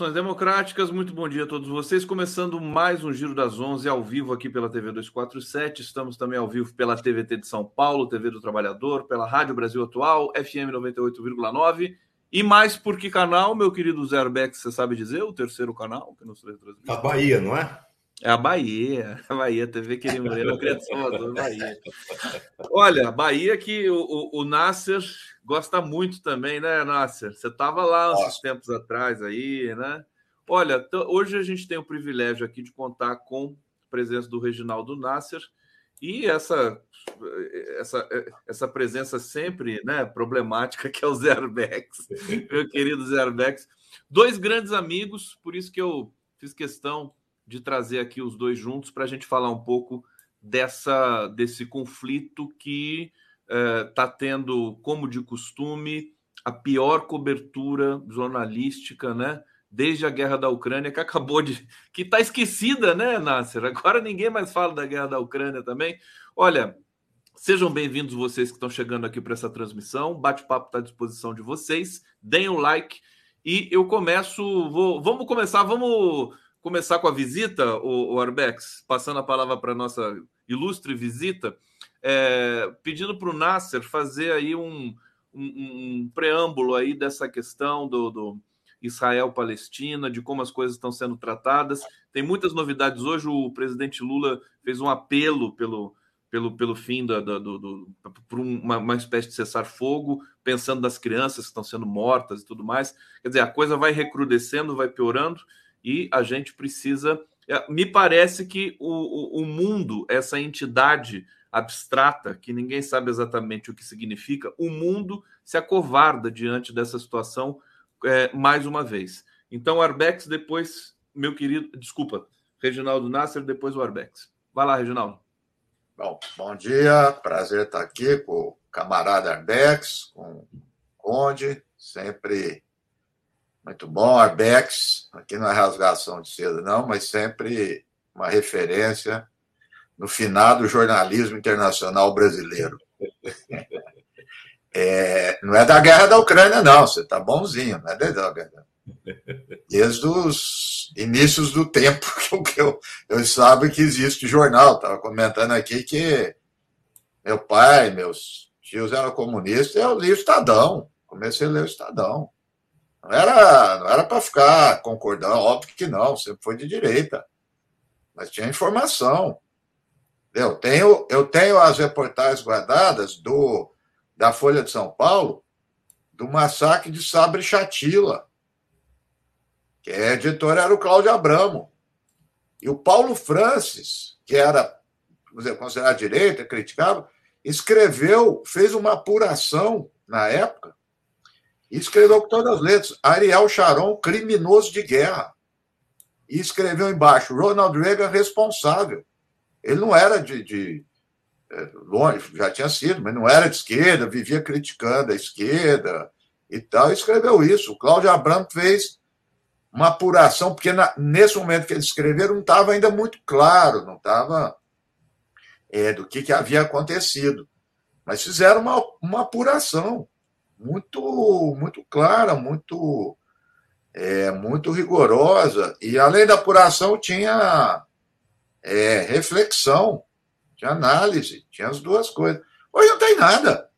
Saudações democráticas, muito bom dia a todos vocês. Começando mais um Giro das 11 ao vivo aqui pela TV 247. Estamos também ao vivo pela TVT de São Paulo, TV do Trabalhador, pela Rádio Brasil Atual, FM 98,9 e mais por que canal, meu querido Zé Arbex, você sabe dizer o terceiro canal que nos transmite? A Bahia, não é? É a Bahia, a Bahia, TV Querido Moreira, de Salvador, Bahia. Olha, Bahia que o, o, o Nasser gosta muito também, né, Nasser? Você estava lá uns tempos atrás aí, né? Olha, hoje a gente tem o privilégio aqui de contar com a presença do Reginaldo Nasser e essa essa, essa presença sempre né, problemática que é o Zé Arbex, meu querido Zé Arbex. Dois grandes amigos, por isso que eu fiz questão de trazer aqui os dois juntos para a gente falar um pouco dessa desse conflito que está uh, tendo, como de costume, a pior cobertura jornalística, né? Desde a guerra da Ucrânia, que acabou de. que está esquecida, né, Nasser? Agora ninguém mais fala da guerra da Ucrânia também. Olha, sejam bem-vindos vocês que estão chegando aqui para essa transmissão. O bate-papo está à disposição de vocês. Deem um like e eu começo. Vou, vamos começar, vamos começar com a visita, o, o Arbex, passando a palavra para a nossa ilustre visita, é, pedindo para o Nasser fazer aí um, um, um, preâmbulo aí dessa questão do, do Israel-Palestina, de como as coisas estão sendo tratadas. Tem muitas novidades hoje. O presidente Lula fez um apelo pelo, pelo, pelo fim da, do, do, por uma, uma espécie de cessar-fogo, pensando nas crianças que estão sendo mortas e tudo mais. Quer dizer, a coisa vai recrudescendo, vai piorando e a gente precisa. É, me parece que o, o, o mundo, essa entidade abstrata, que ninguém sabe exatamente o que significa, o mundo se acovarda diante dessa situação é, mais uma vez. Então, Arbex, depois, meu querido, desculpa, Reginaldo Nasser, depois o Arbex. Vai lá, Reginaldo. Bom, bom dia, prazer estar aqui com o camarada Arbex, com o Conde, sempre muito bom, Arbex, aqui não é rasgação de seda, não, mas sempre uma referência no finado jornalismo internacional brasileiro. É, não é da guerra da Ucrânia, não, você está bonzinho, não é da guerra. Desde os inícios do tempo que eu, eu sabe que existe jornal. Estava comentando aqui que meu pai, meus tios eram comunistas, eu li o Estadão. Comecei a ler o Estadão. Não era, não era para ficar concordando, óbvio que não, sempre foi de direita. Mas tinha informação. Eu tenho, eu tenho as reportagens guardadas do, da Folha de São Paulo do massacre de Sabre Chatila, que é editor era o Cláudio Abramo. E o Paulo Francis, que era dizer, considerado direita, criticava, escreveu, fez uma apuração na época e escreveu com todas as letras: Ariel Sharon, criminoso de guerra. E escreveu embaixo: Ronald Reagan responsável. Ele não era de, de é, longe, já tinha sido, mas não era de esquerda, vivia criticando a esquerda e tal. E escreveu isso. O Cláudio Abramo fez uma apuração, porque na, nesse momento que ele escreveu não estava ainda muito claro, não estava é, do que, que havia acontecido. Mas fizeram uma, uma apuração muito, muito clara, muito, é, muito rigorosa. E além da apuração, tinha é, reflexão, tinha análise, tinha as duas coisas. Hoje não tem nada.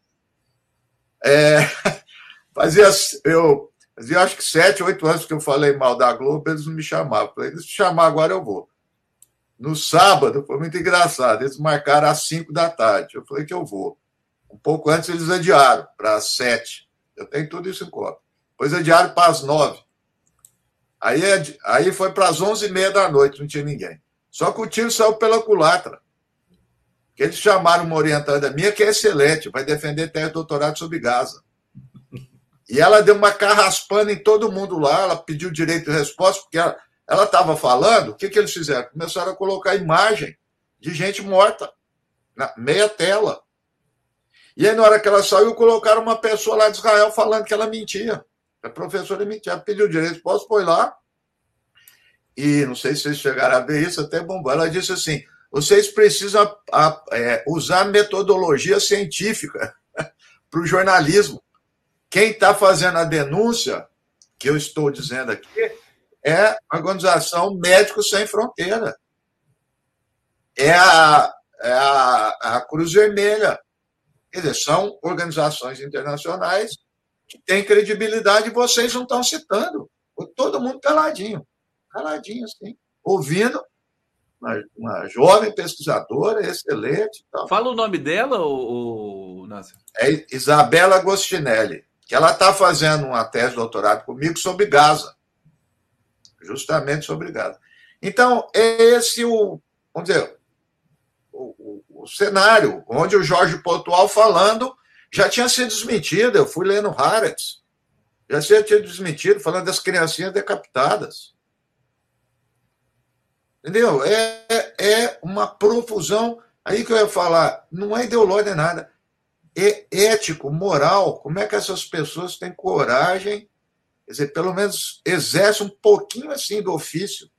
É, fazia, eu, fazia acho que sete, oito anos que eu falei mal da Globo, eles não me chamavam. Falei, se chamar agora eu vou. No sábado, foi muito engraçado. Eles marcaram às cinco da tarde. Eu falei que eu vou. Um pouco antes eles adiaram para as sete. Eu tenho tudo isso em cópia. Depois adiaram para as nove. Aí, aí foi para as onze e meia da noite, não tinha ninguém. Só que o tiro saiu pela culatra. Que eles chamaram uma orientada minha que é excelente, vai defender tese doutorado sobre Gaza. E ela deu uma carraspana em todo mundo lá, ela pediu direito de resposta, porque ela estava falando, o que, que eles fizeram? Começaram a colocar imagem de gente morta, na meia tela. E aí, na hora que ela saiu, colocaram uma pessoa lá de Israel falando que ela mentia. A professora mentia, pediu direito, posso pôr lá? E não sei se vocês chegaram a ver isso, até bombou. Ela disse assim: vocês precisam a, é, usar metodologia científica para o jornalismo. Quem está fazendo a denúncia, que eu estou dizendo aqui, é a Organização Médicos Sem Fronteira. É a, é a, a Cruz Vermelha. Quer dizer, são organizações internacionais que têm credibilidade e vocês não estão citando. Todo mundo caladinho. Caladinho, assim. Ouvindo uma, uma jovem pesquisadora excelente. Tal. Fala o nome dela, o, o É Isabela Agostinelli, que ela está fazendo uma tese de doutorado comigo sobre Gaza. Justamente sobre Gaza. Então, é esse o, vamos dizer, o, o, o cenário, onde o Jorge Pontual falando já tinha sido desmentido. Eu fui lendo Haaretz, já tinha sido desmentido, falando das criancinhas decapitadas. Entendeu? É, é uma profusão. Aí que eu ia falar, não é ideológico nem nada. É ético, moral. Como é que essas pessoas têm coragem, quer dizer, pelo menos exerce um pouquinho assim do ofício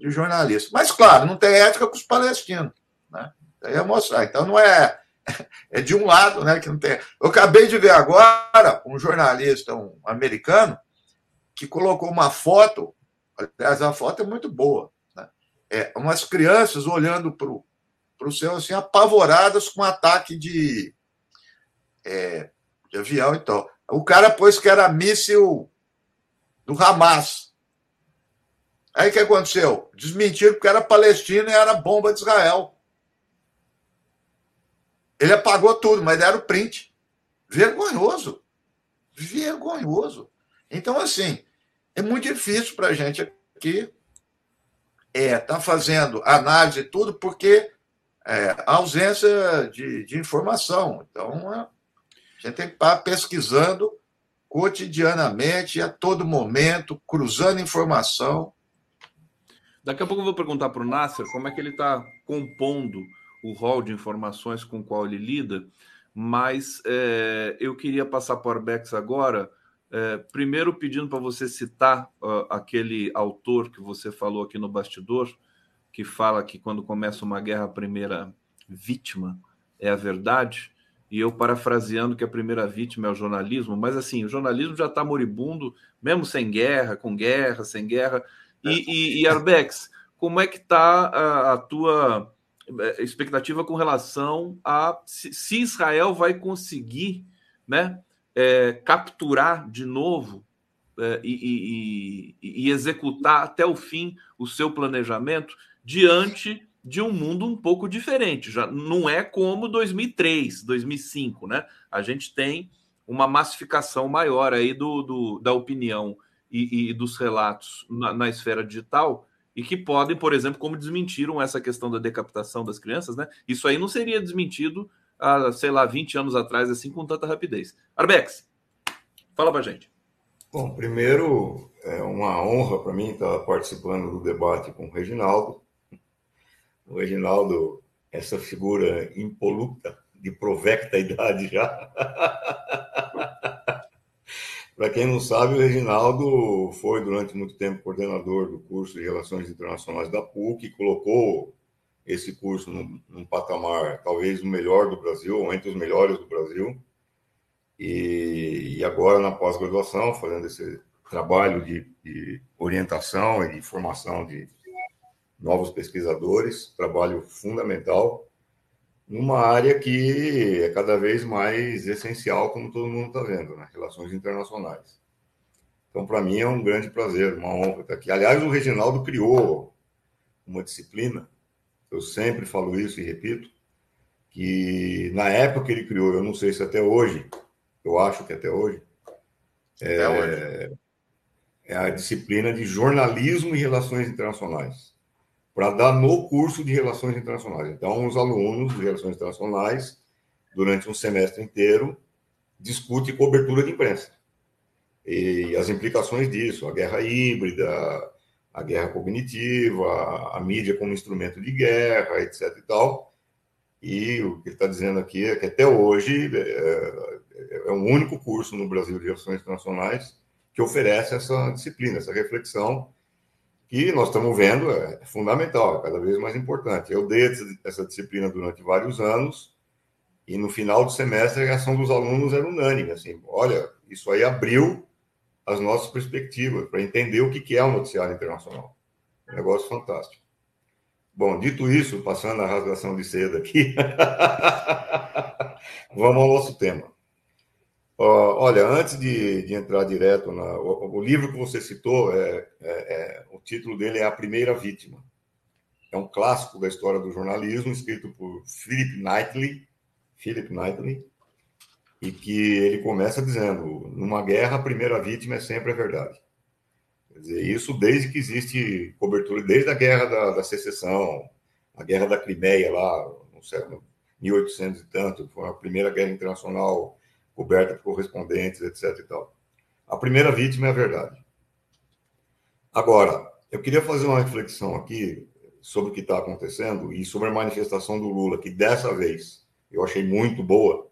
de jornalista. Mas, claro, não tem ética com os palestinos. Né? Aí ia mostrar. Então, não é. É de um lado, né? Que não tem. Eu acabei de ver agora um jornalista, um americano, que colocou uma foto. Aliás, a foto é muito boa é, umas crianças olhando para o céu assim, apavoradas com um ataque de, é, de avião e tal. O cara pôs que era míssil do Hamas. Aí o que aconteceu? Desmentiram que era palestino e era bomba de Israel. Ele apagou tudo, mas deram print. Vergonhoso. Vergonhoso. Então, assim, é muito difícil para a gente aqui é, tá fazendo análise e tudo porque é, ausência de, de informação. Então, é, a gente tem que estar pesquisando cotidianamente, a todo momento, cruzando informação. Daqui a pouco eu vou perguntar para o Nasser como é que ele está compondo o rol de informações com o qual ele lida, mas é, eu queria passar para o Arbex agora é, primeiro, pedindo para você citar uh, aquele autor que você falou aqui no bastidor, que fala que quando começa uma guerra, a primeira vítima é a verdade. E eu parafraseando que a primeira vítima é o jornalismo, mas assim, o jornalismo já está moribundo, mesmo sem guerra, com guerra, sem guerra. E, e, e Arbex, como é que está a, a, tua é, expectativa com relação a se, se Israel vai conseguir né, é, capturar de novo é, e, e, e, executar até o fim o seu planejamento diante de um mundo um pouco diferente. Já não é como 2003, 2005, né? A gente tem uma massificação maior aí do, do da opinião e, e dos relatos na, na, esfera digital e que podem, por exemplo, como desmentiram essa questão da decapitação das crianças, né? Isso aí não seria desmentido há, sei lá, 20 anos atrás, assim, com tanta rapidez. Arbex, fala pra gente. Bom, primeiro, é uma honra para mim estar participando do debate com o Reginaldo. O Reginaldo, essa figura impoluta, de provecta idade já. Para quem não sabe, o Reginaldo foi durante muito tempo coordenador do curso de Relações Internacionais da PUC, colocou esse curso num, num, patamar talvez o melhor do Brasil, ou entre os melhores do Brasil. E, e agora, na pós-graduação, fazendo esse trabalho de, de, orientação e de formação de novos pesquisadores, trabalho fundamental, numa área que é cada vez mais essencial, como todo mundo está vendo, né? relações internacionais. Então, para mim, é um grande prazer, uma honra estar aqui. Aliás, o Reginaldo criou uma disciplina eu sempre falo isso e repito, que na época que ele criou, eu não sei se até hoje, eu acho que até hoje, é, hoje. é a disciplina de jornalismo e relações internacionais, para dar no curso de relações internacionais. Então, os alunos de relações internacionais, durante um semestre inteiro, discutem cobertura de imprensa e as implicações disso, a guerra híbrida, a guerra cognitiva, a, mídia como instrumento de guerra, etc. e tal. E o que ele está dizendo aqui é que até hoje é, é, o único curso no Brasil de Relações Internacionais que oferece essa disciplina, essa reflexão, que nós estamos vendo é, fundamental, é cada vez mais importante. Eu dei essa disciplina durante vários anos e no final do semestre a reação dos alunos era unânime, assim, olha, isso aí abriu as nossas perspectivas, para entender o que é o noticiário internacional. Um negócio fantástico. Bom, dito isso, passando a rasgação de seda aqui, vamos ao nosso tema. Uh, olha, antes de, de, entrar direto na, o, o, livro que você citou, é, é, é, o título dele é A Primeira Vítima. É um clássico da história do jornalismo, escrito por Philip Knightley, Philip Knightley, e que ele começa dizendo: numa guerra, a primeira vítima é sempre a verdade. Quer dizer, isso desde que existe cobertura, desde a guerra da, da secessão, a guerra da Crimeia lá, não sei, 1800 e tanto, foi a primeira guerra internacional coberta por correspondentes, etc. E tal. A primeira vítima é a verdade. Agora, eu queria fazer uma reflexão aqui sobre o que está acontecendo e sobre a manifestação do Lula, que dessa vez eu achei muito boa.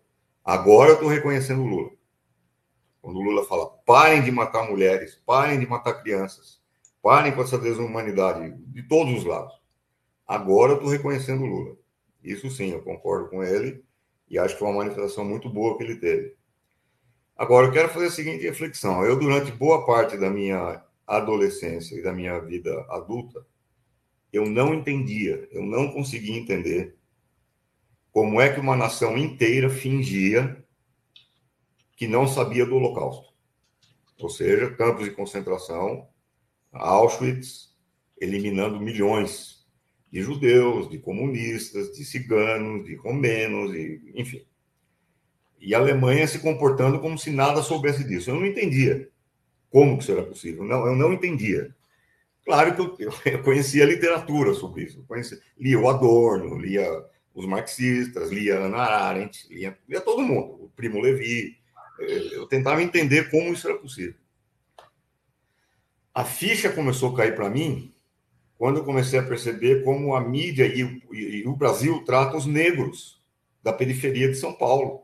Agora eu estou reconhecendo o Lula. Quando o Lula fala, parem de matar mulheres, parem de matar crianças, parem com essa desumanidade de todos os lados. Agora eu estou reconhecendo o Lula. Isso sim, eu concordo com ele e acho que foi uma manifestação muito boa que ele teve. Agora, eu quero fazer a seguinte reflexão. Eu, durante boa parte da minha adolescência e da minha vida adulta, eu não entendia, eu não conseguia entender como é que uma nação inteira fingia que não sabia do Holocausto. Ou seja, campos de concentração, Auschwitz, eliminando milhões de judeus, de comunistas, de ciganos, de romenos, de, enfim. E a Alemanha se comportando como se nada soubesse disso. Eu não entendia como que isso era possível. Não, eu não entendia. Claro que eu, eu conhecia literatura sobre isso. Eu conhecia, lia o Adorno, lia os marxistas, lia Ana Arendt, lia, lia todo mundo, o Primo Levi, eu tentava entender como isso era possível. A ficha começou a cair para mim quando eu comecei a perceber como a mídia e o, e o Brasil tratam os negros da periferia de São Paulo,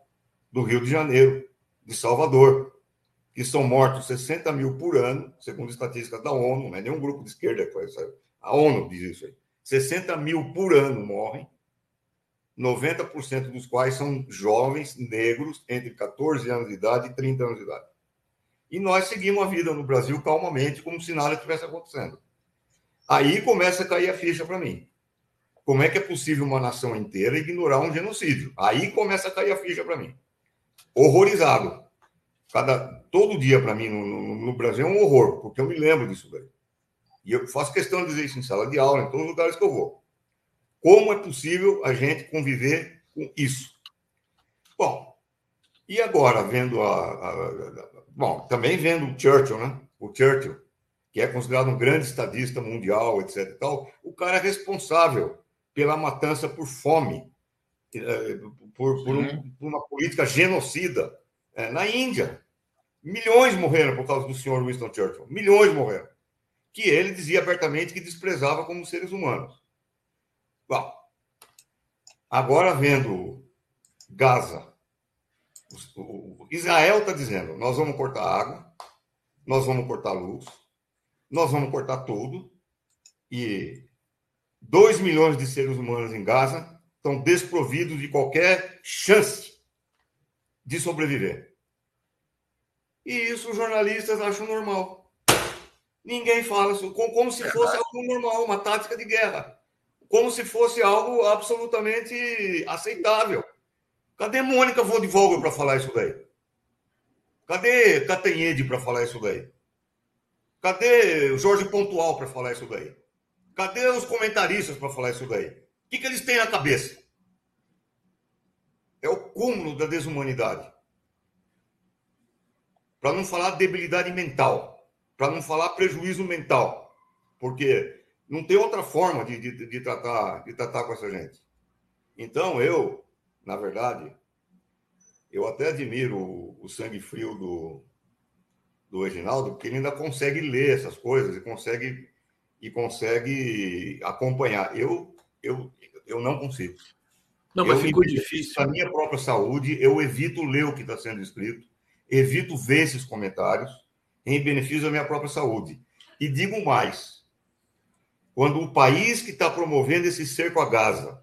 do Rio de Janeiro, de Salvador, que são mortos 60 mil por ano, segundo estatísticas da ONU, não é nenhum grupo de esquerda. A ONU diz isso aí. 60 mil por ano morrem 90% dos quais são jovens negros entre 14 anos de idade e 30 anos de idade. E nós seguimos a vida no Brasil calmamente, como se nada estivesse acontecendo. Aí começa a cair a ficha para mim. Como é que é possível uma nação inteira ignorar um genocídio? Aí começa a cair a ficha para mim. Horrorizado. Cada, todo dia para mim no, no, no, Brasil é um horror, porque eu me lembro disso daí. E eu faço questão de dizer isso em sala de aula, em todos os lugares que eu vou. Como é possível a gente conviver com isso? Bom, e agora, vendo a, a, a, Bom, também vendo o Churchill, né? O Churchill, que é considerado um grande estadista mundial, etc. E tal, o cara é responsável pela matança por fome, eh, por, por, um, por uma política genocida é, na Índia. Milhões morreram por causa do senhor Winston Churchill. Milhões morreram. Que ele dizia abertamente que desprezava como seres humanos. Bom, agora vendo Gaza, o Israel está dizendo: nós vamos cortar água, nós vamos cortar luz, nós vamos cortar tudo, e 2 milhões de seres humanos em Gaza estão desprovidos de qualquer chance de sobreviver. E isso os jornalistas acham normal. Ninguém fala isso, como se fosse algo normal, uma tática de guerra como se fosse algo absolutamente aceitável. Cadê Mônica Vodivolga para falar isso daí? Cadê Catanhede para falar isso daí? Cadê Jorge Pontual para falar isso daí? Cadê os comentaristas para falar isso daí? O que, que eles têm na cabeça? É o cúmulo da desumanidade. Para não falar debilidade mental. Para não falar prejuízo mental. Porque não tem outra forma de, de, de, tratar, de tratar com essa gente. Então, eu, na verdade, eu até admiro o, o sangue frio do, do Reginaldo, porque ele ainda consegue ler essas coisas e consegue, e consegue acompanhar. Eu, eu, eu não consigo. Não, mas eu ficou difícil. A minha própria saúde, eu evito ler o que está sendo escrito, evito ver esses comentários em benefício da minha própria saúde. E digo mais, quando um país que está promovendo esse cerco a Gaza,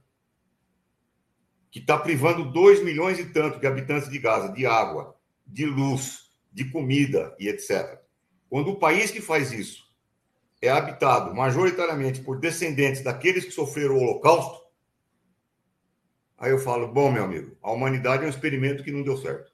que está privando 2 milhões e tanto de habitantes de Gaza de água, de luz, de comida e etc., Quando o país que faz isso é habitado majoritariamente por descendentes daqueles que sofreram o Holocausto, aí eu falo, bom, meu amigo, a humanidade é um experimento que não deu certo.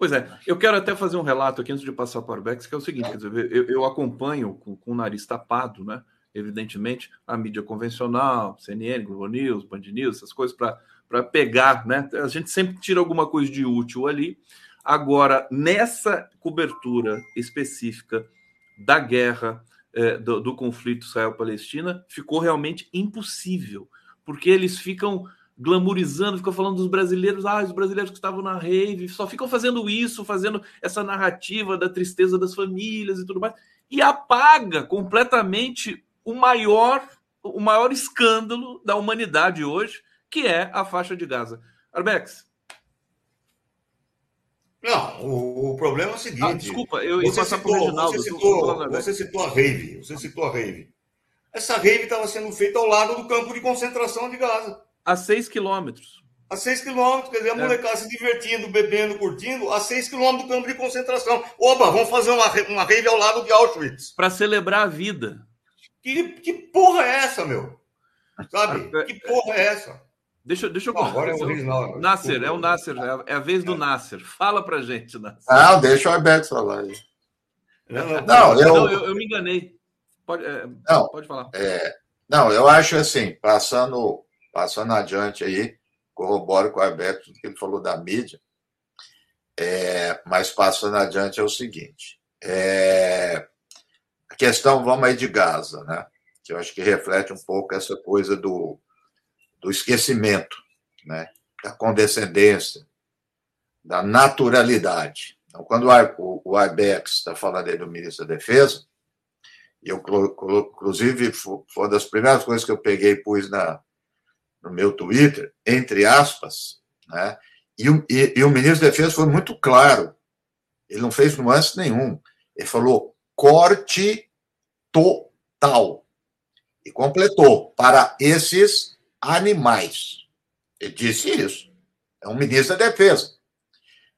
Pois é, eu quero até fazer um relato aqui antes de passar para o Arbex, que é o seguinte, quer dizer, eu, eu acompanho com, com, o nariz tapado, né? Evidentemente, a mídia convencional, CNN, Globo News, Band News, essas coisas para pegar, né? A gente sempre tira alguma coisa de útil ali. Agora, nessa cobertura específica da guerra, é, do, do conflito Israel-Palestina, ficou realmente impossível, porque eles ficam glamorizando, ficam falando dos brasileiros, ah, os brasileiros que estavam na rave, só ficam fazendo isso, fazendo essa narrativa da tristeza das famílias e tudo mais, e apaga completamente o maior, o maior escândalo da humanidade hoje, que é a faixa de Gaza. Arbex. Não, o, o problema é o seguinte. Ah, desculpa, eu ia passar citou, Reginaldo. Você citou, você citou a rave. Você citou a rave. Essa rave estava sendo feita ao lado do campo de concentração de Gaza a 6 quilômetros. A 6 quilômetros, quer dizer, a é. molecada se divertindo, bebendo, curtindo, a 6 quilômetros do campo de concentração. Oba, vamos fazer uma, uma rave ao lado de Auschwitz. Para celebrar a vida. Que, que porra é essa, meu? Sabe? É, que porra é essa? Deixa, deixa eu Não, Agora é o original. Nasser, é o Nasser, é a vez do é. Nasser. Fala pra gente, Nasser. Ah, deixa o Alberto falar aí. Não, não, não, eu... Não, eu, eu, me enganei. Pode, é, não, pode falar. É, não, eu acho assim, passando Passando adiante aí, corroboro com o Alberto que ele falou da mídia, é, mas passando adiante é o seguinte: é, a questão, vamos aí de Gaza, né? Que eu acho que reflete um pouco essa coisa do, do esquecimento, né? Da condescendência, da naturalidade. Então, quando o, o IBEX está falando aí do ministro da Defesa, e eu, inclusive, foi uma das primeiras coisas que eu peguei e pus na, no meu Twitter, entre aspas, né? E o, e, e o ministro da Defesa foi muito claro. Ele não fez nuance nenhum. Ele falou corte total. E completou para esses animais. Ele disse isso. É um ministro da Defesa.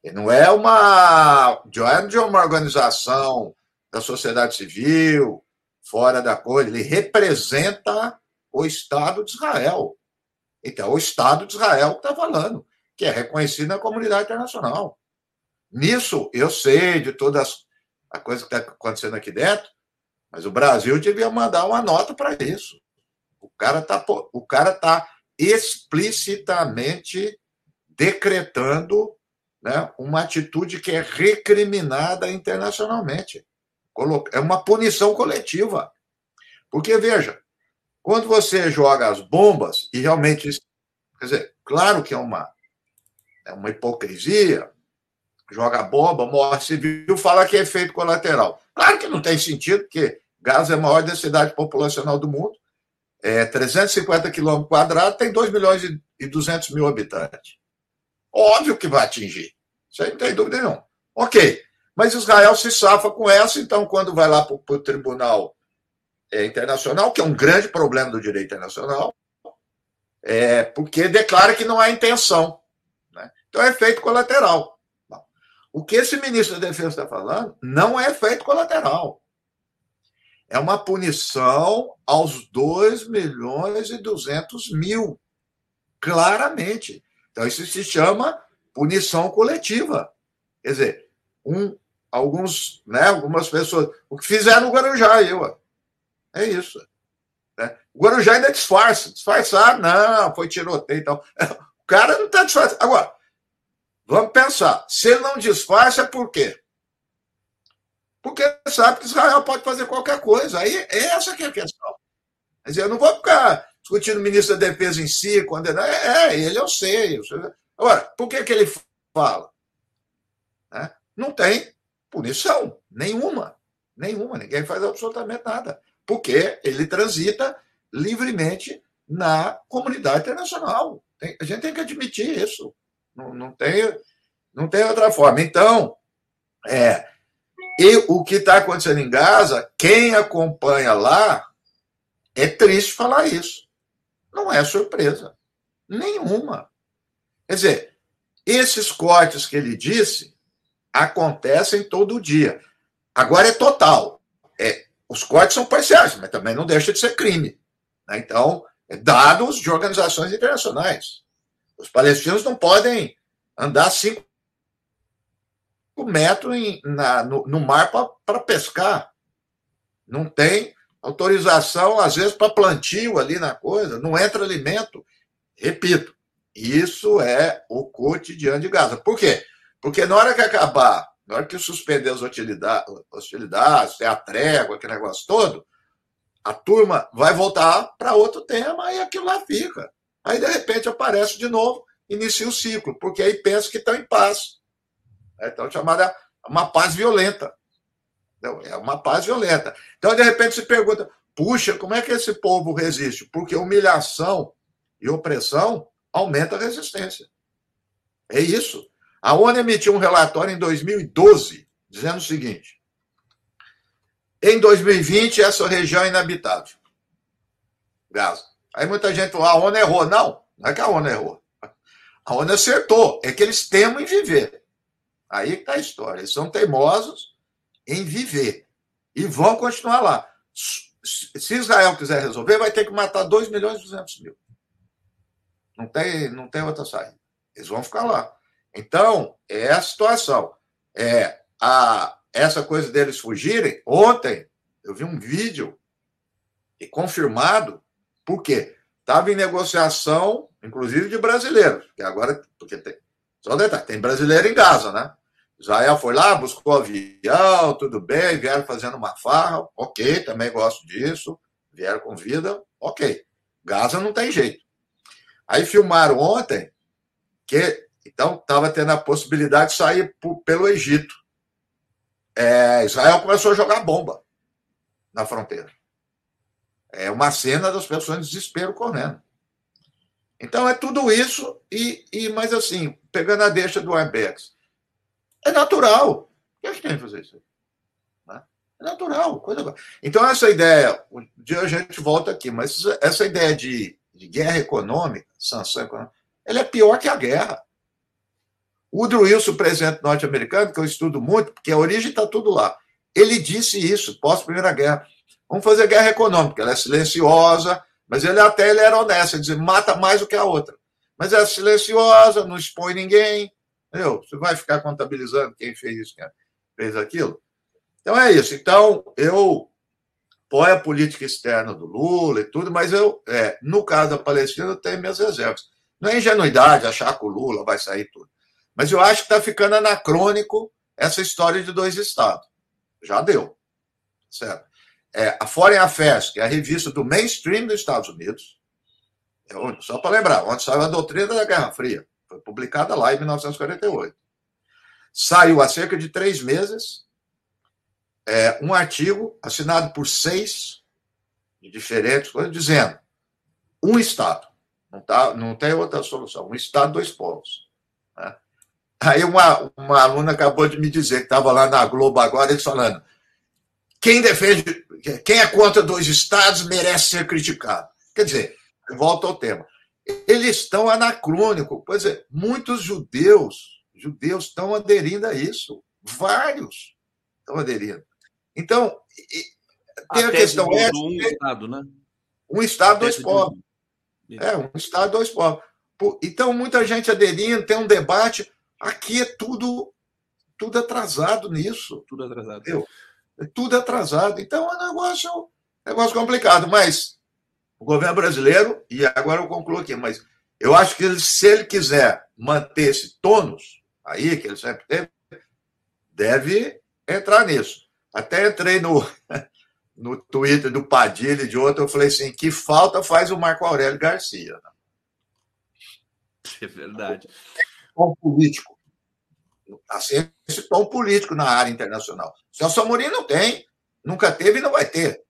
Ele não é uma, é de uma organização da sociedade civil, fora da coisa. Ele representa o Estado de Israel. Então, o Estado de Israel está falando, que é reconhecido na comunidade internacional. Nisso, eu sei de todas a coisa que está acontecendo aqui dentro, mas o Brasil devia mandar uma nota para isso. O cara está o cara tá explicitamente decretando né, uma atitude que é recriminada internacionalmente. É uma punição coletiva. Porque, veja, quando você joga as bombas, e realmente, quer dizer, claro que é uma, é uma hipocrisia, joga bomba, morre civil, fala que é efeito colateral. Claro que não tem sentido, porque Gaza é a maior densidade populacional do mundo, é 350 quilômetros quadrados, tem 2 milhões e 200 mil habitantes. Óbvio que vai atingir. Isso aí não tem dúvida nenhuma. Ok. Mas Israel se safa com essa, então, quando vai lá para o tribunal internacional, que é um grande problema do direito internacional, é, porque declara que não há intenção. Né? Então é efeito colateral. Bom, o que esse ministro da Defesa está falando não é efeito colateral. É uma punição aos 2 milhões e 200 mil. Claramente. Então, isso se chama punição coletiva. Quer dizer, um, alguns, né, algumas pessoas. O que fizeram no Guarujá, eu. É isso. Né? O Guarujá ainda disfarça. Disfarçar, não, foi tiroteio e tal. O cara não está disfarçando. Agora, vamos pensar. Se ele não disfarça, é por quê? Porque sabe que Israel pode fazer qualquer coisa. Aí, essa que é a questão. Quer dizer, eu não vou ficar discutindo o ministro da Defesa em si, condenar. É, é, ele eu sei. Eu sei. Agora, por que, que ele fala? Não tem punição nenhuma. Nenhuma. Ninguém faz absolutamente nada porque ele transita livremente na comunidade internacional. Tem, a gente tem que admitir isso. Não, não, tem, não tem outra forma. Então, é, e o que está acontecendo em Gaza, quem acompanha lá, é triste falar isso. Não é surpresa. Nenhuma. Quer dizer, esses cortes que ele disse acontecem todo dia. Agora é total. É, os cortes são parciais, mas também não deixa de ser crime. Né? Então, é dados de organizações internacionais. Os palestinos não podem andar cinco metros em, na, no, no mar para pescar. Não tem autorização, às vezes, para plantio ali na coisa, não entra alimento. Repito, isso é o cotidiano de Gaza. Por quê? Porque na hora que acabar, na hora que suspender as hostilidades, hostilidades a trégua, aquele negócio todo, a turma vai voltar para outro tema e aquilo lá fica. Aí, de repente, aparece de novo, inicia o ciclo, porque aí pensa que estão em paz. É então chamada uma paz violenta. É uma paz violenta. Então, de repente, se pergunta: puxa, como é que esse povo resiste? Porque humilhação e opressão aumenta a resistência. É isso. A ONU emitiu um relatório em 2012 dizendo o seguinte: em 2020, essa região é inabitável. Gaza. Aí muita gente falou: a ONU errou. Não, não é que a ONU errou. A ONU acertou. É que eles temem viver. Aí está a história. Eles são teimosos em viver. E vão continuar lá. Se Israel quiser resolver, vai ter que matar 2 milhões e 200 mil. Não tem, não tem outra saída. Eles vão ficar lá. Então, é a situação. É a, essa coisa deles fugirem. Ontem, eu vi um vídeo e confirmado, por quê? Estava em negociação, inclusive de brasileiros, que agora, porque tem, só um detalhe, tem brasileiro em Gaza, né? Israel foi lá, buscou avião, tudo bem, vieram fazendo uma farra, ok, também gosto disso, vieram com vida, ok. Gaza não tem jeito. Aí filmaram ontem que então estava tendo a possibilidade de sair pelo Egito. É, Israel começou a jogar bomba na fronteira. É uma cena das pessoas em desespero correndo. Então é tudo isso, e, e mas assim, pegando a deixa do Arbex, é natural. O que tem que fazer isso? Né? É natural. Coisa... Então, essa ideia, um dia a gente volta aqui, mas essa ideia de, de guerra econômica, sanção econômica, ela é pior que a guerra. O Woodrow Wilson, presidente norte-americano, que eu estudo muito, porque a origem está tudo lá, ele disse isso pós-Primeira Guerra. Vamos fazer guerra econômica, ela é silenciosa, mas ele até ele era honesto, ele dizia, mata mais do que a outra. Mas é silenciosa, não expõe ninguém, Entendeu? Você vai ficar contabilizando quem fez isso, quem fez aquilo. Então é isso. Então, eu apoio a política externa do Lula e tudo, mas eu, é, no caso da Palestina, eu tenho minhas reservas. Não é ingenuidade achar que o Lula vai sair tudo. Mas eu acho que está ficando anacrônico essa história de dois estados. Já deu. Certo? É, a Foreign Affairs, que é a revista do mainstream dos Estados Unidos, é, só para lembrar, onde saiu a doutrina da Guerra Fria. Foi publicada lá em 1948. Saiu há cerca de três meses é, um artigo assinado por seis diferentes coisas, dizendo um Estado. Não, tá, não tem outra solução. Um Estado, dois povos. Né? Aí uma, uma aluna acabou de me dizer que estava lá na Globo agora, eles falando quem defende, quem é contra dois estados merece ser criticado. Quer dizer, volta ao tema eles estão anacrônicos. Pois é, muitos judeus, judeus estão aderindo a isso. Vários estão aderindo. Então, tem a, a questão ética. Um Estado, né? Um Estado, dois povos. É, um Estado, dois povos. Então, muita gente aderindo, tem um debate. Aqui é tudo, tudo atrasado nisso. Tudo atrasado. Entendeu? É tudo atrasado. Então, é um negócio, é um negócio complicado. Mas o governo brasileiro, e agora eu concluo aqui, mas eu acho que ele, se ele quiser manter esse tônus aí, que ele sempre teve, deve entrar nisso. Até entrei no, no Twitter do Padilha e de outro, eu falei assim: que falta faz o Marco Aurélio Garcia? É verdade. Tom político. Assim, esse tom político na área internacional. O Celso Amorim não tem, nunca teve e não vai ter.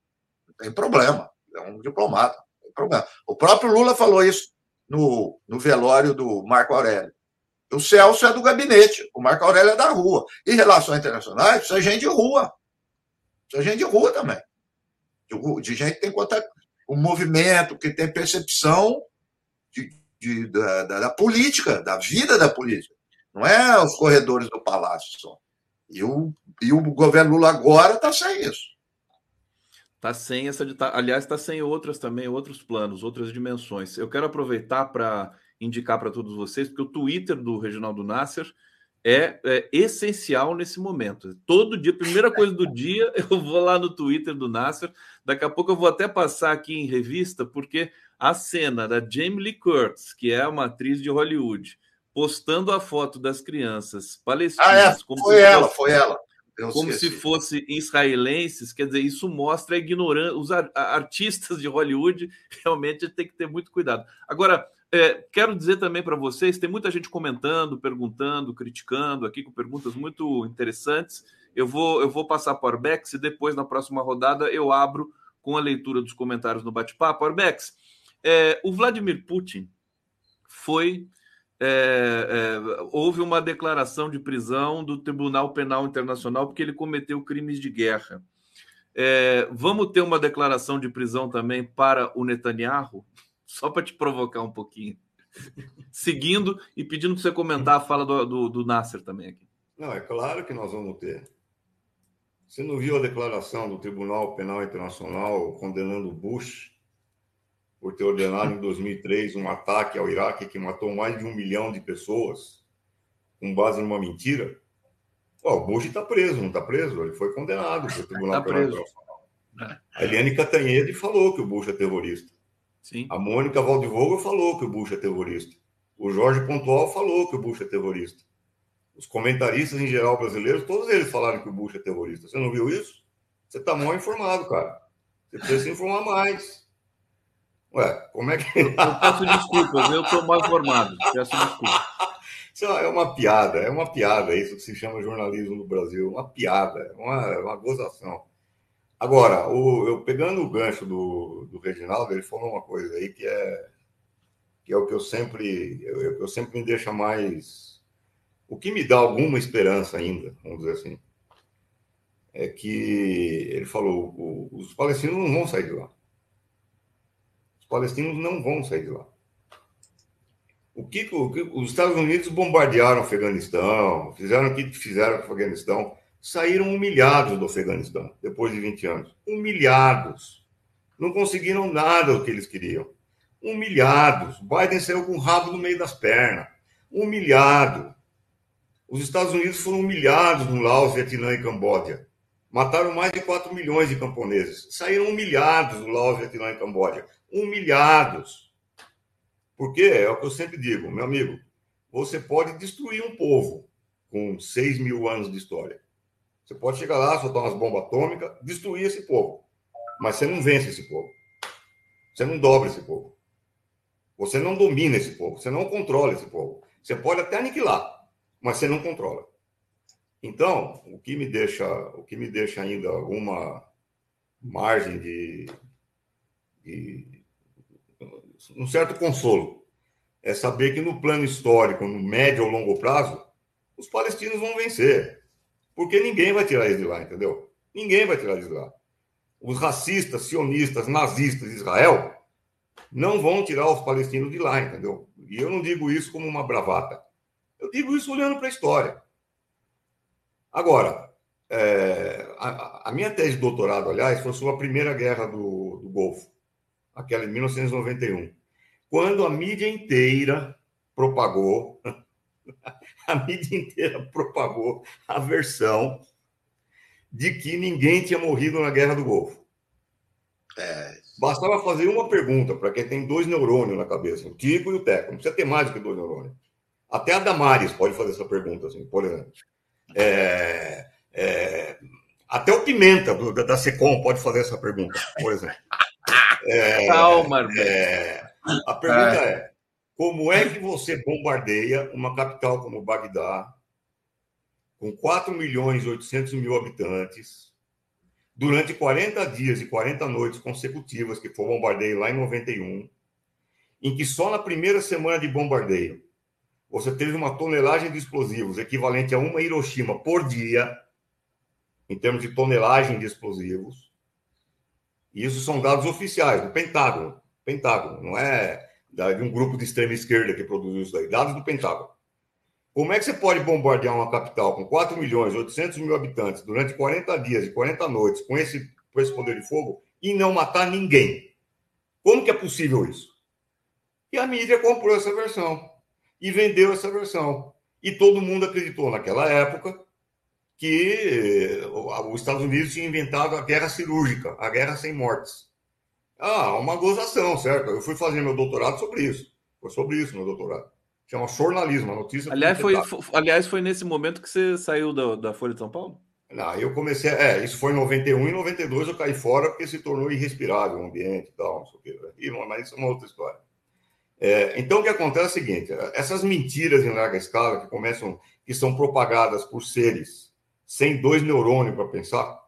Não tem problema é um diplomata, tem problema. O próprio Lula falou isso no, no velório do Marco Aurélio. O Celso é do gabinete, o Marco Aurélio é da rua. E relações internacionais, precisa gente de rua. Precisa gente de rua também. De, de gente que tem contato com movimento, que tem percepção de, de, da, da, da, política, da vida da política. Não é os corredores do palácio só. E o, e o governo Lula agora está sem isso. Está sem essa. Aliás, está sem outras também, outros planos, outras dimensões. Eu quero aproveitar para indicar para todos vocês, porque o Twitter do Reginaldo Nasser é, é, essencial nesse momento. Todo dia, primeira coisa do dia, eu vou lá no Twitter do Nasser. Daqui a pouco eu vou até passar aqui em revista, porque a cena da Jamie Lee Curtis, que é uma atriz de Hollywood, postando a foto das crianças palestinas. Ah, é, como foi ela, fosse, foi ela. como esqueci. se fossem israelenses, quer dizer, isso mostra a ignorância. Os artistas de Hollywood realmente tem que ter muito cuidado. Agora, é, quero dizer também para vocês: tem muita gente comentando, perguntando, criticando aqui com perguntas muito interessantes. Eu vou, eu vou passar para o Orbex e depois, na próxima rodada, eu abro com a leitura dos comentários no bate-papo. Orbex, é, o Vladimir Putin foi. É, é, houve uma declaração de prisão do Tribunal Penal Internacional porque ele cometeu crimes de guerra. É, vamos ter uma declaração de prisão também para o Netanyahu? só para te provocar um pouquinho. Seguindo e pedindo para você comentar a fala do, do, do Nasser também aqui. Não, é claro que nós vamos ter. Você não viu a declaração do Tribunal Penal Internacional condenando Bush por ter ordenado em 2003 um ataque ao Iraque que matou mais de um milhão de pessoas com base numa mentira? o Bush está preso, não está preso? Ele foi condenado pelo Tribunal tá Penal Internacional. A Eliane Catanhede falou que o Bush é terrorista. Sim. A Mônica Waldvogel falou que o Bush é terrorista. O Jorge Pontual falou que o Bush é terrorista. Os comentaristas em geral brasileiros, todos eles falaram que o Bush é terrorista. Você não viu isso? Você está mal informado, cara. Você precisa se informar mais. Ué, como é que. Eu, peço desculpas, eu estou mal informado. Peço desculpas. Isso é uma piada, é uma piada, isso que se chama jornalismo no Brasil. Uma piada, uma, uma gozação. Agora, o, eu pegando o gancho do, do Reginaldo, ele falou uma coisa aí que é que é o que eu sempre eu, eu sempre me deixa mais o que me dá alguma esperança ainda, vamos dizer assim, é que ele falou os palestinos não vão sair de lá. Os palestinos não vão sair de lá. O que, o que os Estados Unidos bombardearam o Afeganistão, fizeram o que fizeram com o Afeganistão, saíram humilhados do Afeganistão, depois de 20 anos. Humilhados. Não conseguiram nada do que eles queriam. Humilhados. Biden saiu com o rabo no meio das pernas. Humilhado. Os Estados Unidos foram humilhados no Laos, Vietnã e Camboja. Mataram mais de 4 milhões de camponeses. Saíram humilhados no Laos, Vietnã e Camboja. Humilhados. Por quê? É o que eu sempre digo, meu amigo. Você pode destruir um povo com 6 mil anos de história. Você pode chegar lá, soltar umas bombas atômicas, destruir esse povo. Mas você não vence esse povo. Você não dobra esse povo. Você não domina esse povo. Você não controla esse povo. Você pode até aniquilar, mas você não controla. Então, o que me deixa, o que me deixa ainda alguma margem de, de um certo consolo é saber que no plano histórico, no médio ou longo prazo, os palestinos vão vencer. Porque ninguém vai tirar eles de lá, entendeu? Ninguém vai tirar eles de lá. Os racistas, sionistas, nazistas de Israel não vão tirar os palestinos de lá, entendeu? E eu não digo isso como uma bravata. Eu digo isso olhando para a história. Agora, é, a, a, minha tese de doutorado, aliás, foi sobre a primeira guerra do, do Golfo, aquela de 1991, quando a mídia inteira propagou a mídia inteira propagou a versão de que ninguém tinha morrido na Guerra do Golfo. É. Bastava fazer uma pergunta para quem tem dois neurônios na cabeça, o Tico e o Teco. Não precisa ter mais do que dois neurônios. Até a Damares pode fazer essa pergunta, assim, por exemplo. É, é, até o Pimenta, do, da Secom, pode fazer essa pergunta, por exemplo. É, Calma, é, A pergunta é: como é que você bombardeia uma capital como Bagdá, com 4 milhões e 800 mil habitantes, durante 40 dias e 40 noites consecutivas, que foi o bombardeio lá em 91, em que só na primeira semana de bombardeio você teve uma tonelagem de explosivos equivalente a uma Hiroshima por dia, em termos de tonelagem de explosivos. E isso são dados oficiais do Pentágono. Pentágono, não é de um grupo de extrema esquerda que produziu isso daí, dados do Pentágono. Como é que você pode bombardear uma capital com 4 milhões e 800 mil habitantes durante 40 dias e 40 noites com esse, com esse poder de fogo e não matar ninguém? Como que é possível isso? E a mídia comprou essa versão e vendeu essa versão. E todo mundo acreditou naquela época que eh, os Estados Unidos tinham inventado a guerra cirúrgica, a guerra sem mortes. Ah, uma gozação, certo? Eu fui fazer meu doutorado sobre isso. Foi sobre isso meu doutorado. Chama jornalismo, a notícia. Aliás, foi, aliás, foi nesse momento que você saiu da, da Folha de São Paulo? Não, eu comecei. É, isso foi em 91 e 92 eu caí fora porque se tornou irrespirável o ambiente e tal, não sei o quê. Mas isso é uma outra história. É, então, o que acontece é o seguinte: essas mentiras em larga escala que começam, que são propagadas por seres sem dois neurônios para pensar,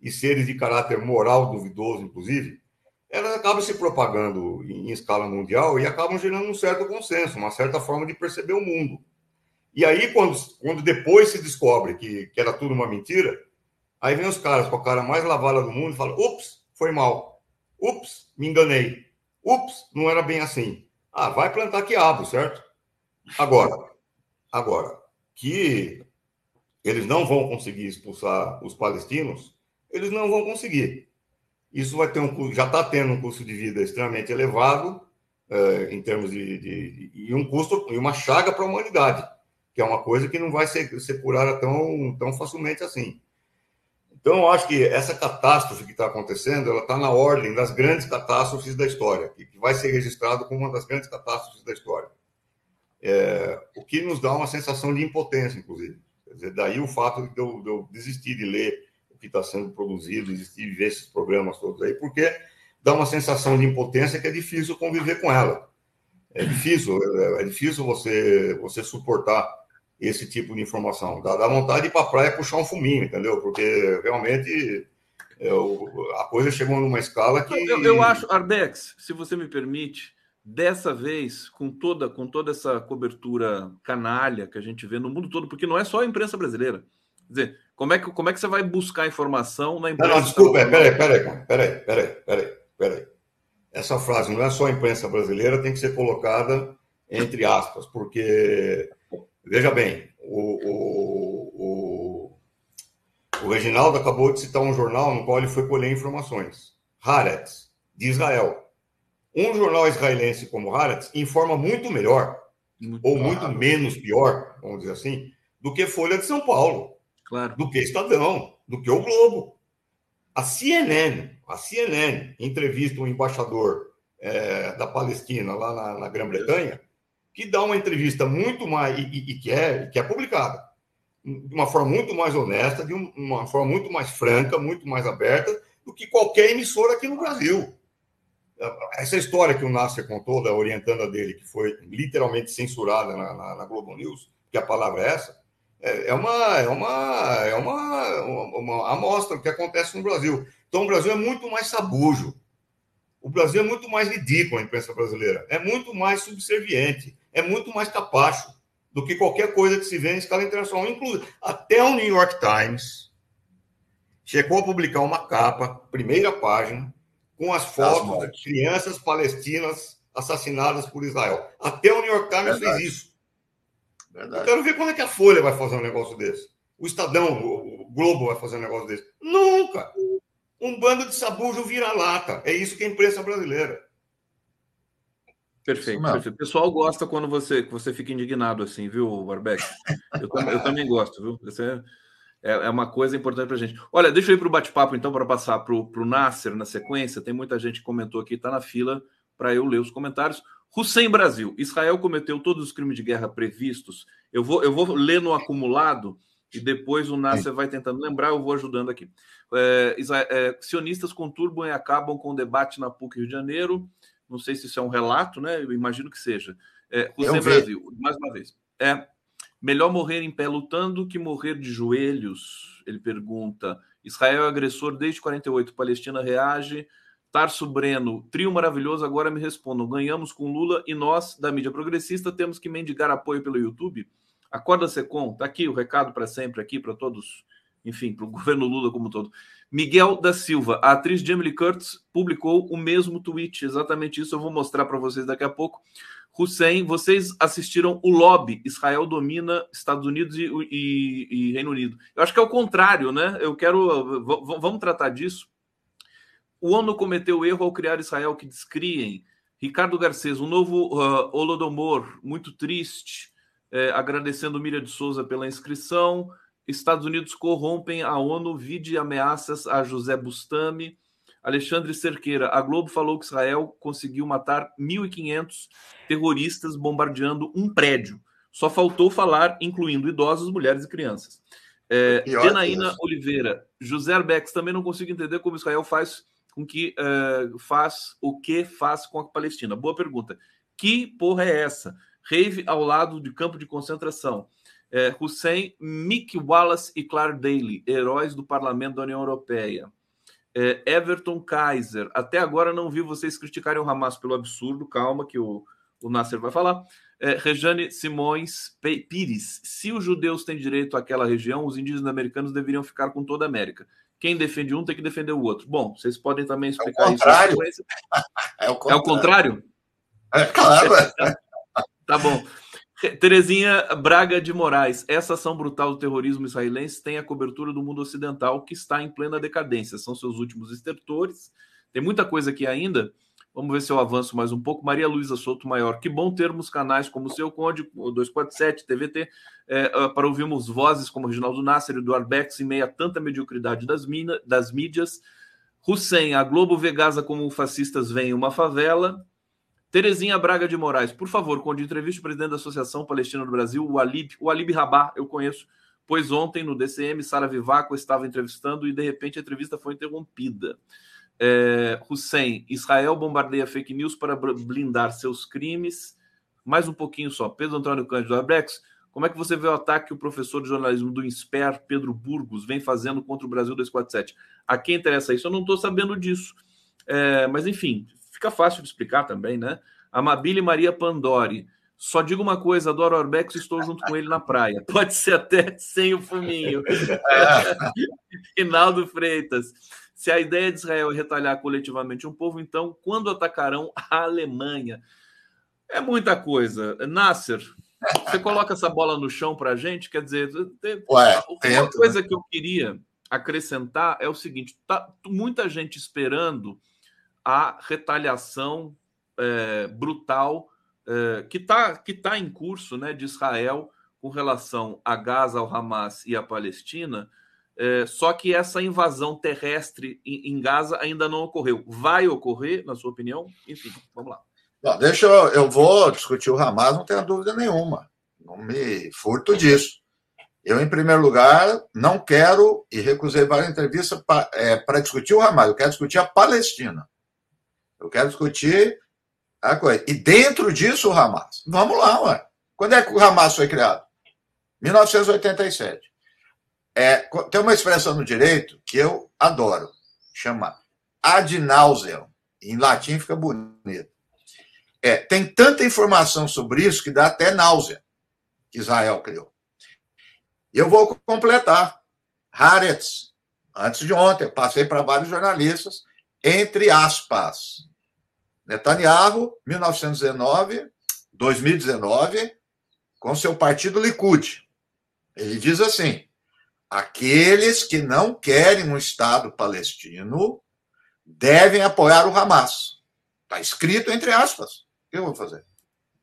e seres de caráter moral duvidoso, inclusive, elas acabam se propagando em escala mundial e acabam gerando um certo consenso, uma certa forma de perceber o mundo. E aí, quando, quando depois se descobre que, que era tudo uma mentira, aí vem os caras com a cara mais lavada do mundo e falam: ups, foi mal. Ups, me enganei. Ups, não era bem assim. Ah, vai plantar quiabo, certo? Agora, agora, que eles não vão conseguir expulsar os palestinos, eles não vão conseguir. Isso vai ter um já está tendo um custo de vida extremamente elevado uh, em termos de, de, de, e um custo e uma chaga para a humanidade, que é uma coisa que não vai ser, ser curada tão, tão facilmente assim. Então, eu acho que essa catástrofe que está acontecendo, ela está na ordem das grandes catástrofes da história, que vai ser registrado como uma das grandes catástrofes da história. É, o que nos dá uma sensação de impotência, inclusive. Dizer, daí o fato de eu, de eu desistir de ler que está sendo produzido, existir ver esses programas todos aí, porque dá uma sensação de impotência que é difícil conviver com ela. É difícil, é, é difícil você, você suportar esse tipo de informação. Dá, dá vontade de ir para a praia puxar um fuminho, entendeu? Porque realmente é, a coisa chegou numa escala que. Eu, eu acho, Arbex, se você me permite, dessa vez, com toda, com toda essa cobertura canalha que a gente vê no mundo todo, porque não é só a imprensa brasileira. Quer dizer, como é que, como é que você vai buscar informação na imprensa? Não, não desculpa, peraí, peraí, peraí, peraí, peraí, peraí. Essa frase não é só a imprensa brasileira, tem que ser colocada entre aspas, porque, veja bem, o, o, o, o Reginaldo acabou de citar um jornal no qual ele foi colher informações. Haaretz, de Israel. Um jornal israelense como Haaretz informa muito melhor, muito ou claro. muito menos pior, vamos dizer assim, do que Folha de São Paulo claro. do que Estadão, do que o Globo. A CNN, a CNN entrevista um embaixador é, da Palestina lá na, na Grã-Bretanha, que dá uma entrevista muito mais e, e, que, é, que é publicada de uma forma muito mais honesta, de uma forma muito mais franca, muito mais aberta do que qualquer emissora aqui no Brasil. Essa história que o Nasser contou da orientanda dele, que foi literalmente censurada na, na, na Globo News, que a palavra é essa, é, é uma, é uma, é uma, uma amostra do que acontece no Brasil. Então, o Brasil é muito mais sabujo. O Brasil é muito mais ridículo, a imprensa brasileira. É muito mais subserviente. É muito mais capacho do que qualquer coisa que se vê em escala internacional. Inclusive, até o New York Times chegou a publicar uma capa, primeira página, com as fotos de crianças palestinas assassinadas por Israel. Até o New York Times Verdade. fez isso. Verdade. Eu quero ver quando é que a Folha vai fazer um negócio desse. O Estadão, o Globo vai fazer um negócio desse. Nunca! Um bando de sabujo vira-lata. É isso que é a imprensa brasileira. Perfeito, perfeito. O pessoal gosta quando você, você fica indignado assim, viu, Barbeck? Eu, eu também gosto, viu? Você é, é uma coisa importante para a gente. Olha, deixa eu ir para o bate-papo, então, para passar para o Nasser na sequência. Tem muita gente que comentou aqui, está na fila para eu ler os comentários. Hussein Brasil. Israel cometeu todos os crimes de guerra previstos. Eu vou, eu vou ler no acumulado e depois o Nasser vai tentando lembrar, eu vou ajudando aqui. É, é, sionistas conturbam e acabam com o debate na PUC Rio de Janeiro. Não sei se isso é um relato, né? Eu imagino que seja. É, Hussein Brasil, mais uma vez. É melhor morrer em pé lutando que morrer de joelhos? Ele pergunta. Israel é agressor desde 48. Palestina reage. Tarso Breno, trio maravilhoso, agora me respondam. Ganhamos com Lula e nós, da mídia progressista, temos que mendigar apoio pelo YouTube? Acorda Secom, tá aqui o recado para sempre, aqui para todos, enfim, para o governo Lula como um todo. Miguel da Silva, a atriz Jamie Curtis publicou o mesmo tweet, exatamente isso eu vou mostrar para vocês daqui a pouco. Hussein, vocês assistiram o lobby Israel domina Estados Unidos e, e, e Reino Unido. Eu acho que é o contrário, né? Eu quero. Vamos tratar disso. O ONU cometeu erro ao criar Israel que descriem. Ricardo Garcês, um novo uh, Holodomor, muito triste, é, agradecendo Miriam de Souza pela inscrição. Estados Unidos corrompem a ONU, vide ameaças a José Bustami. Alexandre Cerqueira, a Globo falou que Israel conseguiu matar 1.500 terroristas bombardeando um prédio. Só faltou falar, incluindo idosos, mulheres e crianças. É, Oliveira, José Arbex, também não consigo entender como Israel faz com que uh, faz o que faz com a Palestina. Boa pergunta. Que porra é essa? Rave ao lado de campo de concentração. É, Hussein, Mick Wallace e Clark Daly, heróis do Parlamento da União Europeia. É, Everton Kaiser, até agora não vi vocês criticarem o Hamas pelo absurdo, calma que o, o Nasser vai falar. É, Rejane Simões Pires, se os judeus têm direito àquela região, os indígenas americanos deveriam ficar com toda a América. Quem defende um tem que defender o outro. Bom, vocês podem também explicar é isso. É o contrário. É o contrário? É claro. tá bom. Terezinha Braga de Moraes, essa ação brutal do terrorismo israelense tem a cobertura do mundo ocidental que está em plena decadência. São seus últimos estertores. Tem muita coisa aqui ainda. Vamos ver se eu avanço mais um pouco. Maria Luísa Souto Maior, que bom termos canais como o Seu Conde, o 247, TVT, é, para ouvirmos vozes como Reginaldo Nasser e Eduardo Bex em meio a tanta mediocridade das, mina, das mídias. Hussein, a Globo vê Gaza como fascistas vem uma favela. Terezinha Braga de Moraes, por favor, quando entrevista o presidente da Associação Palestina do Brasil, o Alib, o Alib Rabah, eu conheço, pois ontem no DCM, Sara Vivaco estava entrevistando e de repente a entrevista foi interrompida. É, Hussein, Israel bombardeia fake news para blindar seus crimes. Mais um pouquinho só. Pedro Antônio Cândido Abrex, como é que você vê o ataque que o professor de jornalismo do INSPER, Pedro Burgos, vem fazendo contra o Brasil 247? A quem interessa isso? Eu não estou sabendo disso. É, mas, enfim, Fica fácil de explicar também, né? Amabile Maria Pandori. Só digo uma coisa, adoro Orbex e estou junto com ele na praia. Pode ser até sem o fuminho. Rinaldo Freitas. Se a ideia de Israel é retalhar coletivamente um povo, então quando atacarão a Alemanha? É muita coisa. Nasser, você coloca essa bola no chão para a gente? Quer dizer, Ué, uma tento, coisa né? que eu queria acrescentar é o seguinte: tá muita gente esperando a retaliação é, brutal é, que está que tá em curso né, de Israel com relação a Gaza, ao Hamas e à Palestina. É, só que essa invasão terrestre em, em, Gaza ainda não ocorreu. Vai ocorrer, na sua opinião? Enfim, vamos lá. Não, deixa eu, eu vou discutir o Hamas, não tenho dúvida nenhuma. Não me furto disso. Eu, em primeiro lugar, não quero e recusei várias entrevistas para é, discutir o Hamas, eu quero discutir a Palestina. Eu quero discutir a coisa. E dentro disso o Hamas. Vamos lá, ué. Quando é que o Hamas foi criado? 1987. É, tem uma expressão no direito que eu adoro, chama ad nauseam. Em latim fica bonito. É, tem tanta informação sobre isso que dá até náusea que Israel criou. Eu vou completar. Haaretz, antes de ontem, passei para vários jornalistas, entre aspas. Netanyahu, 1919, 2019, com seu partido Likud. Ele diz assim: aqueles que não querem um Estado palestino devem apoiar o Hamas. Está escrito entre aspas. O que eu vou fazer?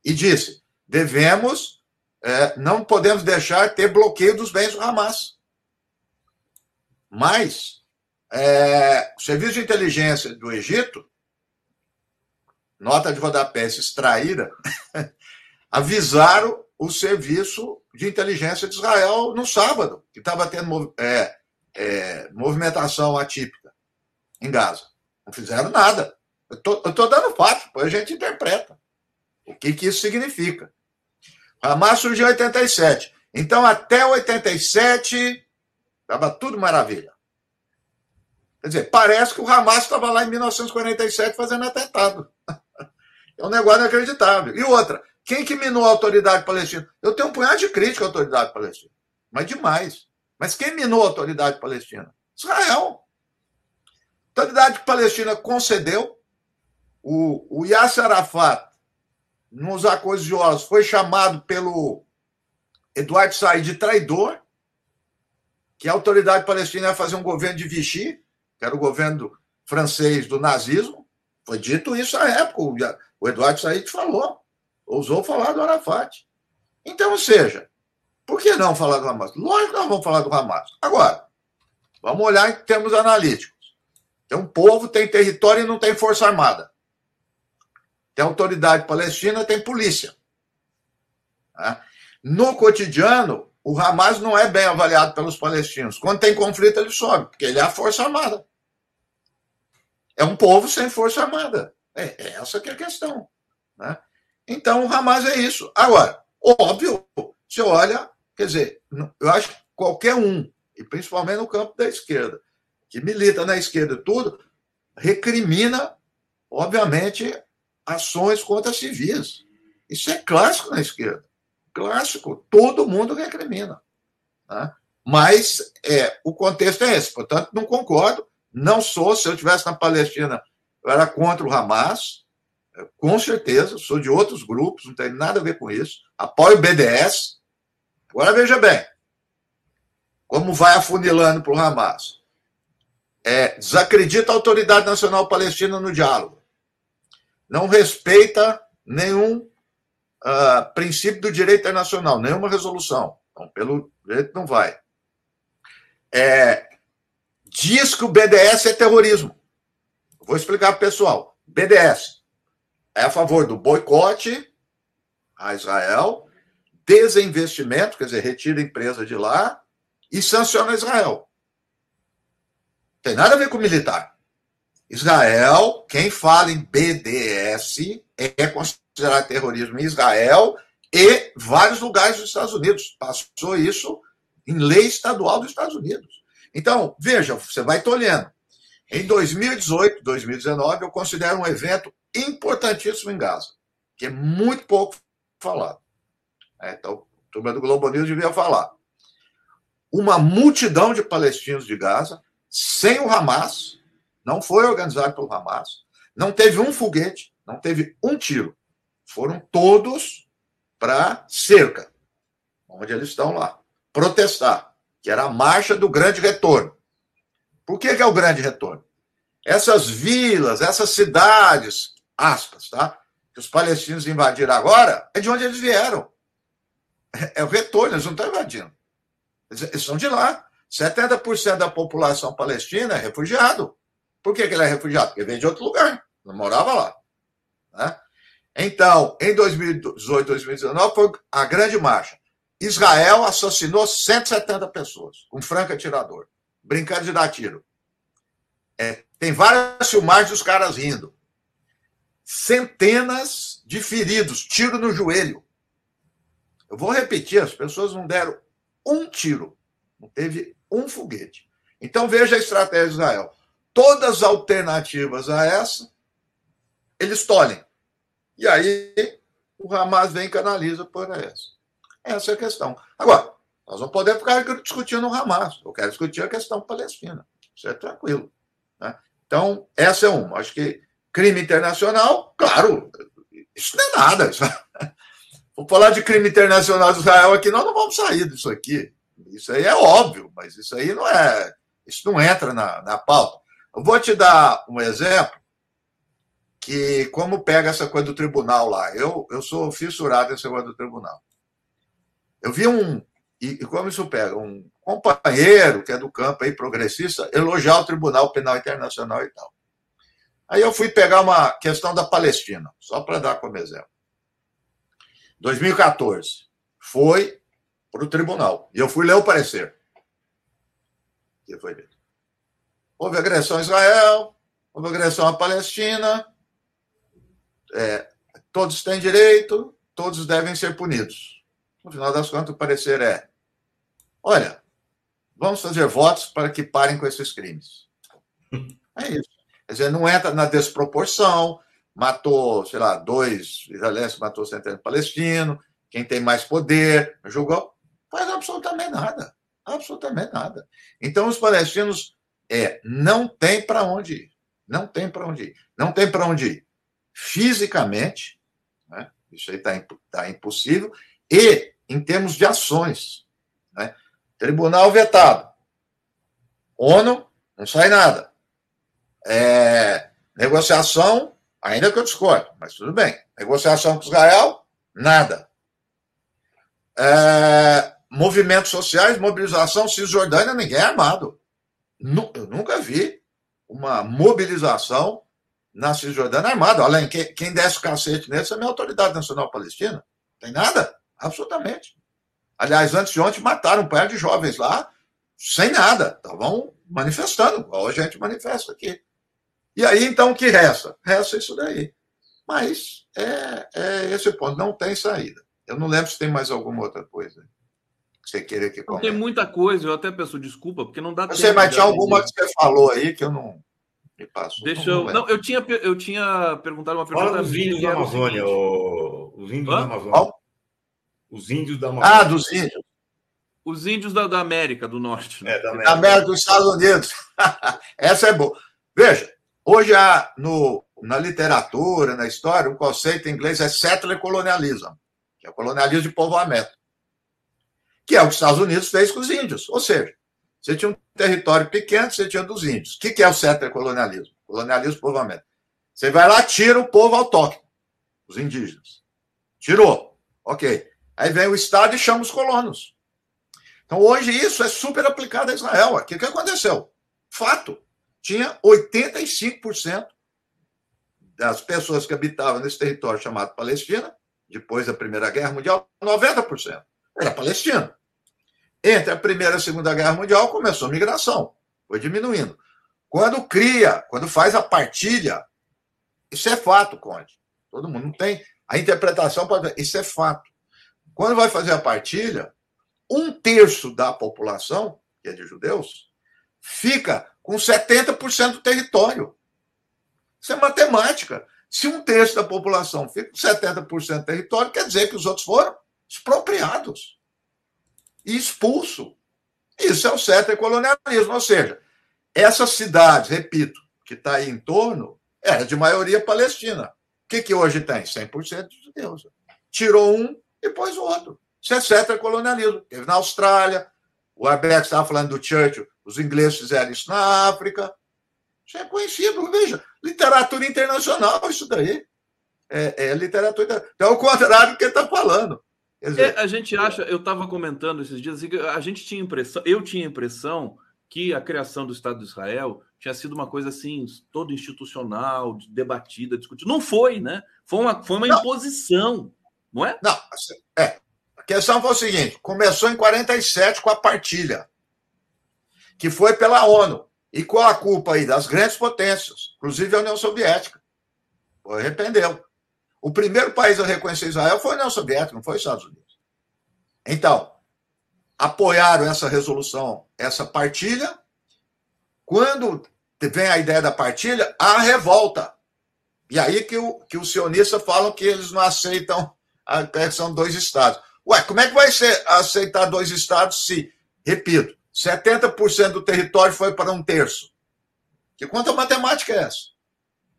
E disse: devemos, é, não podemos deixar ter bloqueio dos bens do Hamas. Mas é, o Serviço de Inteligência do Egito nota de rodapé extraída, avisaram o serviço de inteligência de Israel no sábado, que estava tendo é, é, movimentação atípica em Gaza. Não fizeram nada. Eu estou dando fato, depois a gente interpreta o que, que isso significa. Hamas surgiu em 87. Então, até 87, estava tudo maravilha. Quer dizer, parece que o Hamas estava lá em 1947 fazendo atentado. É um negócio inacreditável. E outra, quem que minou a autoridade palestina? Eu tenho um punhado de crítica à autoridade palestina, mas demais. Mas quem minou a autoridade palestina? Israel. A autoridade palestina concedeu, o, o Yasser Arafat não usar coisas de horas, foi chamado pelo Eduardo Said de traidor, que a autoridade palestina ia fazer um governo de Vichy, que era o governo francês do nazismo. Foi dito isso à época, o Eduardo Said falou, ousou falar do Arafat. Então, ou seja, por que não falar do Hamas? Lógico que nós vamos falar do Hamas. Agora, vamos olhar em termos analíticos. Tem um povo, tem território e não tem força armada. Tem autoridade palestina, tem polícia. Né? No cotidiano, o Hamas não é bem avaliado pelos palestinos. Quando tem conflito, ele sobe, porque ele é a força armada. É um povo sem força armada. É, é essa que é a questão. Né? Então, o Hamas é isso. Agora, óbvio, você olha, quer dizer, eu acho que qualquer um, e principalmente no campo da esquerda, que milita na esquerda e tudo, recrimina, obviamente, ações contra civis. Isso é clássico na esquerda. Clássico. Todo mundo recrimina. Né? Mas é, o contexto é esse. Portanto, não concordo. Não sou. Se eu estivesse na Palestina, era contra o Hamas. É, com certeza. Sou de outros grupos. Não tem nada a ver com isso. Apoio o BDS. Agora veja bem. Como vai afunilando para o Hamas. É, desacredita a Autoridade Nacional Palestina no diálogo não respeita nenhum uh, princípio do direito internacional, nenhuma resolução. Então, pelo jeito, não vai. É, diz que o BDS é terrorismo. Vou explicar para o pessoal. BDS é a favor do boicote a Israel, desinvestimento, quer dizer, retira a empresa de lá e sanciona Israel. Tem nada a ver com militar. Israel, quem fala em BDS é considerado terrorismo em Israel e vários lugares dos Estados Unidos. Passou isso em lei estadual dos Estados Unidos. Então, veja, você vai tolhendo. Em 2018, 2019, eu considero um evento importantíssimo em Gaza, que é muito pouco falado. É, então, a turma do Globo News devia falar. Uma multidão de palestinos de Gaza, sem o Hamas, não foi organizado pelo Hamas. Não teve um foguete, não teve um tiro. Foram todos para cerca, onde eles estão lá, protestar, que era a marcha do grande retorno. Por que, que é o grande retorno? Essas vilas, essas cidades, aspas, tá? Que os palestinos invadiram agora, é de onde eles vieram. É, o retorno, eles não estão invadindo. Eles, são de lá. 70% da população palestina é refugiado. Por que, que ele é refugiado? Porque vem de outro lugar, não morava lá. Né? Então, em 2018, 2019, foi a grande marcha. Israel assassinou 170 pessoas, com franco atirador, brincando de dar tiro. É, tem várias filmagens dos caras rindo. Centenas de feridos, tiro no joelho. Eu vou repetir, as pessoas não deram um tiro, não teve um foguete. Então veja a estratégia de Israel todas as alternativas a essa, eles tolhem. E aí o Hamas vem e canaliza por essa. Essa é a questão. Agora, nós não podemos ficar discutindo o Hamas. Eu quero discutir a questão palestina. Isso é tranquilo. Né? Então, essa é uma. Acho que crime internacional, claro, isso não é nada. Vou falar de crime internacional de Israel aqui, nós não vamos sair disso aqui. Isso aí é óbvio, mas isso aí não é. Isso não entra na, na pauta. Eu vou te dar um exemplo que como pega essa coisa do tribunal lá. Eu, eu sou fissurado nessa coisa do tribunal. Eu vi um, e, e, como isso pega, um companheiro que é do campo aí, progressista, elogiar o Tribunal Penal Internacional e tal. Aí eu fui pegar uma questão da Palestina, só para dar como exemplo. 2014, foi para o tribunal. E eu fui ler o parecer. Que foi dito. Houve agressão a Israel, houve agressão à Palestina, é, todos têm direito, todos devem ser punidos. No final das contas, o parecer é: olha, vamos fazer votos para que parem com esses crimes. É isso. Quer dizer, não entra na desproporção, matou, sei lá, dois israelenses, matou centenas de palestinos, quem tem mais poder, julgou, faz absolutamente nada. Absolutamente nada. Então, os palestinos é não tem para onde ir. Não tem para onde ir. Não tem para onde ir fisicamente, né? Isso aí está tá impossível. E, em termos de ações, né? tribunal vetado, ONU, não sai nada. É, negociação, ainda que eu discordo, mas tudo bem. Negociação com Israel, nada. É, movimentos sociais, mobilização, Cisjordânia, ninguém é armado. Eu nunca vi uma mobilização na Cisjordânia armada. Além, quem, desce o cacete nesse é a minha autoridade nacional palestina. Tem nada, absolutamente. Aliás, antes de ontem mataram um par de jovens lá, sem nada. Estavam manifestando, igual a gente manifesta aqui. E aí, então, o que resta? Resta isso daí. Mas é, é esse ponto, não tem saída. Eu não lembro se tem mais alguma outra coisa que você queira que comente. Tem muita coisa, eu até peço desculpa, porque não dá eu tempo. Sei, mas tinha alguma que você falou aí que eu não me passo. Deixa eu. Não, eu tinha, eu tinha perguntado uma pergunta. Fala dos índios da Amazônia, o... os índios Hã? da Amazônia. Os índios da Amazônia. Ah, dos índios. Os índios da, da América do Norte. Né? É, da América. América dos Estados Unidos. Essa é boa. Veja, hoje há no, na literatura, na história, o conceito em inglês é settler colonialism, que é o colonialismo de povoamento, que é o que os Estados Unidos fez com os índios. Ou seja, você tinha um território pequeno, você tinha dos índios. O que é o settler colonialismo? Colonialismo de povoamento. Você vai lá, tira o povo autóctone, os indígenas. Tirou. Ok. Aí vem o Estado e chama os colonos. Então, hoje, isso é super aplicado a Israel. O que, aconteceu? Fato. Tinha 85% das pessoas que habitavam nesse território chamado Palestina, depois da Primeira Guerra Mundial, 90% era palestino. Entre a Primeira e a Segunda Guerra Mundial começou a migração, foi diminuindo. Quando cria, quando faz a partilha, isso é fato, Conde. Todo mundo tem. A interpretação pode. Isso é fato. Quando vai fazer a partilha, um terço da população, que é de judeus, fica com 70% do território. Isso é matemática. Se um terço da população fica com 70% do território, quer dizer que os outros foram expropriados e expulsos. Isso é o certo colonialismo. Ou seja, essa cidade, repito, que está aí em torno, era de maioria palestina. O que, que hoje tem? 100% de judeus. Tirou um e pôs o outro. Isso é certo colonialismo. Teve na Austrália, o Arbex estava falando do Churchill, os ingleses fizeram isso na África. Isso é conhecido, veja, literatura internacional, isso daí. É, é literatura. Então, é o contrário do que ele está falando. Dizer, é, a gente acha, eu estava comentando esses dias, assim, a gente tinha impressão, eu tinha impressão que a criação do Estado de Israel tinha sido uma coisa assim, toda institucional, debatida, discutida. Não foi, né? Foi uma, foi uma imposição, não é? Não, assim, é, questão foi o seguinte: começou em 47 com a partilha, que foi pela ONU. E qual a culpa aí? Das grandes potências, inclusive a União Soviética. Foi, arrependeu. O primeiro país a reconhecer Israel foi a União Soviética, não foi os Estados Unidos. Então, apoiaram essa resolução, essa partilha. Quando vem a ideia da partilha, há revolta. E aí que, o, que os sionistas falam que eles não aceitam a questão dois estados. Ué, como é que vai ser aceitar dois estados se, repito, 70% do território foi para um terço? Que quanta matemática é essa?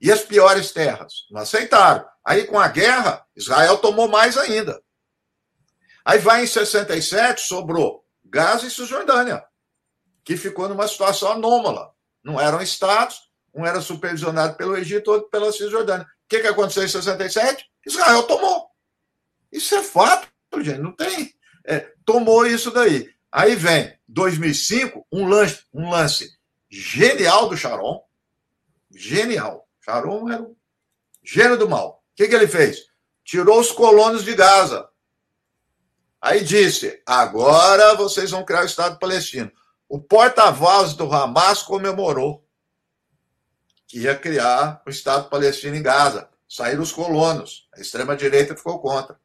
E as piores terras? Não aceitaram. Aí, com a guerra, Israel tomou mais ainda. Aí vai em 67, sobrou Gaza e Cisjordânia, que ficou numa situação anômala. Não eram estados, um era supervisionado pelo Egito, outro pela Cisjordânia. O que, que aconteceu em 67? Israel tomou. Isso é fato gente, não tem. É, tomou isso daí. Aí vem 2005, um lance, um lance genial do Sharon. Genial. Sharon era um gênio do mal. O que, que ele fez? Tirou os colonos de Gaza. Aí disse: agora vocês vão criar o Estado palestino. O porta-voz do Hamas comemorou que ia criar o Estado palestino em Gaza. Saíram os colonos. A extrema-direita ficou contra.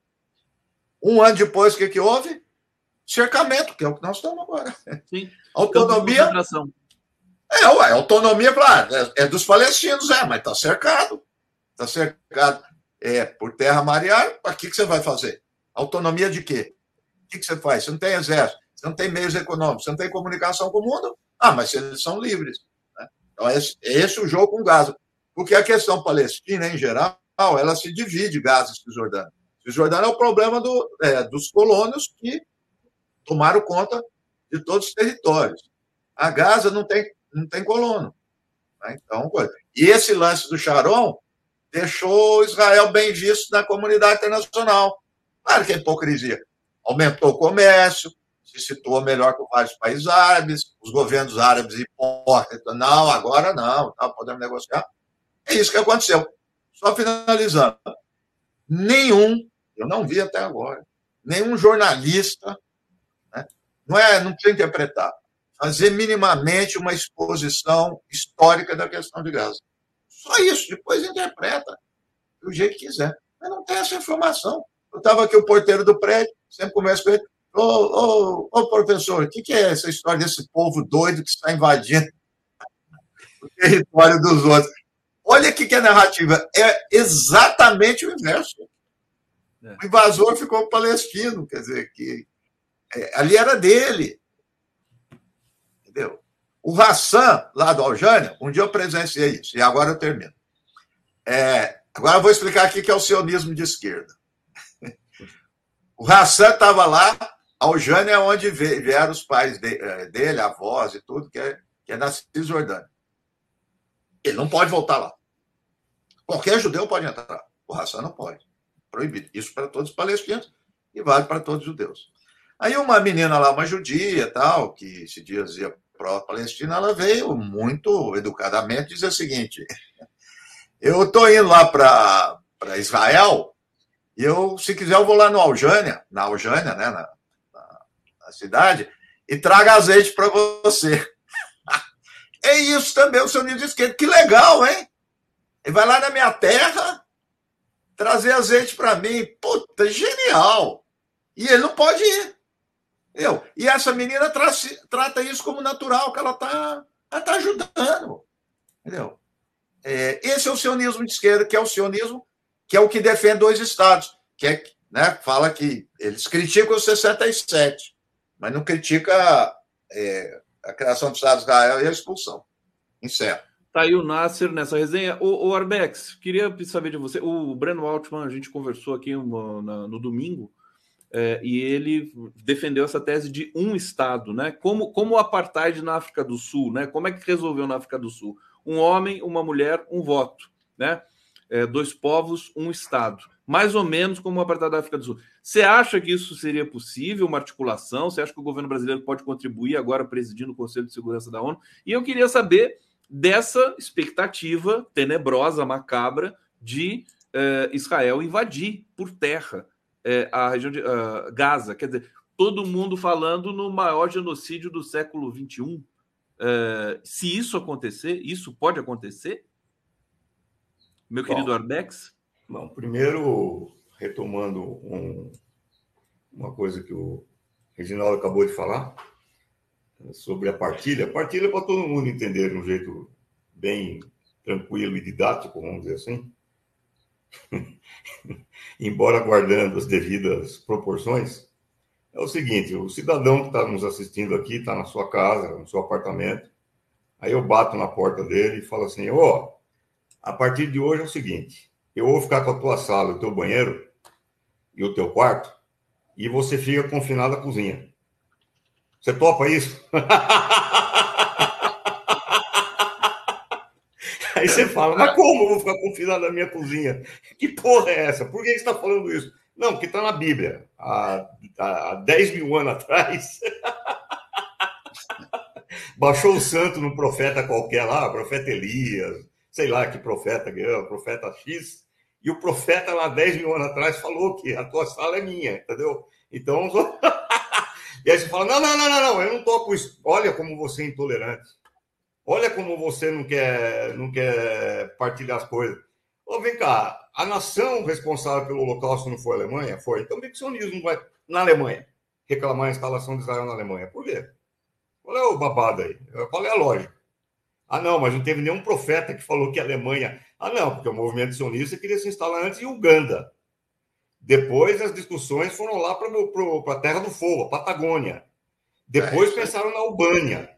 Um ano depois, o que, que houve? Cercamento, que é o que nós estamos agora. Sim. Autonomia. É, ué, autonomia, claro, é, é, dos palestinos, é, mas está cercado. Está cercado é, por terra marear. O que, que você vai fazer? Autonomia de quê? O que, que você faz? Você não tem exército, você não tem meios econômicos, você não tem comunicação com o mundo. Ah, mas eles são livres. Né? Então, esse, esse é o jogo com Gaza. Porque a questão palestina, em geral, ela se divide Gaza e Cisjordânia. Cisjordânia é o problema do, é, dos colonos que tomaram conta de todos os territórios. A Gaza não tem, não tem colono. Né? Então, e esse lance do Sharon deixou Israel bem visto na comunidade internacional. Claro que é hipocrisia. Aumentou o comércio, se situou melhor com vários países árabes, os governos árabes hipócritas. Não, agora não, tá, podemos negociar. É isso que aconteceu. Só finalizando. Nenhum, eu não vi até agora, nenhum jornalista, né, não, é, não precisa interpretar, fazer minimamente uma exposição histórica da questão de Gaza. Só isso, depois interpreta do jeito que quiser. Mas não tem essa informação. Eu estava aqui, o porteiro do prédio, sempre converso com ele. Ô, ô, ô professor, o que, que é essa história desse povo doido que está invadindo o território dos outros? Olha o que é narrativa. É exatamente o inverso. É. O invasor ficou palestino, quer dizer, que é, ali era dele. Entendeu? O Hassan, lá do Aljânia, um dia eu presenciei isso, e agora eu termino. É, agora eu vou explicar aqui que é o sionismo de esquerda. O Hassan estava lá, Aljânia é onde vieram os pais é, dele, avós e tudo, que é, que é na Cisjordânia. Ele não pode voltar lá. Qualquer judeu pode entrar. O Hassan não pode. Proibido. Isso para todos os palestinos e vale para todos os judeus. Aí uma menina lá, uma judia, tal, que se dizia pró-palestina, ela veio muito educadamente dizer o seguinte: eu estou indo lá para Israel e eu, se quiser, eu vou lá no Aljânia, na Aljânia, né, na, na, na cidade, e traga azeite para você. é isso também, o seu nível de esquerda. Que legal, hein? Ele vai lá na minha terra trazer azeite para mim. Puta, genial! E ele não pode ir. Eu. E essa menina tra trata isso como natural, que ela está ela tá ajudando. Entendeu? É, esse é o sionismo de esquerda, que é o sionismo que é o que defende dois estados, que é, né, fala que eles criticam o 67, mas não critica é, a criação do Estado de Israel e a expulsão. Encerro. Tá aí o Nasser nessa resenha. O, o Arbex, queria saber de você. O Breno Altman, a gente conversou aqui no, na, no domingo, é, e ele defendeu essa tese de um Estado, né? Como, como o apartheid na África do Sul, né? Como é que resolveu na África do Sul? Um homem, uma mulher, um voto, né? É, dois povos, um Estado. Mais ou menos como o apartheid da África do Sul. Você acha que isso seria possível, uma articulação? Você acha que o governo brasileiro pode contribuir agora presidindo o Conselho de Segurança da ONU? E eu queria saber dessa expectativa tenebrosa, macabra, de eh, Israel invadir por terra eh, a região de uh, Gaza. Quer dizer, todo mundo falando no maior genocídio do século XXI. Eh, se isso acontecer, isso pode acontecer? Meu querido bom, Arbex? Bom, primeiro, retomando um, uma coisa que o Reginaldo acabou de falar, sobre a partilha. Partilha para todo mundo entender de um jeito bem tranquilo e didático, vamos dizer assim. Embora guardando as devidas proporções, é o seguinte: o cidadão que está nos assistindo aqui está na sua casa, no seu apartamento. Aí eu bato na porta dele e falo assim: Ó, oh, a partir de hoje é o seguinte: eu vou ficar com a tua sala, o teu banheiro e o teu quarto, e você fica confinado à cozinha. Você topa isso? Aí você fala, mas como eu vou ficar confinado na minha cozinha? Que porra é essa? Por que você está falando isso? Não, porque está na Bíblia. Há, há 10 mil anos atrás, baixou o santo no profeta qualquer lá, profeta Elias, sei lá que profeta, profeta X, e o profeta lá 10 mil anos atrás falou que a tua sala é minha, entendeu? Então, E aí você fala: não, não, não, não, não, eu não toco isso. Olha como você é intolerante. Olha como você não quer, não quer partilhar as coisas. Ô, vem cá, a nação responsável pelo Holocausto não foi a Alemanha? Foi. Então, por que o sionismo vai na Alemanha reclamar a instalação de Israel na Alemanha? Por quê? Qual é o babado aí? Qual é a lógica? Ah, não, mas não teve nenhum profeta que falou que a Alemanha. Ah, não, porque o movimento sionista queria se instalar antes em Uganda. Depois as discussões foram lá para a Terra do Fogo, a Patagônia. Depois é, pensaram na Albânia.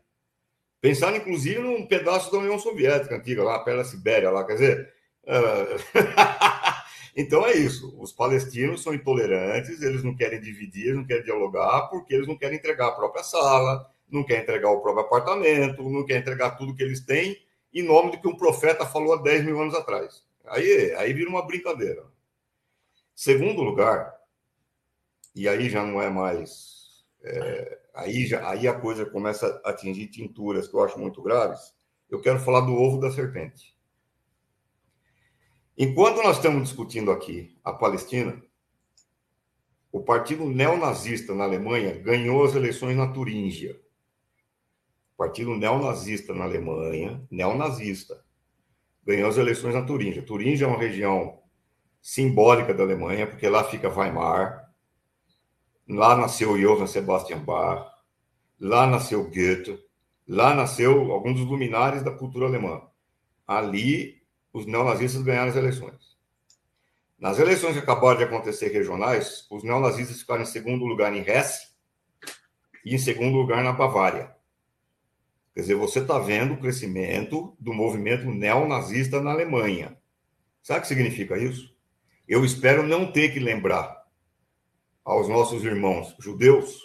Pensaram, inclusive, num pedaço da União Soviética antiga, lá da Sibéria, lá, quer dizer. Uh... Então é isso. Os palestinos são intolerantes, eles não querem dividir, não querem dialogar, porque eles não querem entregar a própria sala, não querem entregar o próprio apartamento, não querem entregar tudo que eles têm, em nome do que um profeta falou há 10 mil anos atrás. Aí, aí vira uma brincadeira. Segundo lugar, e aí já não é mais. É, aí, já, aí a coisa começa a atingir tinturas que eu acho muito graves. Eu quero falar do ovo da serpente. Enquanto nós estamos discutindo aqui a Palestina, o partido neonazista na Alemanha ganhou as eleições na Turíngia. O partido neonazista na Alemanha, neonazista, ganhou as eleições na Turíngia. Turíngia é uma região simbólica da Alemanha, porque lá fica Weimar, lá nasceu Johann Sebastian Bach, lá nasceu Goethe, lá nasceu alguns dos luminares da cultura alemã. Ali os neonazistas ganharam as eleições. Nas eleições que acabaram de acontecer regionais, os neonazistas ficaram em segundo lugar em Hesse e em segundo lugar na Bavária. Quer dizer, você está vendo o crescimento do movimento neonazista na Alemanha. Sabe o que significa isso? Eu espero não ter que lembrar aos nossos irmãos judeus,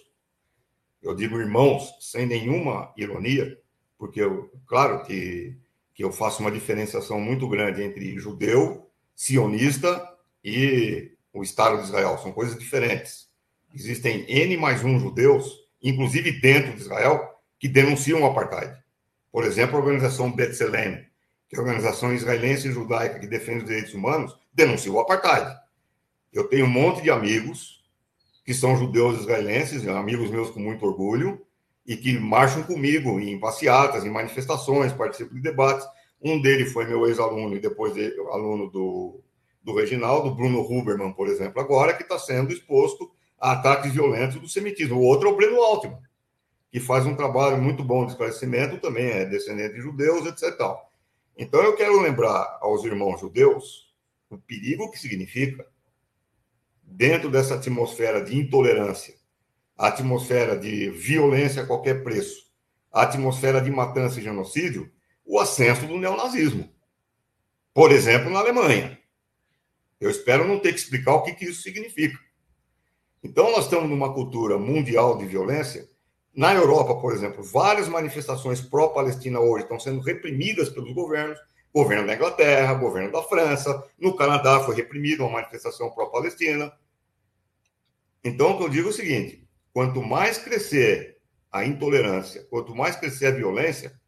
eu digo irmãos sem nenhuma ironia, porque eu, claro que que eu faço uma diferenciação muito grande entre judeu, sionista e o Estado de Israel. São coisas diferentes. Existem N mais um judeus, inclusive dentro de Israel, que denunciam o apartheid. Por exemplo, a organização B'Tselem, que é a organização israelense e judaica que defende os direitos humanos, denuncia o apartheid. Eu tenho um monte de amigos que são judeus israelenses, amigos meus com muito orgulho, e que marcham comigo em passeatas, em manifestações, participam de debates. Um deles foi meu ex-aluno e depois aluno do, do Reginaldo, Bruno Huberman, por exemplo, agora, que está sendo exposto a ataques violentos do semitismo. O outro é o Breno Altman, que faz um trabalho muito bom de esclarecimento, também é descendente de judeus, etc. Então, eu quero lembrar aos irmãos judeus o perigo que significa, dentro dessa atmosfera de intolerância, atmosfera de violência a qualquer preço, atmosfera de matança e genocídio, o ascenso do neonazismo. Por exemplo, na Alemanha. Eu espero não ter que explicar o que, que isso significa. Então, nós estamos numa cultura mundial de violência. Na Europa, por exemplo, várias manifestações pró-Palestina hoje estão sendo reprimidas pelos governos. Governo da Inglaterra, governo da França, no Canadá foi reprimida uma manifestação pró-Palestina. Então, eu digo é o seguinte: Quanto mais crescer a intolerância, quanto mais crescer a violência,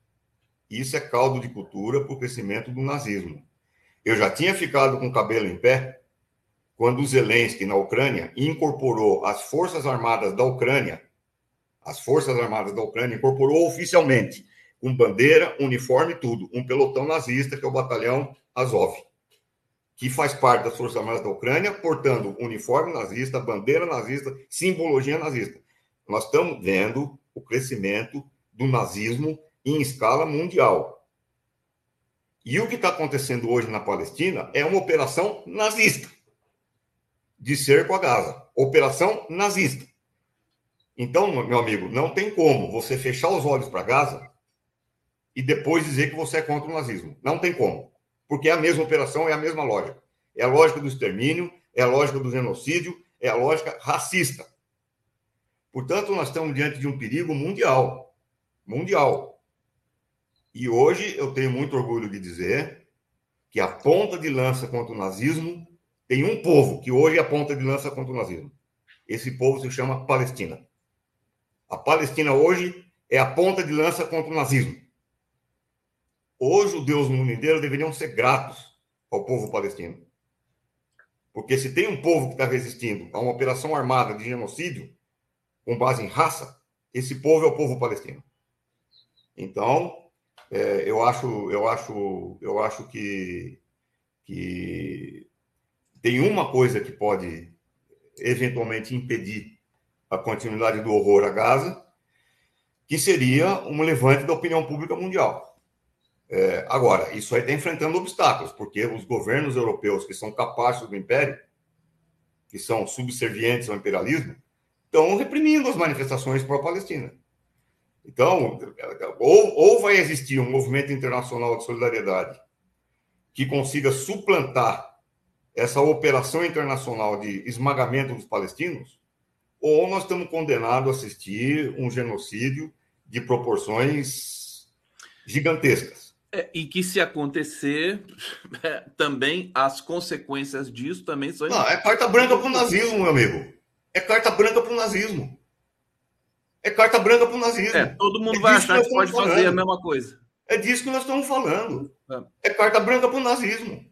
isso é caldo de cultura para o crescimento do nazismo. Eu já tinha ficado com o cabelo em pé quando Zelensky, na Ucrânia, incorporou as Forças Armadas da Ucrânia, as Forças Armadas da Ucrânia incorporou oficialmente, com bandeira, uniforme tudo, um pelotão nazista, que é o Batalhão Azov que faz parte das Forças Armadas da Ucrânia, portando uniforme nazista, bandeira nazista, simbologia nazista. Nós estamos vendo o crescimento do nazismo em escala mundial. E o que está acontecendo hoje na Palestina é uma operação nazista de cerco a Gaza. Operação nazista. Então, meu amigo, não tem como você fechar os olhos para Gaza e depois dizer que você é contra o nazismo. Não tem como porque é a mesma operação, é a mesma lógica. É a lógica do extermínio, é a lógica do genocídio, é a lógica racista. Portanto, nós estamos diante de um perigo mundial. Mundial. E hoje eu tenho muito orgulho de dizer que a ponta de lança contra o nazismo tem um povo que hoje é a ponta de lança contra o nazismo. Esse povo se chama Palestina. A Palestina hoje é a ponta de lança contra o nazismo os judeus no mundo inteiro deveriam ser gratos ao povo palestino. Porque se tem um povo que está resistindo a uma operação armada de genocídio, com base em raça, esse povo é o povo palestino. Então, é, eu acho, eu acho, eu acho que, que tem uma coisa que pode eventualmente impedir a continuidade do horror a Gaza, que seria um levante da opinião pública mundial. É, agora, isso aí está enfrentando obstáculos, porque os governos europeus que são capazes do império, que são subservientes ao imperialismo, estão reprimindo as manifestações pró-Palestina. Então, ou, ou vai existir um movimento internacional de solidariedade que consiga suplantar essa operação internacional de esmagamento dos palestinos, ou nós estamos condenados a assistir um genocídio de proporções gigantescas. É, e que se acontecer, é, também as consequências disso também são. Não, é carta branca para o nazismo, meu amigo. É carta branca para o nazismo. É carta branca para o nazismo. É, todo mundo é vai achar que, que pode falando. fazer a mesma coisa. É disso que nós estamos falando. É, é carta branca para o nazismo.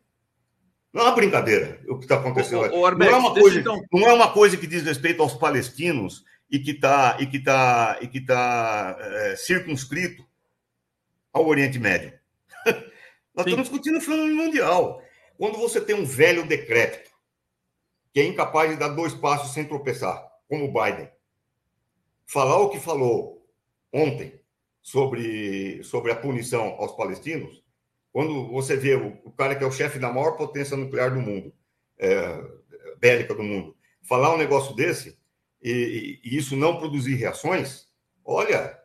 Não é uma brincadeira o que está acontecendo. O não, é uma coisa, então... não é uma coisa que diz respeito aos palestinos e que está e que tá, e que tá, é, circunscrito ao Oriente Médio. Nós Sim. estamos discutindo o fenômeno mundial. Quando você tem um velho decrépito que é incapaz de dar dois passos sem tropeçar, como o Biden, falar o que falou ontem sobre, sobre a punição aos palestinos, quando você vê o, o cara que é o chefe da maior potência nuclear do mundo, é, bélica do mundo, falar um negócio desse e, e, isso não produzir reações, olha,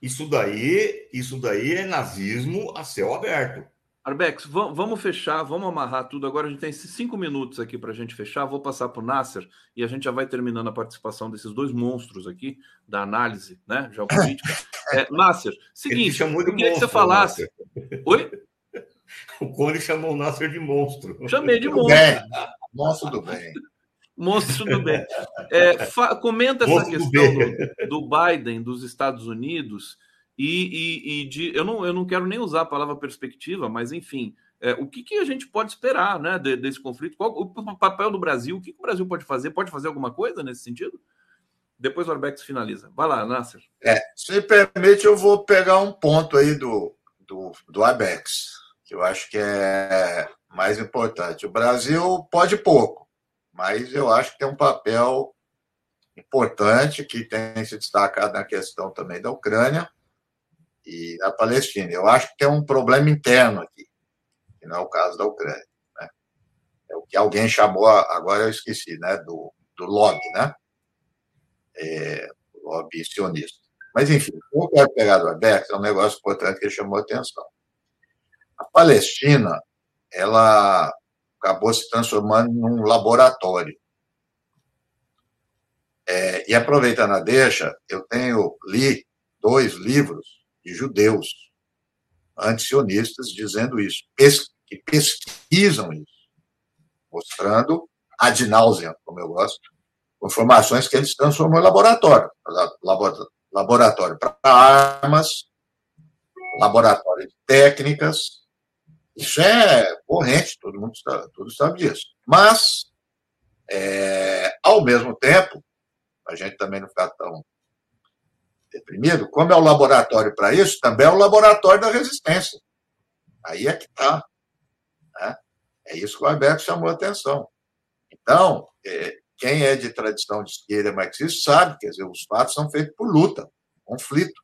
isso daí, isso daí é nazismo a céu aberto. Arbex, vamos fechar, vamos amarrar tudo. Agora a gente tem cinco minutos aqui para a gente fechar. Vou passar para o Nasser e a gente já vai terminando a participação desses dois monstros aqui da análise, né, geopolítica. É, Nasser, seguinte, eu queria monstro, que você falasse. Nasser. Oi? O Cone chamou o Nasser de monstro. Chamei de monstro. Bem. Monstro do bem. Monstro do bem. É, comenta monstro essa questão do, do Biden dos Estados Unidos e, e, e, de. Eu não, eu não quero nem usar a palavra perspectiva, mas enfim, é, o que, que a gente pode esperar né, de, desse conflito? Qual o papel do Brasil? O que, que, o Brasil pode fazer? Pode fazer alguma coisa nesse sentido? Depois o Arbex finaliza. Vai lá, Nasser. É, se me permite, eu vou pegar um ponto aí do, do, do Arbex, que eu acho que é mais importante. O Brasil pode pouco, mas eu acho que tem um papel importante que tem se destacado na questão também da Ucrânia e na Palestina. Eu acho que tem um problema interno aqui, que não é o caso da Ucrânia. Né? É o que alguém chamou, agora eu esqueci, né? do, do lobby, né? É, lobby sionista. Mas, enfim, o que eu quero pegar do Abex é um negócio importante que chamou a atenção. A Palestina, ela acabou se transformando num laboratório. É, e aproveitando a deixa, eu tenho li dois livros de judeus antisionistas dizendo isso, que pesquisam isso, mostrando ad nauseam, como eu gosto, informações que eles transformam em laboratório. Laboratório para armas, laboratório de técnicas. Isso é corrente, todo mundo sabe, todo sabe disso. Mas, é, ao mesmo tempo, a gente também não ficar tão deprimido, como é o laboratório para isso, também é o laboratório da resistência. Aí é que está. Né? É isso que o Alberto chamou a atenção. Então, é, quem é de tradição de esquerda marxista sabe, quer dizer, os fatos são feitos por luta, conflito.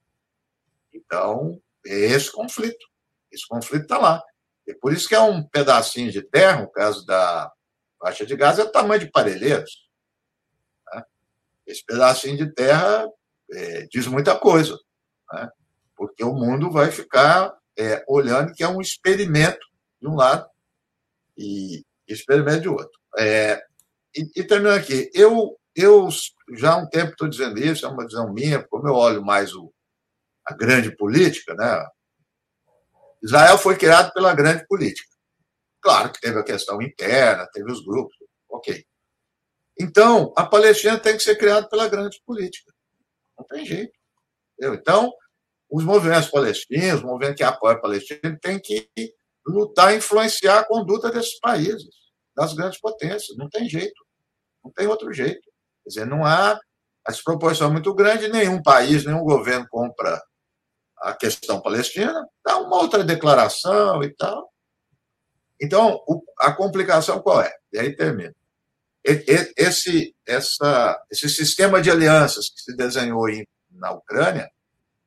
Então, é esse conflito. Esse conflito está lá. E por isso que é um pedacinho de terra, no caso da faixa de gás, é o tamanho de parelheiros. Né? Esse pedacinho de terra é, diz muita coisa, né? porque o mundo vai ficar é, olhando que é um experimento de um lado e experimento de outro. É, e, e terminando aqui, eu, eu já há um tempo estou dizendo isso, é uma visão minha, como eu olho mais o, a grande política, né? Israel foi criado pela grande política. Claro que teve a questão interna, teve os grupos, ok. Então, a Palestina tem que ser criada pela grande política. Não tem jeito. Entendeu? Então, os movimentos palestinos, os movimentos que apoiam a Palestina, têm que lutar e influenciar a conduta desses países, das grandes potências. Não tem jeito. Não tem outro jeito. Quer dizer, não há a desproporção muito grande, nenhum país, nenhum governo compra a questão palestina, dá uma outra declaração e tal. Então, a complicação qual é? E aí termina esse, essa, esse sistema de alianças que se desenhou na Ucrânia,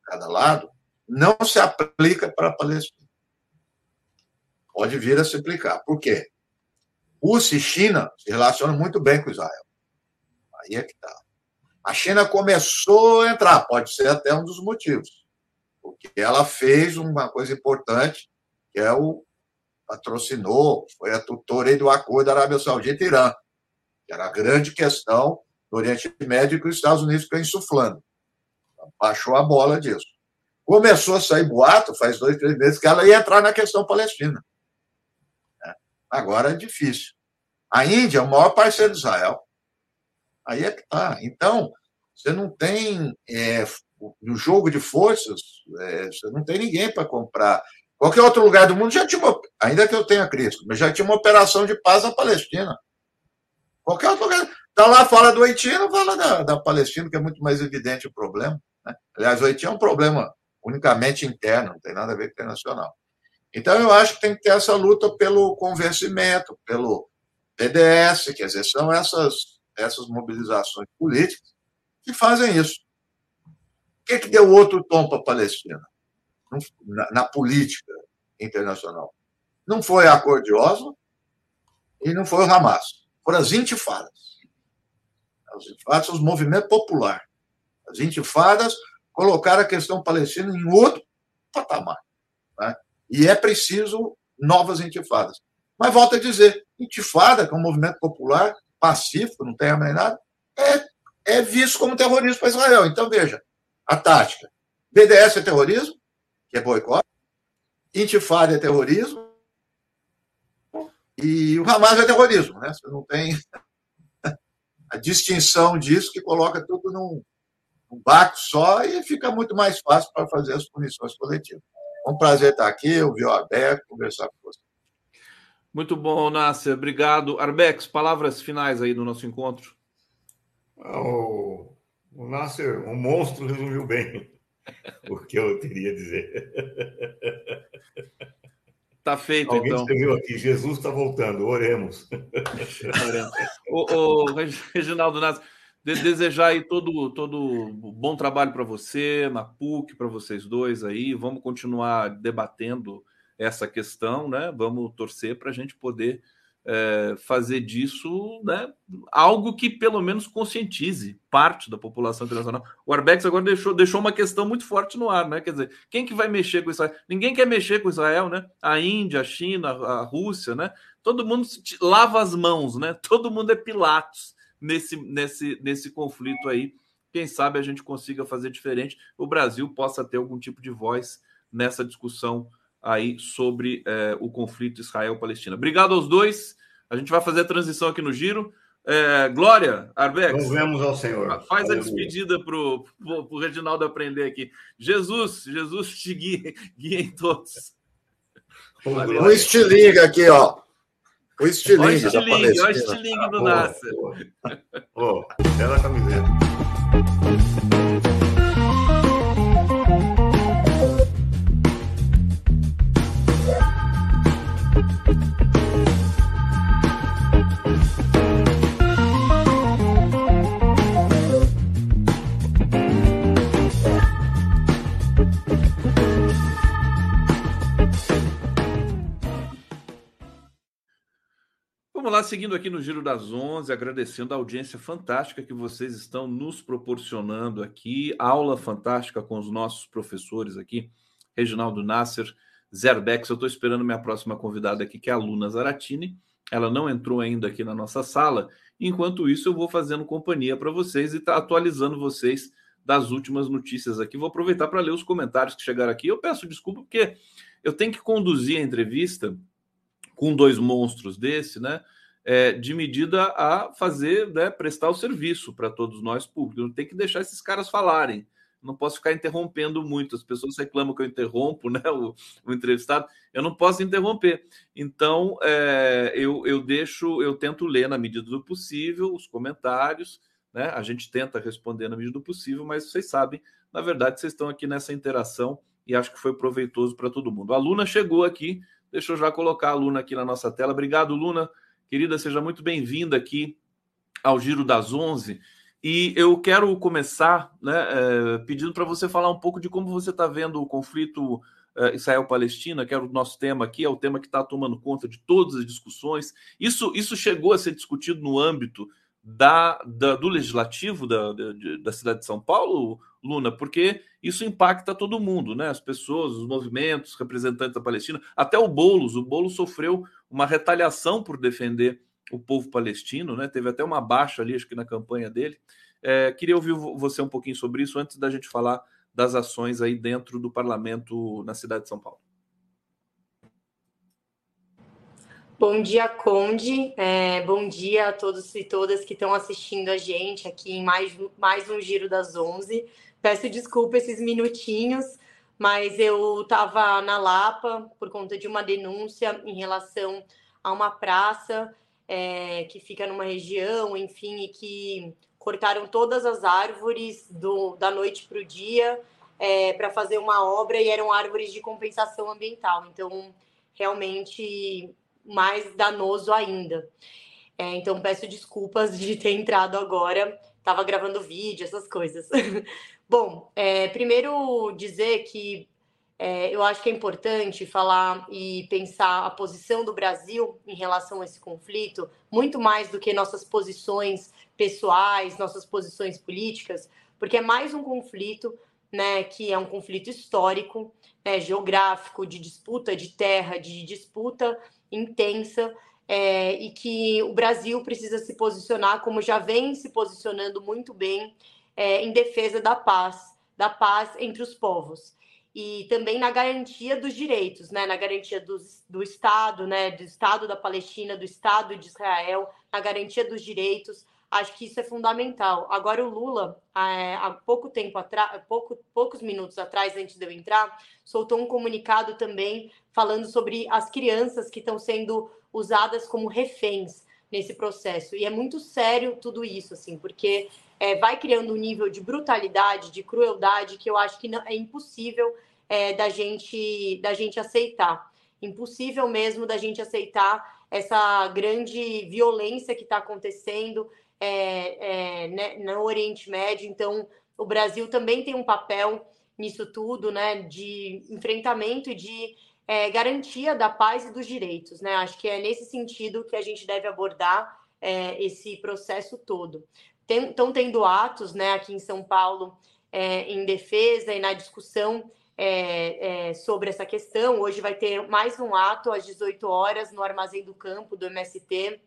cada lado, não se aplica para a Palestina. Pode vir a se aplicar. Por quê? Rússia e China se relacionam muito bem com Israel. Aí é que está. A China começou a entrar, pode ser até um dos motivos, porque ela fez uma coisa importante, que é o, patrocinou, foi a tutora do acordo da Arábia Saudita e Irã, que era a grande questão do Oriente Médio que os Estados Unidos ficam insuflando. Baixou a bola disso. Começou a sair boato, faz dois, três meses, que ela ia entrar na questão palestina. É. Agora é difícil. A Índia é o maior parceiro de Israel. Aí é que está. Então, você não tem. É, no jogo de forças, é, você não tem ninguém para comprar. Qualquer outro lugar do mundo já tinha, uma, ainda que eu tenha Cristo, mas já tinha uma operação de paz na Palestina. Qualquer outro lugar. Está lá, fala do Haiti, não fala da, da Palestina, que é muito mais evidente o problema. Né? Aliás, o Haiti é um problema unicamente interno, não tem nada a ver com internacional. Então, eu acho que tem que ter essa luta pelo convencimento, pelo PDS, quer dizer, são essas, essas mobilizações políticas que fazem isso. Que, que deu outro tom para a Palestina na, na, política internacional? Não foi a Oslo e não foi o Hamas. Foram as intifadas. As intifadas são os movimentos populares. As intifadas colocaram a questão palestina em outro patamar. Né? E é preciso novas intifadas. Mas volto a dizer, intifada, que é um movimento popular, pacífico, não tem nada, é, é visto como terrorismo para Israel. Então, veja, a tática. BDS é terrorismo, que é boicote, intifada é terrorismo, e o Hamas é terrorismo. Né? Você não tem a distinção disso que coloca tudo num, num barco só e fica muito mais fácil para fazer as punições coletivas. É um prazer estar aqui, ouvir o aberto, conversar com você. Muito bom, Nasser. Obrigado. Arbex, palavras finais aí do nosso encontro. Ah, o, Nasser, um monstro, resumiu bem o que eu teria a dizer. Tá feito, Alguém então. escreveu aqui, Jesus está voltando, oremos. o, o Reginaldo Nasser, desejar aí todo, todo bom trabalho para você, na PUC, para vocês dois aí. Vamos continuar debatendo essa questão, né? Vamos torcer para a gente poder é, fazer disso né, algo que pelo menos conscientize parte da população internacional. O Arbex agora deixou, deixou uma questão muito forte no ar, né? Quer dizer, quem que vai mexer com Israel? Ninguém quer mexer com Israel, né? A Índia, a China, a Rússia, né? Todo mundo lava as mãos, né? Todo mundo é Pilatos nesse, nesse, nesse conflito aí. Quem sabe a gente consiga fazer diferente, o Brasil possa ter algum tipo de voz nessa discussão aí sobre é, o conflito Israel-Palestina. Obrigado aos dois. A gente vai fazer a transição aqui no giro. É, Glória, Arbex. vemos ao Senhor. Faz Aleluia. a despedida para o Reginaldo aprender aqui. Jesus, Jesus te guie, guie em todos. O estilingue aqui, ó. O estilingue. Olha o estilingue, olha o estilingue do Nasser. Ó, bela camiseta. Vamos lá, seguindo aqui no Giro das Onze, agradecendo a audiência fantástica que vocês estão nos proporcionando aqui. Aula fantástica com os nossos professores aqui, Reginaldo Nasser, Zerbex. Eu estou esperando minha próxima convidada aqui, que é a Luna Zaratini. Ela não entrou ainda aqui na nossa sala. Enquanto isso, eu vou fazendo companhia para vocês e tá atualizando vocês das últimas notícias aqui. Vou aproveitar para ler os comentários que chegaram aqui. Eu peço desculpa porque eu tenho que conduzir a entrevista com dois monstros desse, né? É, de medida a fazer, né, prestar o serviço para todos nós públicos. Não tem que deixar esses caras falarem. Não posso ficar interrompendo muito. As pessoas reclamam que eu interrompo né, o, o entrevistado. Eu não posso interromper. Então, é, eu, eu deixo, eu tento ler na medida do possível os comentários. Né? A gente tenta responder na medida do possível, mas vocês sabem, na verdade, vocês estão aqui nessa interação e acho que foi proveitoso para todo mundo. A Luna chegou aqui, deixa eu já colocar a Luna aqui na nossa tela. Obrigado, Luna Querida, seja muito bem-vinda aqui ao Giro das Onze. E eu quero começar né, é, pedindo para você falar um pouco de como você está vendo o conflito é, Israel-Palestina, que era o nosso tema aqui, é o tema que está tomando conta de todas as discussões. Isso, isso chegou a ser discutido no âmbito da, da do legislativo da, da, da, cidade de São Paulo, Luna, porque isso impacta todo mundo, né? As pessoas, os movimentos, representantes da Palestina, até o Boulos. O Boulos sofreu uma retaliação por defender o povo palestino, né? Teve até uma baixa ali, acho que na campanha dele. É, queria ouvir você um pouquinho sobre isso antes da gente falar das ações aí dentro do parlamento na cidade de São Paulo. Bom dia, Conde. É, bom dia a todos e todas que estão assistindo a gente aqui em mais, mais um Giro das 11. Peço desculpa esses minutinhos, mas eu estava na Lapa por conta de uma denúncia em relação a uma praça é, que fica numa região, enfim, e que cortaram todas as árvores do, da noite para o dia é, para fazer uma obra e eram árvores de compensação ambiental. Então, realmente mais danoso ainda. É, então, peço desculpas de ter entrado agora. Estava gravando vídeo, essas coisas. Bom, é, primeiro dizer que é, eu acho que é importante falar e pensar a posição do Brasil em relação a esse conflito, muito mais do que nossas posições pessoais, nossas posições políticas, porque é mais um conflito, né, que é um conflito histórico, né, geográfico, de disputa de terra, de disputa intensa, é, e que o Brasil precisa se posicionar, como já vem se posicionando muito bem, é, em defesa da paz, da paz entre os povos e também na garantia dos direitos, né? na garantia do, do Estado, né? do Estado da Palestina, do Estado de Israel, na garantia dos direitos. Acho que isso é fundamental. Agora, o Lula, é, há pouco tempo atrás, pouco, poucos minutos atrás, antes de eu entrar, soltou um comunicado também falando sobre as crianças que estão sendo usadas como reféns nesse processo. E é muito sério tudo isso, assim, porque é, vai criando um nível de brutalidade, de crueldade que eu acho que não, é impossível é, da gente da gente aceitar, impossível mesmo da gente aceitar essa grande violência que está acontecendo é, é, né, no Oriente Médio. Então, o Brasil também tem um papel nisso tudo, né, de enfrentamento e de é, garantia da paz e dos direitos, né? Acho que é nesse sentido que a gente deve abordar é, esse processo todo estão tendo atos né, aqui em São Paulo é, em defesa e na discussão é, é, sobre essa questão. Hoje vai ter mais um ato às 18 horas no Armazém do Campo do MST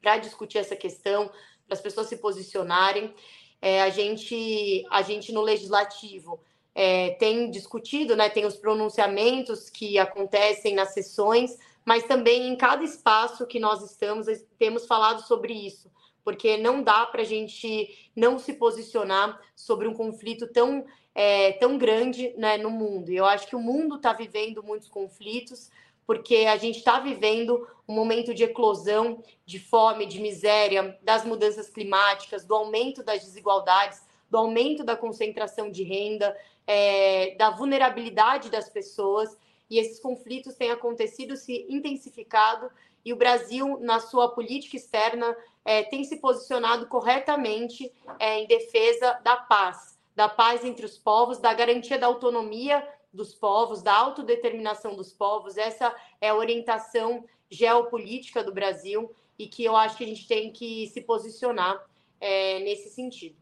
para discutir essa questão, para as pessoas se posicionarem. É, a, gente, a gente no Legislativo é, tem discutido, né, tem os pronunciamentos que acontecem nas sessões, mas também em cada espaço que nós estamos, temos falado sobre isso porque não dá para a gente não se posicionar sobre um conflito tão, é, tão grande né, no mundo. E eu acho que o mundo está vivendo muitos conflitos, porque a gente está vivendo um momento de eclosão, de fome, de miséria, das mudanças climáticas, do aumento das desigualdades, do aumento da concentração de renda, é, da vulnerabilidade das pessoas. E esses conflitos têm acontecido, se intensificado, e o Brasil, na sua política externa, é, tem se posicionado corretamente é, em defesa da paz, da paz entre os povos, da garantia da autonomia dos povos, da autodeterminação dos povos. Essa é a orientação geopolítica do Brasil e que eu acho que a gente tem que se posicionar é, nesse sentido.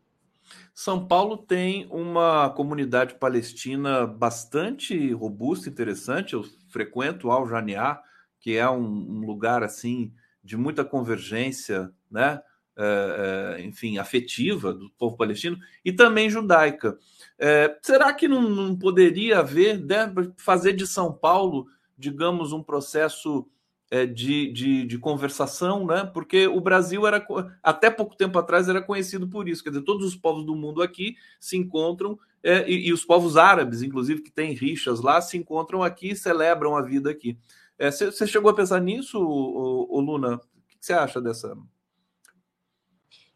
São Paulo tem uma comunidade palestina bastante robusta, interessante. Eu frequento Al Janiá, que é um, um lugar assim de muita convergência, né? É, é, enfim, afetiva do povo palestino e também judaica. É, será que não, não poderia haver, né, fazer de São Paulo, digamos, um processo de, de, de, conversação, né? Porque o Brasil era até pouco tempo atrás era conhecido por isso, quer dizer, todos os povos do mundo aqui se encontram é, e, e, os povos árabes, inclusive que têm rixas lá, se encontram aqui e celebram a vida aqui. Você é, chegou a pensar nisso, o, o Luna? O que você acha dessa?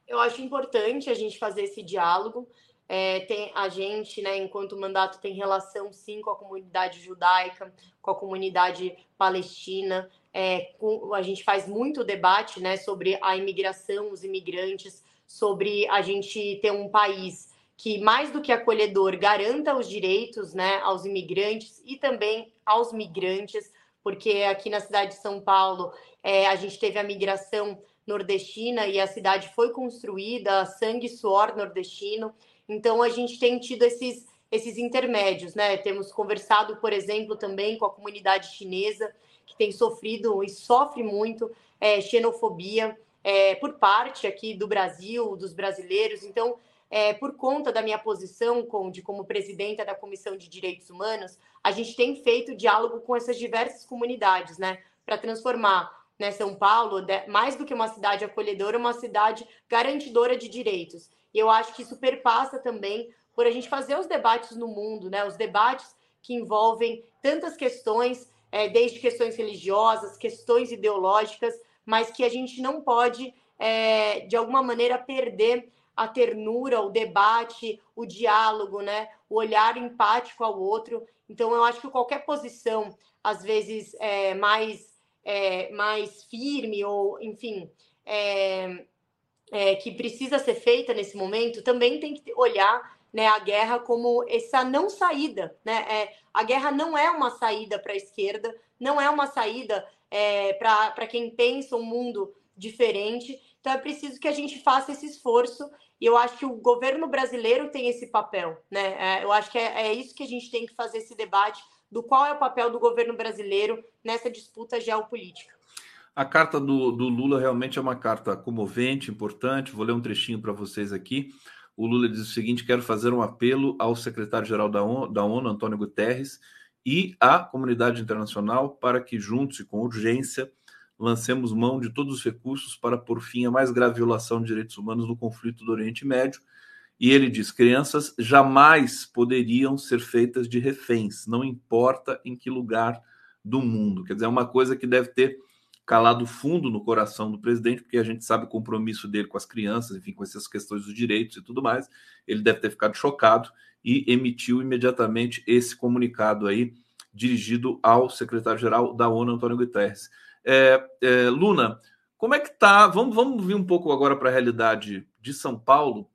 Eu acho importante a gente fazer esse diálogo. É, tem a gente, né, enquanto mandato, tem relação sim com a comunidade judaica, com a comunidade palestina. É, com, a gente faz muito debate né, sobre a imigração, os imigrantes, sobre a gente ter um país que, mais do que acolhedor, garanta os direitos né, aos imigrantes e também aos migrantes porque aqui na cidade de São Paulo é, a gente teve a migração nordestina e a cidade foi construída, sangue e suor nordestino. Então a gente tem tido esses esses intermédios, né? Temos conversado, por exemplo, também com a comunidade chinesa, que tem sofrido e sofre muito é, xenofobia é, por parte aqui do Brasil, dos brasileiros. Então, é, por conta da minha posição com, de, como presidenta da Comissão de Direitos Humanos, a gente tem feito diálogo com essas diversas comunidades, né? Para transformar né, São Paulo, mais do que uma cidade acolhedora, uma cidade garantidora de direitos. E eu acho que isso perpassa também por a gente fazer os debates no mundo, né? Os debates que envolvem tantas questões, é, desde questões religiosas, questões ideológicas, mas que a gente não pode, é, de alguma maneira, perder a ternura, o debate, o diálogo, né? O olhar empático ao outro. Então, eu acho que qualquer posição, às vezes, é, mais, é, mais firme ou, enfim, é, é, que precisa ser feita nesse momento, também tem que olhar né, a guerra como essa não saída. Né? É, a guerra não é uma saída para a esquerda, não é uma saída é, para quem pensa um mundo diferente. Então é preciso que a gente faça esse esforço. E eu acho que o governo brasileiro tem esse papel. Né? É, eu acho que é, é isso que a gente tem que fazer esse debate do qual é o papel do governo brasileiro nessa disputa geopolítica. A carta do, do Lula realmente é uma carta comovente, importante. Vou ler um trechinho para vocês aqui o Lula diz o seguinte: quero fazer um apelo ao secretário-geral da ONU, da ONU, Antônio Guterres, e à comunidade internacional para que, juntos e com urgência, lancemos mão de todos os recursos para por fim a mais grave violação de direitos humanos no conflito do Oriente Médio. E ele diz: crianças jamais poderiam ser feitas de reféns, não importa em que lugar do mundo. Quer dizer, é uma coisa que deve ter calado fundo no coração do presidente, porque a gente sabe o compromisso dele com as crianças, enfim, com essas questões dos direitos e tudo mais. Ele deve ter ficado chocado e emitiu imediatamente esse comunicado aí, dirigido ao secretário-geral da ONU, Antônio Guterres. É, é, Luna, como é que tá? Vamos, vamos vir um pouco agora para a realidade de São Paulo,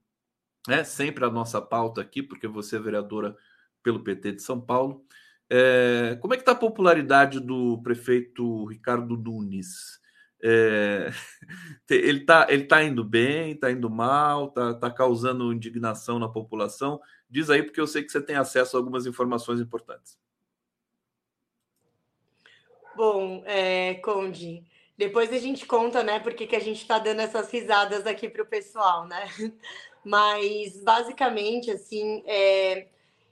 né? Sempre a nossa pauta aqui, porque você é vereadora pelo PT de São Paulo. É, como é que está a popularidade do prefeito Ricardo Nunes? É, ele está ele tá indo bem, está indo mal, está tá causando indignação na população? Diz aí, porque eu sei que você tem acesso a algumas informações importantes. Bom, é, Conde, depois a gente conta, né, porque que a gente está dando essas risadas aqui para o pessoal, né? Mas, basicamente, assim, é,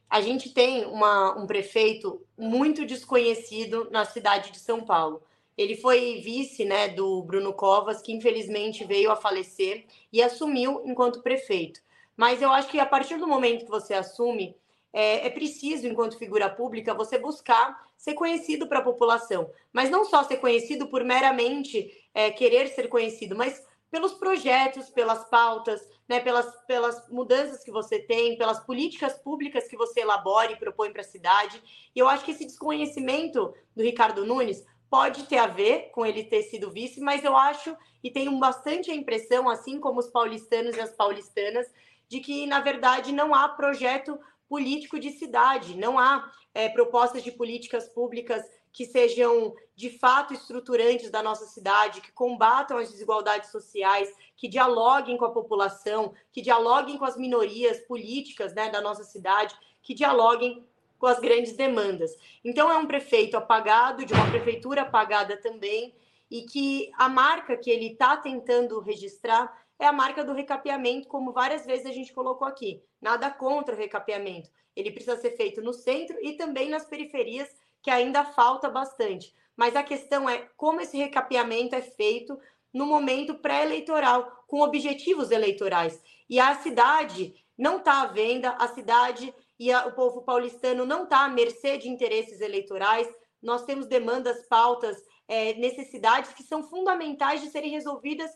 a gente tem uma, um prefeito muito desconhecido na cidade de São Paulo. Ele foi vice né, do Bruno Covas, que infelizmente veio a falecer e assumiu enquanto prefeito. Mas eu acho que a partir do momento que você assume, é, é preciso, enquanto figura pública, você buscar ser conhecido para a população. Mas não só ser conhecido por meramente é, querer ser conhecido, mas pelos projetos, pelas pautas, né, pelas, pelas mudanças que você tem, pelas políticas públicas que você elabora e propõe para a cidade. E eu acho que esse desconhecimento do Ricardo Nunes pode ter a ver com ele ter sido vice, mas eu acho e tenho bastante a impressão, assim como os paulistanos e as paulistanas, de que, na verdade, não há projeto político de cidade, não há é, propostas de políticas públicas que sejam de fato estruturantes da nossa cidade, que combatam as desigualdades sociais, que dialoguem com a população, que dialoguem com as minorias políticas né, da nossa cidade, que dialoguem com as grandes demandas. Então, é um prefeito apagado, de uma prefeitura apagada também, e que a marca que ele está tentando registrar é a marca do recapeamento, como várias vezes a gente colocou aqui. Nada contra o recapeamento. Ele precisa ser feito no centro e também nas periferias que ainda falta bastante. Mas a questão é como esse recapeamento é feito no momento pré-eleitoral, com objetivos eleitorais. E a cidade não está à venda, a cidade e a, o povo paulistano não está à mercê de interesses eleitorais. Nós temos demandas, pautas, é, necessidades que são fundamentais de serem resolvidas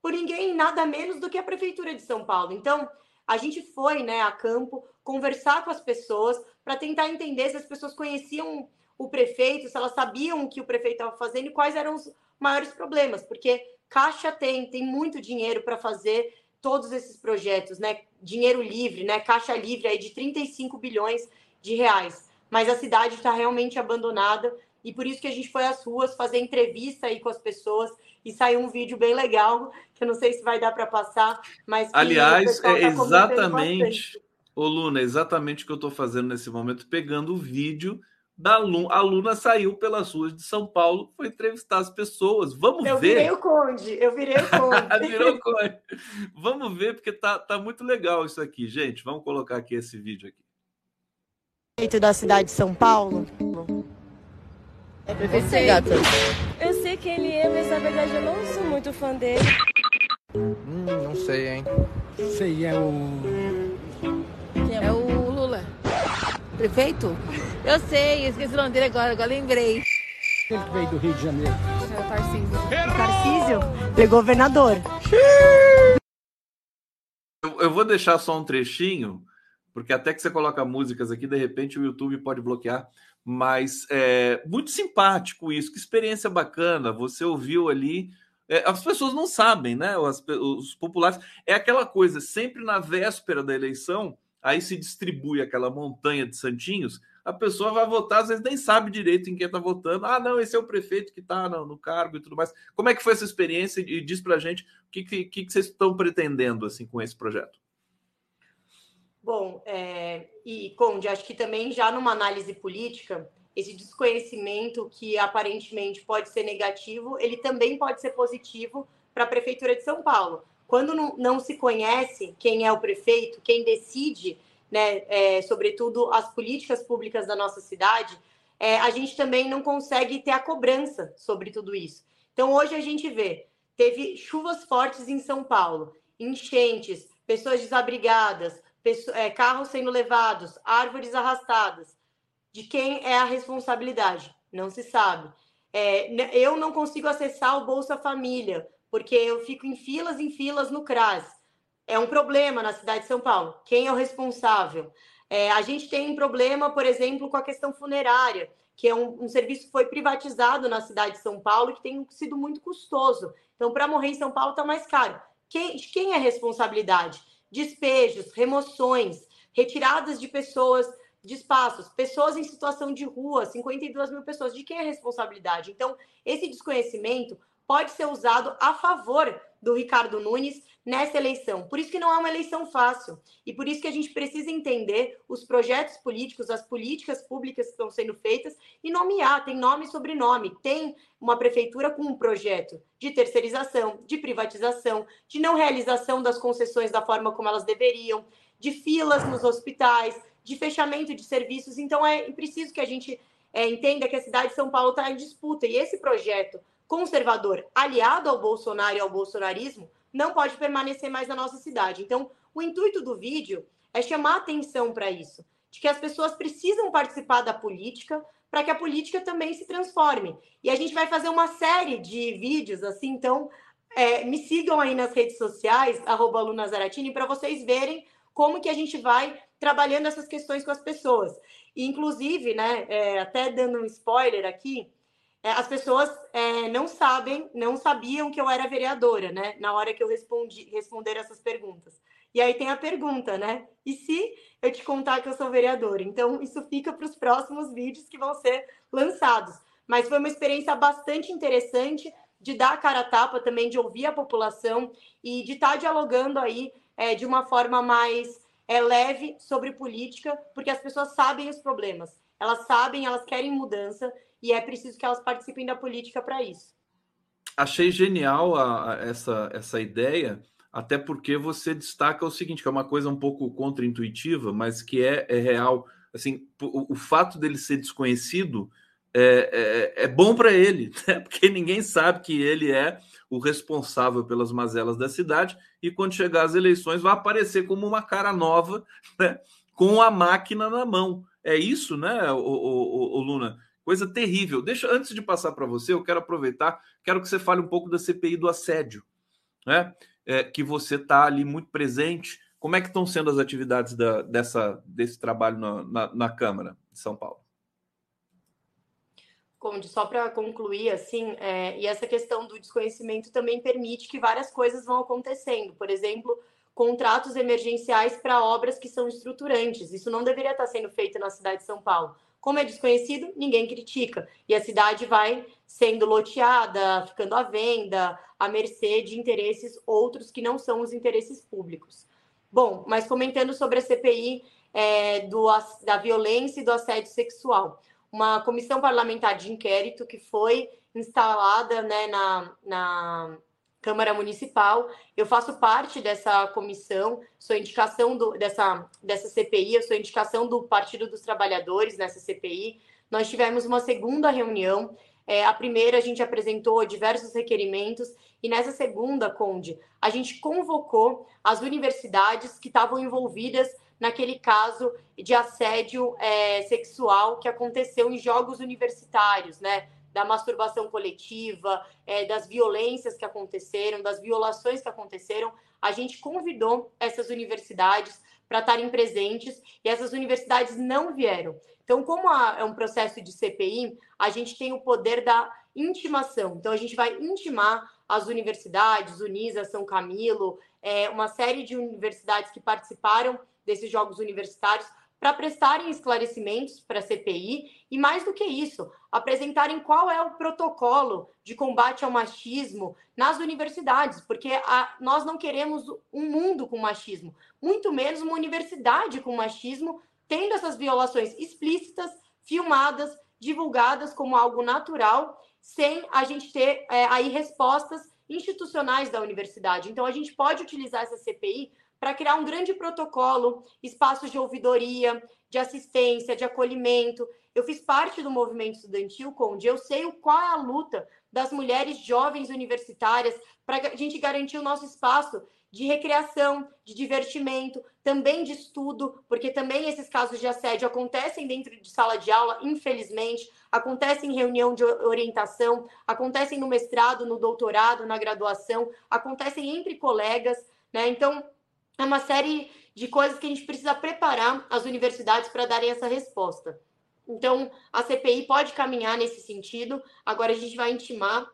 por ninguém, nada menos do que a Prefeitura de São Paulo. Então, a gente foi né, a campo conversar com as pessoas para tentar entender se as pessoas conheciam o prefeito, se elas sabiam o que o prefeito estava fazendo e quais eram os maiores problemas, porque Caixa tem, tem muito dinheiro para fazer todos esses projetos, né? Dinheiro livre, né? Caixa livre aí de 35 bilhões de reais. Mas a cidade está realmente abandonada e por isso que a gente foi às ruas fazer entrevista aí com as pessoas e saiu um vídeo bem legal, que eu não sei se vai dar para passar, mas aliás, é tá exatamente Ô, Luna, é exatamente o que eu estou fazendo nesse momento, pegando o vídeo da aluna. A aluna saiu pelas ruas de São Paulo, foi entrevistar as pessoas. Vamos eu ver. Eu virei o Conde, eu virei o Conde. Virou o Conde. Vamos ver, porque tá, tá muito legal isso aqui, gente. Vamos colocar aqui esse vídeo aqui. Prefeito da cidade de São Paulo. É prefeito sei. Gata. Eu sei quem ele é, mas na verdade eu não sou muito fã dele. Hum, não sei, hein? Sei, é o. É, é o. Prefeito? Eu sei, eu esqueci o nome dele agora, agora lembrei. Ele que veio do Rio de Janeiro. É o Tarcísio. Tarcísio? Pegou governador. Eu, eu vou deixar só um trechinho, porque até que você coloca músicas aqui, de repente o YouTube pode bloquear. Mas é muito simpático isso, que experiência bacana. Você ouviu ali. É, as pessoas não sabem, né? Os, os populares. É aquela coisa, sempre na véspera da eleição, aí se distribui aquela montanha de santinhos, a pessoa vai votar, às vezes nem sabe direito em quem está votando. Ah, não, esse é o prefeito que está no, no, cargo e tudo mais. Como é que foi essa experiência? E diz para a gente o que, que, que, vocês estão pretendendo assim com esse projeto. Bom, é, e Conde, acho que também já numa análise política, esse desconhecimento que aparentemente pode ser negativo, ele também pode ser positivo para a Prefeitura de São Paulo. Quando não, não, se conhece quem é o prefeito, quem decide, né, é, sobretudo as políticas públicas da nossa cidade, é, a gente também não consegue ter a cobrança sobre tudo isso. Então, hoje a gente vê, teve chuvas fortes em São Paulo, enchentes, pessoas desabrigadas, é, carros sendo levados, árvores arrastadas. De quem é a responsabilidade? Não se sabe. É, eu não consigo acessar o Bolsa Família, porque eu fico em filas em filas no CRAS. É um problema na cidade de São Paulo. Quem é o responsável? É, a gente tem um problema, por exemplo, com a questão funerária, que é um, um serviço que foi privatizado na cidade de São Paulo, que tem sido muito custoso. Então, para morrer em São Paulo está mais caro. Quem, quem é a responsabilidade? despejos, remoções, retiradas de pessoas de espaços, pessoas em situação de rua, 52 mil pessoas. De quem é a responsabilidade? Então, esse desconhecimento pode ser usado a favor do Ricardo Nunes nessa eleição. Por isso que não é uma eleição fácil. E por isso que a gente precisa entender os projetos políticos, as políticas públicas que estão sendo feitas e nomear, tem nome e sobrenome. Tem uma prefeitura com um projeto de terceirização, de privatização, de não realização das concessões da forma como elas deveriam, de filas nos hospitais, de fechamento de serviços. Então é preciso que a gente é, entenda que a cidade de São Paulo está em disputa. E esse projeto conservador aliado ao Bolsonaro e ao bolsonarismo não pode permanecer mais na nossa cidade. Então, o intuito do vídeo é chamar atenção para isso, de que as pessoas precisam participar da política para que a política também se transforme. E a gente vai fazer uma série de vídeos assim, então é, me sigam aí nas redes sociais, Lunazaratini, para vocês verem como que a gente vai trabalhando essas questões com as pessoas. E, inclusive, né, é, até dando um spoiler aqui, as pessoas é, não sabem, não sabiam que eu era vereadora, né? Na hora que eu respondi, responder essas perguntas. E aí tem a pergunta, né? E se eu te contar que eu sou vereadora? Então, isso fica para os próximos vídeos que vão ser lançados. Mas foi uma experiência bastante interessante de dar a cara a tapa também, de ouvir a população e de estar tá dialogando aí é, de uma forma mais é, leve sobre política, porque as pessoas sabem os problemas. Elas sabem, elas querem mudança e é preciso que elas participem da política para isso. Achei genial a, a, essa, essa ideia, até porque você destaca o seguinte, que é uma coisa um pouco contraintuitiva, mas que é, é real. Assim, o, o, fato dele ser desconhecido é, é, é bom para ele, né? porque ninguém sabe que ele é o responsável pelas mazelas da cidade, e quando chegar as eleições vai aparecer como uma cara nova, né? com a máquina na mão. É isso, né, o, o, o Luna? Coisa terrível. Deixa antes de passar para você, eu quero aproveitar, quero que você fale um pouco da CPI do assédio, né? É, que você está ali muito presente. Como é que estão sendo as atividades da, dessa, desse trabalho na, na, na Câmara de São Paulo? Conde, só para concluir, assim, é, e essa questão do desconhecimento também permite que várias coisas vão acontecendo. Por exemplo, contratos emergenciais para obras que são estruturantes. Isso não deveria estar sendo feito na cidade de São Paulo. Como é desconhecido, ninguém critica. E a cidade vai sendo loteada, ficando à venda, à mercê de interesses outros que não são os interesses públicos. Bom, mas comentando sobre a CPI é, do, da violência e do assédio sexual. Uma comissão parlamentar de inquérito que foi instalada né, na, na Câmara Municipal. Eu faço parte dessa comissão, sou indicação do, dessa, dessa CPI, eu sou indicação do Partido dos Trabalhadores nessa CPI. Nós tivemos uma segunda reunião. É, a primeira, a gente apresentou diversos requerimentos, e nessa segunda, Conde, a gente convocou as universidades que estavam envolvidas naquele caso de assédio é, sexual que aconteceu em jogos universitários, né? Da masturbação coletiva, é, das violências que aconteceram, das violações que aconteceram. A gente convidou essas universidades para estarem presentes e essas universidades não vieram. Então, como é um processo de CPI, a gente tem o poder da intimação. Então, a gente vai intimar as universidades, Unisa, São Camilo, é, uma série de universidades que participaram desses jogos universitários para prestarem esclarecimentos para a CPI e, mais do que isso, apresentarem qual é o protocolo de combate ao machismo nas universidades, porque a, nós não queremos um mundo com machismo, muito menos uma universidade com machismo, tendo essas violações explícitas, filmadas, divulgadas como algo natural, sem a gente ter é, aí respostas institucionais da universidade. Então, a gente pode utilizar essa CPI para criar um grande protocolo, espaços de ouvidoria, de assistência, de acolhimento. Eu fiz parte do movimento estudantil, Conde, eu sei o qual é a luta das mulheres jovens universitárias para a gente garantir o nosso espaço de recreação, de divertimento, também de estudo, porque também esses casos de assédio acontecem dentro de sala de aula, infelizmente, acontecem em reunião de orientação, acontecem no mestrado, no doutorado, na graduação, acontecem entre colegas, né? Então, é uma série de coisas que a gente precisa preparar as universidades para darem essa resposta. Então, a CPI pode caminhar nesse sentido. Agora, a gente vai intimar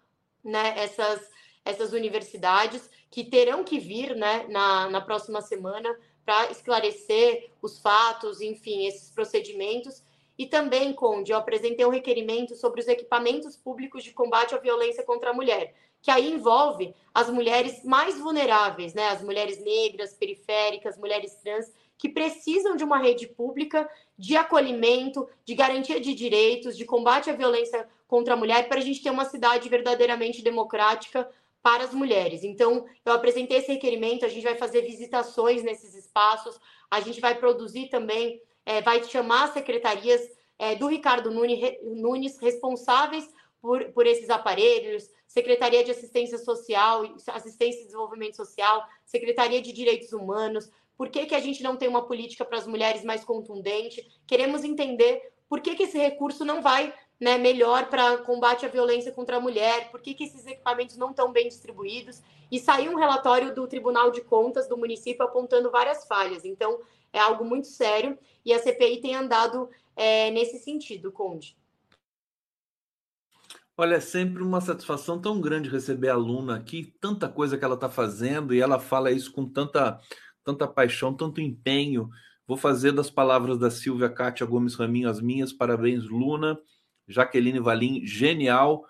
né, essas, essas universidades que terão que vir né, na, na próxima semana para esclarecer os fatos, enfim, esses procedimentos. E também, Conde, eu apresentei um requerimento sobre os equipamentos públicos de combate à violência contra a mulher, que aí envolve as mulheres mais vulneráveis, né? As mulheres negras, periféricas, mulheres trans, que precisam de uma rede pública de acolhimento, de garantia de direitos, de combate à violência contra a mulher, para a gente ter uma cidade verdadeiramente democrática para as mulheres. Então, eu apresentei esse requerimento, a gente vai fazer visitações nesses espaços, a gente vai produzir também, é, vai chamar secretarias é, do Ricardo Nunes responsáveis por, por esses aparelhos, Secretaria de Assistência Social, Assistência e Desenvolvimento Social, Secretaria de Direitos Humanos. Por que, que a gente não tem uma política para as mulheres mais contundente? Queremos entender por que, que esse recurso não vai né, melhor para combate à violência contra a mulher, por que, que esses equipamentos não estão bem distribuídos. E saiu um relatório do Tribunal de Contas do município apontando várias falhas. Então, é algo muito sério e a CPI tem andado é, nesse sentido, Conde. Olha, é sempre uma satisfação tão grande receber a aluna aqui, tanta coisa que ela está fazendo, e ela fala isso com tanta, tanta paixão, tanto empenho. Vou fazer das palavras da Silvia Kátia Gomes Raminho as minhas. Parabéns, Luna. Jaqueline Valim, genial.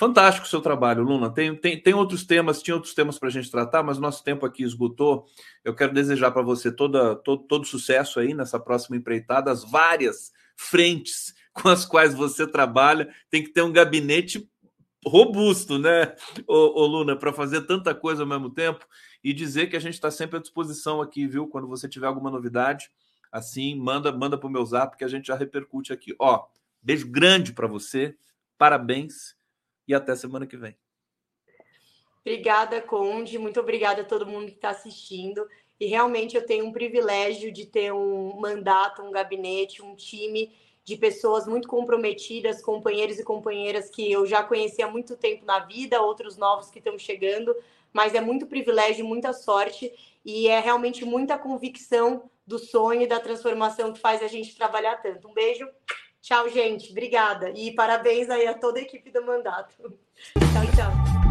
Fantástico o seu trabalho, Luna. Tem, tem, tem outros temas, tinha outros temas para a gente tratar, mas nosso tempo aqui esgotou. Eu quero desejar para você toda, todo, todo sucesso aí nessa próxima empreitada, as várias frentes com as quais você trabalha. Tem que ter um gabinete robusto, né, ô, ô Luna, para fazer tanta coisa ao mesmo tempo e dizer que a gente está sempre à disposição aqui, viu? Quando você tiver alguma novidade, assim, manda manda para o meu zap que a gente já repercute aqui. Ó, beijo grande para você, parabéns e até semana que vem. Obrigada, Conde. Muito obrigada a todo mundo que está assistindo. E realmente eu tenho um privilégio de ter um mandato, um gabinete, um time de pessoas muito comprometidas, companheiros e companheiras que eu já conheci há muito tempo na vida, outros novos que estão chegando, mas é muito privilégio, muita sorte e é realmente muita convicção do sonho e da transformação que faz a gente trabalhar tanto. Um beijo, tchau, gente, obrigada e parabéns aí a toda a equipe do mandato. tchau, tchau.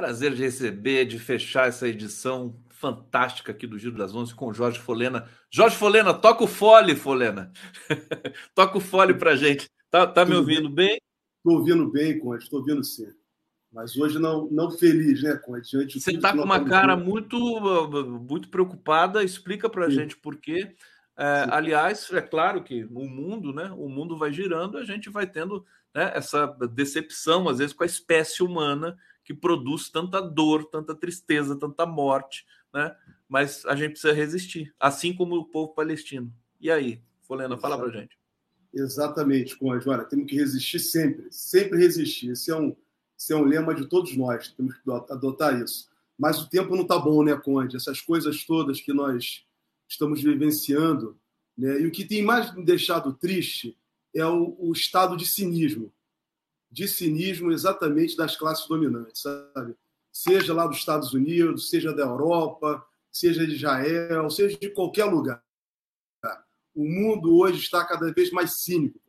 Prazer de receber, de fechar essa edição fantástica aqui do Giro das Onze com Jorge Folena. Jorge Folena, toca o fole, Folena. toca o fole para gente. Tá, tá me ouvindo bem? Estou ouvindo bem, Conde, estou ouvindo sim. Mas hoje não, não feliz, né, Conde? Diante Você está com uma cara muito, muito preocupada. Explica para a gente por quê. É, aliás, é claro que o mundo, né? O mundo vai girando, a gente vai tendo né, essa decepção, às vezes, com a espécie humana que produz tanta dor, tanta tristeza, tanta morte, né? Mas a gente precisa resistir, assim como o povo palestino. E aí, Folena, fala para gente. Exatamente, Conde. Olha, temos que resistir sempre, sempre resistir. Esse é um, esse é um lema de todos nós, temos que adotar isso. Mas o tempo não está bom, né, Conde? Essas coisas todas que nós estamos vivenciando, né? E o que tem mais me deixado triste é o, o estado de cinismo, de cinismo exatamente das classes dominantes, sabe? Seja lá dos Estados Unidos, seja da Europa, seja de Israel, seja de qualquer lugar. O mundo hoje está cada vez mais cínico,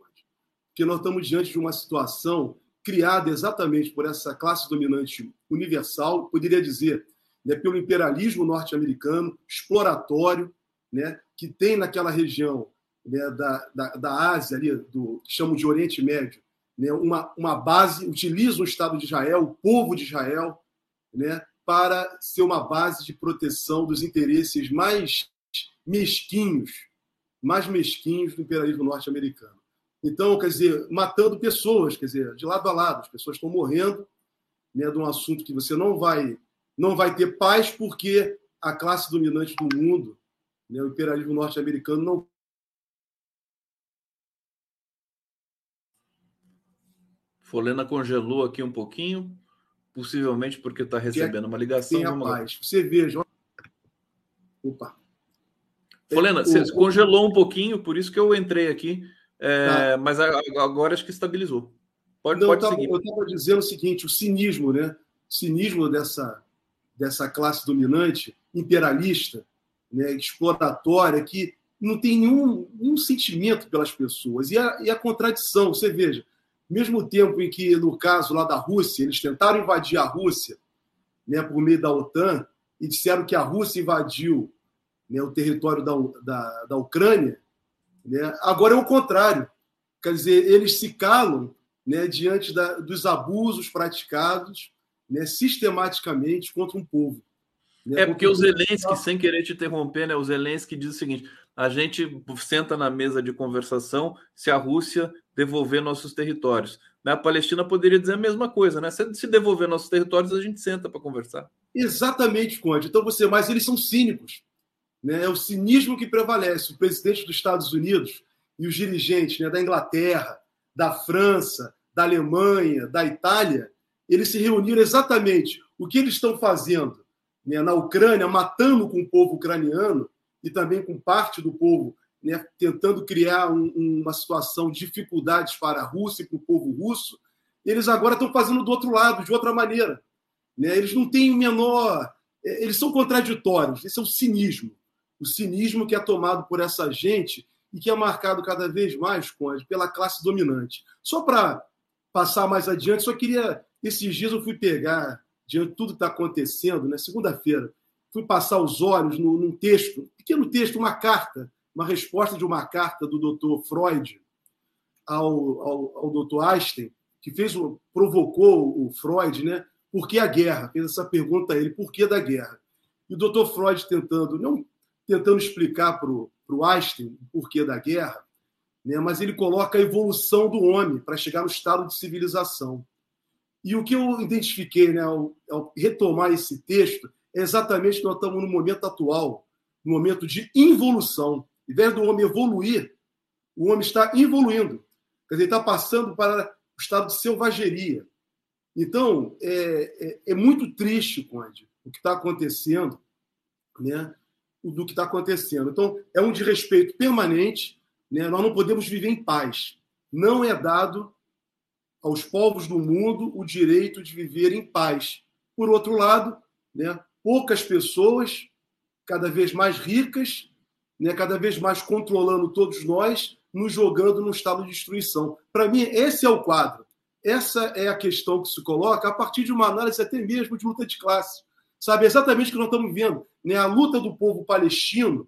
porque nós estamos diante de uma situação criada exatamente por essa classe dominante universal, poderia dizer, né, pelo imperialismo norte-americano, exploratório, né, que tem naquela região né, da, da, da Ásia, ali, do, que chamam de Oriente Médio, né, uma, uma base, utiliza o Estado de Israel, o povo de Israel, né, para ser uma base de proteção dos interesses mais mesquinhos mais mesquinhos do imperialismo norte-americano. Então, quer dizer, matando pessoas, quer dizer, de lado a lado, as pessoas estão morrendo né, de um assunto que você não vai não vai ter paz porque a classe dominante do mundo, né, o imperialismo norte-americano não Folena congelou aqui um pouquinho, possivelmente porque está recebendo uma ligação. Tem a paz. Você veja. Opa. Folena, você congelou um pouquinho, por isso que eu entrei aqui, é, tá. mas agora acho que estabilizou. Pode, Não, pode eu seguir. Eu estava dizendo o seguinte: o cinismo, né? O cinismo dessa, dessa classe dominante, imperialista, né, exploratória, que não tem nenhum, nenhum sentimento pelas pessoas. E a, e a contradição, você veja, mesmo tempo em que, no caso lá da Rússia, eles tentaram invadir a Rússia né, por meio da OTAN e disseram que a Rússia invadiu né, o território da, da, da Ucrânia, né, agora é o contrário. Quer dizer, eles se calam né, diante da, dos abusos praticados né, sistematicamente contra um povo. Né, é porque o Zelensky, sem querer te interromper, né, o Zelensky diz o seguinte: a gente senta na mesa de conversação se a Rússia devolver nossos territórios. A Palestina poderia dizer a mesma coisa, né? Se devolver nossos territórios, a gente senta para conversar. Exatamente, Conde. Então você, mas eles são cínicos. Né? É o cinismo que prevalece. O presidente dos Estados Unidos e os dirigentes né, da Inglaterra, da França, da Alemanha, da Itália, eles se reuniram exatamente o que eles estão fazendo né, na Ucrânia, matando com o povo ucraniano e também com parte do povo, né, tentando criar um, uma situação de dificuldades para a Rússia e para o povo russo. Eles agora estão fazendo do outro lado, de outra maneira. Né? Eles não têm o menor. É, eles são contraditórios, esse é o cinismo o cinismo que é tomado por essa gente e que é marcado cada vez mais, pela classe dominante. Só para passar mais adiante, só queria. Esses dias eu fui pegar, diante de tudo que está acontecendo, né? segunda-feira, fui passar os olhos num texto, pequeno texto, uma carta, uma resposta de uma carta do doutor Freud ao, ao, ao doutor Einstein, que fez, provocou o Freud, né? Por que a guerra? Fez essa pergunta a ele, por que da guerra? E o doutor Freud tentando, não tentando explicar para o Einstein o porquê da guerra, né? mas ele coloca a evolução do homem para chegar no estado de civilização. E o que eu identifiquei né, ao, ao retomar esse texto exatamente que nós estamos no momento atual, no momento de involução. Em vez do homem evoluir, o homem está evoluindo. Quer dizer, ele está passando para o estado de selvageria. Então, é, é, é muito triste, Conde, o que está acontecendo, né? do que está acontecendo. Então, é um desrespeito permanente. Né? Nós não podemos viver em paz. Não é dado aos povos do mundo o direito de viver em paz. Por outro lado, né, poucas pessoas, cada vez mais ricas, né, cada vez mais controlando todos nós, nos jogando num estado de destruição. Para mim, esse é o quadro. essa é a questão que se coloca a partir de uma análise até mesmo de luta de classe. Sabe, exatamente o que nós estamos vendo. Né? A luta do povo palestino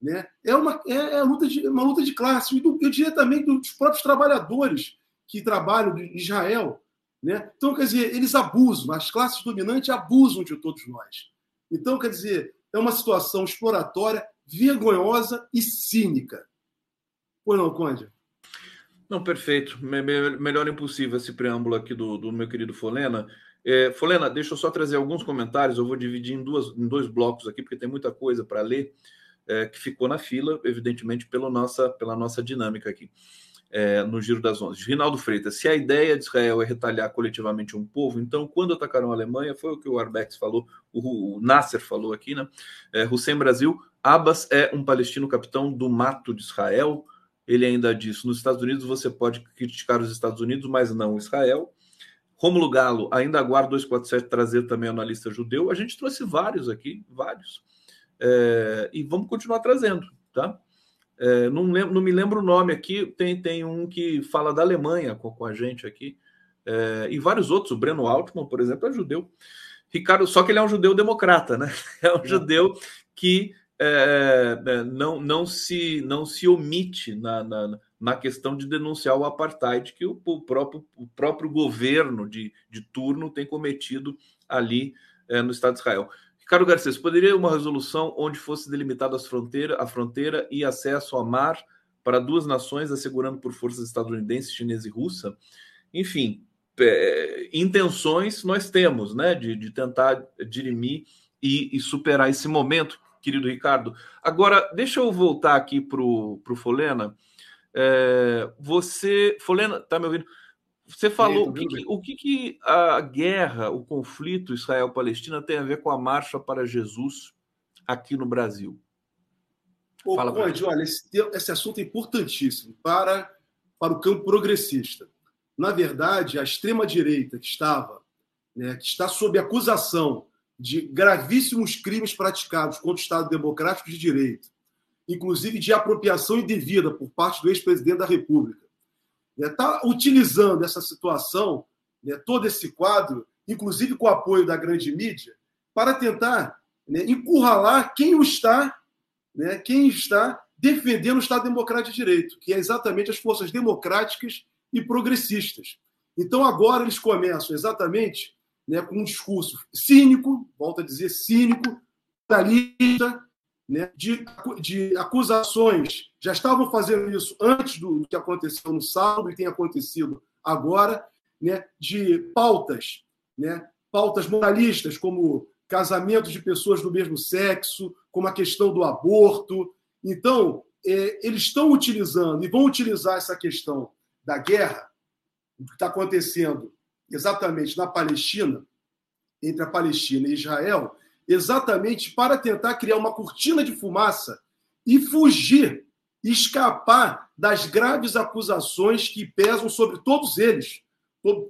né? é, uma, é, é luta de, uma luta de classe. E do, eu dos próprios trabalhadores que trabalham em Israel. Né? Então, quer dizer, eles abusam, as classes dominantes abusam de todos nós. Então, quer dizer, é uma situação exploratória, vergonhosa e cínica. Pois não, Conde? Não, perfeito. Melhor impossível esse preâmbulo aqui do, do meu querido Folena. É, Folena, deixa eu só trazer alguns comentários. Eu vou dividir em, duas, em dois blocos aqui, porque tem muita coisa para ler é, que ficou na fila, evidentemente, pela nossa, pela nossa dinâmica aqui. É, no Giro das Onze. Rinaldo Freitas, se a ideia de Israel é retalhar coletivamente um povo, então quando atacaram a Alemanha, foi o que o Arbex falou, o, o Nasser falou aqui, né? É, Hussein Brasil, Abbas é um palestino capitão do mato de Israel, ele ainda diz: nos Estados Unidos você pode criticar os Estados Unidos, mas não Israel. Romulo Galo, ainda aguardo 247 trazer também analista judeu. A gente trouxe vários aqui, vários. É, e vamos continuar trazendo, tá? É, não, lembro, não, me lembro o nome aqui, tem, tem um que fala da Alemanha com, com a gente aqui, é, e vários outros, o Breno Altman, por exemplo, é judeu. Ricardo, só que ele é um judeu democrata, né? É um judeu que é, é, não, não, se, não se omite na, na, na, questão de denunciar o apartheid que o, o, próprio, o próprio governo de, de turno tem cometido ali é, no Estado de Israel. Ricardo Garcês, poderia uma resolução onde fosse delimitada as fronteira, a fronteira e acesso ao mar para duas nações, assegurando por forças estadunidenses, chinesa e russa? Enfim, é, intenções nós temos, né, de, de tentar dirimir e, e superar esse momento querido Ricardo. Agora, deixa eu voltar aqui para o Folena. É, você, Folena, tá me ouvindo? Você falou o, que, que, o que, que, a guerra, o conflito Israel-Palestina tem a ver com a marcha para Jesus aqui no Brasil? Ô, Fala Conde, olha, esse, esse assunto é importantíssimo para, para o campo progressista. Na verdade, a extrema-direita que estava, né, que está sob acusação de gravíssimos crimes praticados contra o Estado Democrático de Direito, inclusive de apropriação indevida por parte do ex-presidente da República. Está né, utilizando essa situação, né, todo esse quadro, inclusive com o apoio da grande mídia, para tentar né, encurralar quem o está, né, quem está defendendo o Estado Democrático de Direito, que é exatamente as forças democráticas e progressistas. Então agora eles começam exatamente né, com um discurso cínico, volto a dizer cínico, realista, né, de, de acusações. Já estavam fazendo isso antes do, do que aconteceu no sábado e tem acontecido agora, né, de pautas, né, pautas moralistas, como casamento de pessoas do mesmo sexo, como a questão do aborto. Então, é, eles estão utilizando e vão utilizar essa questão da guerra, o que está acontecendo exatamente na Palestina, entre a Palestina e Israel, exatamente para tentar criar uma cortina de fumaça e fugir, escapar das graves acusações que pesam sobre todos eles,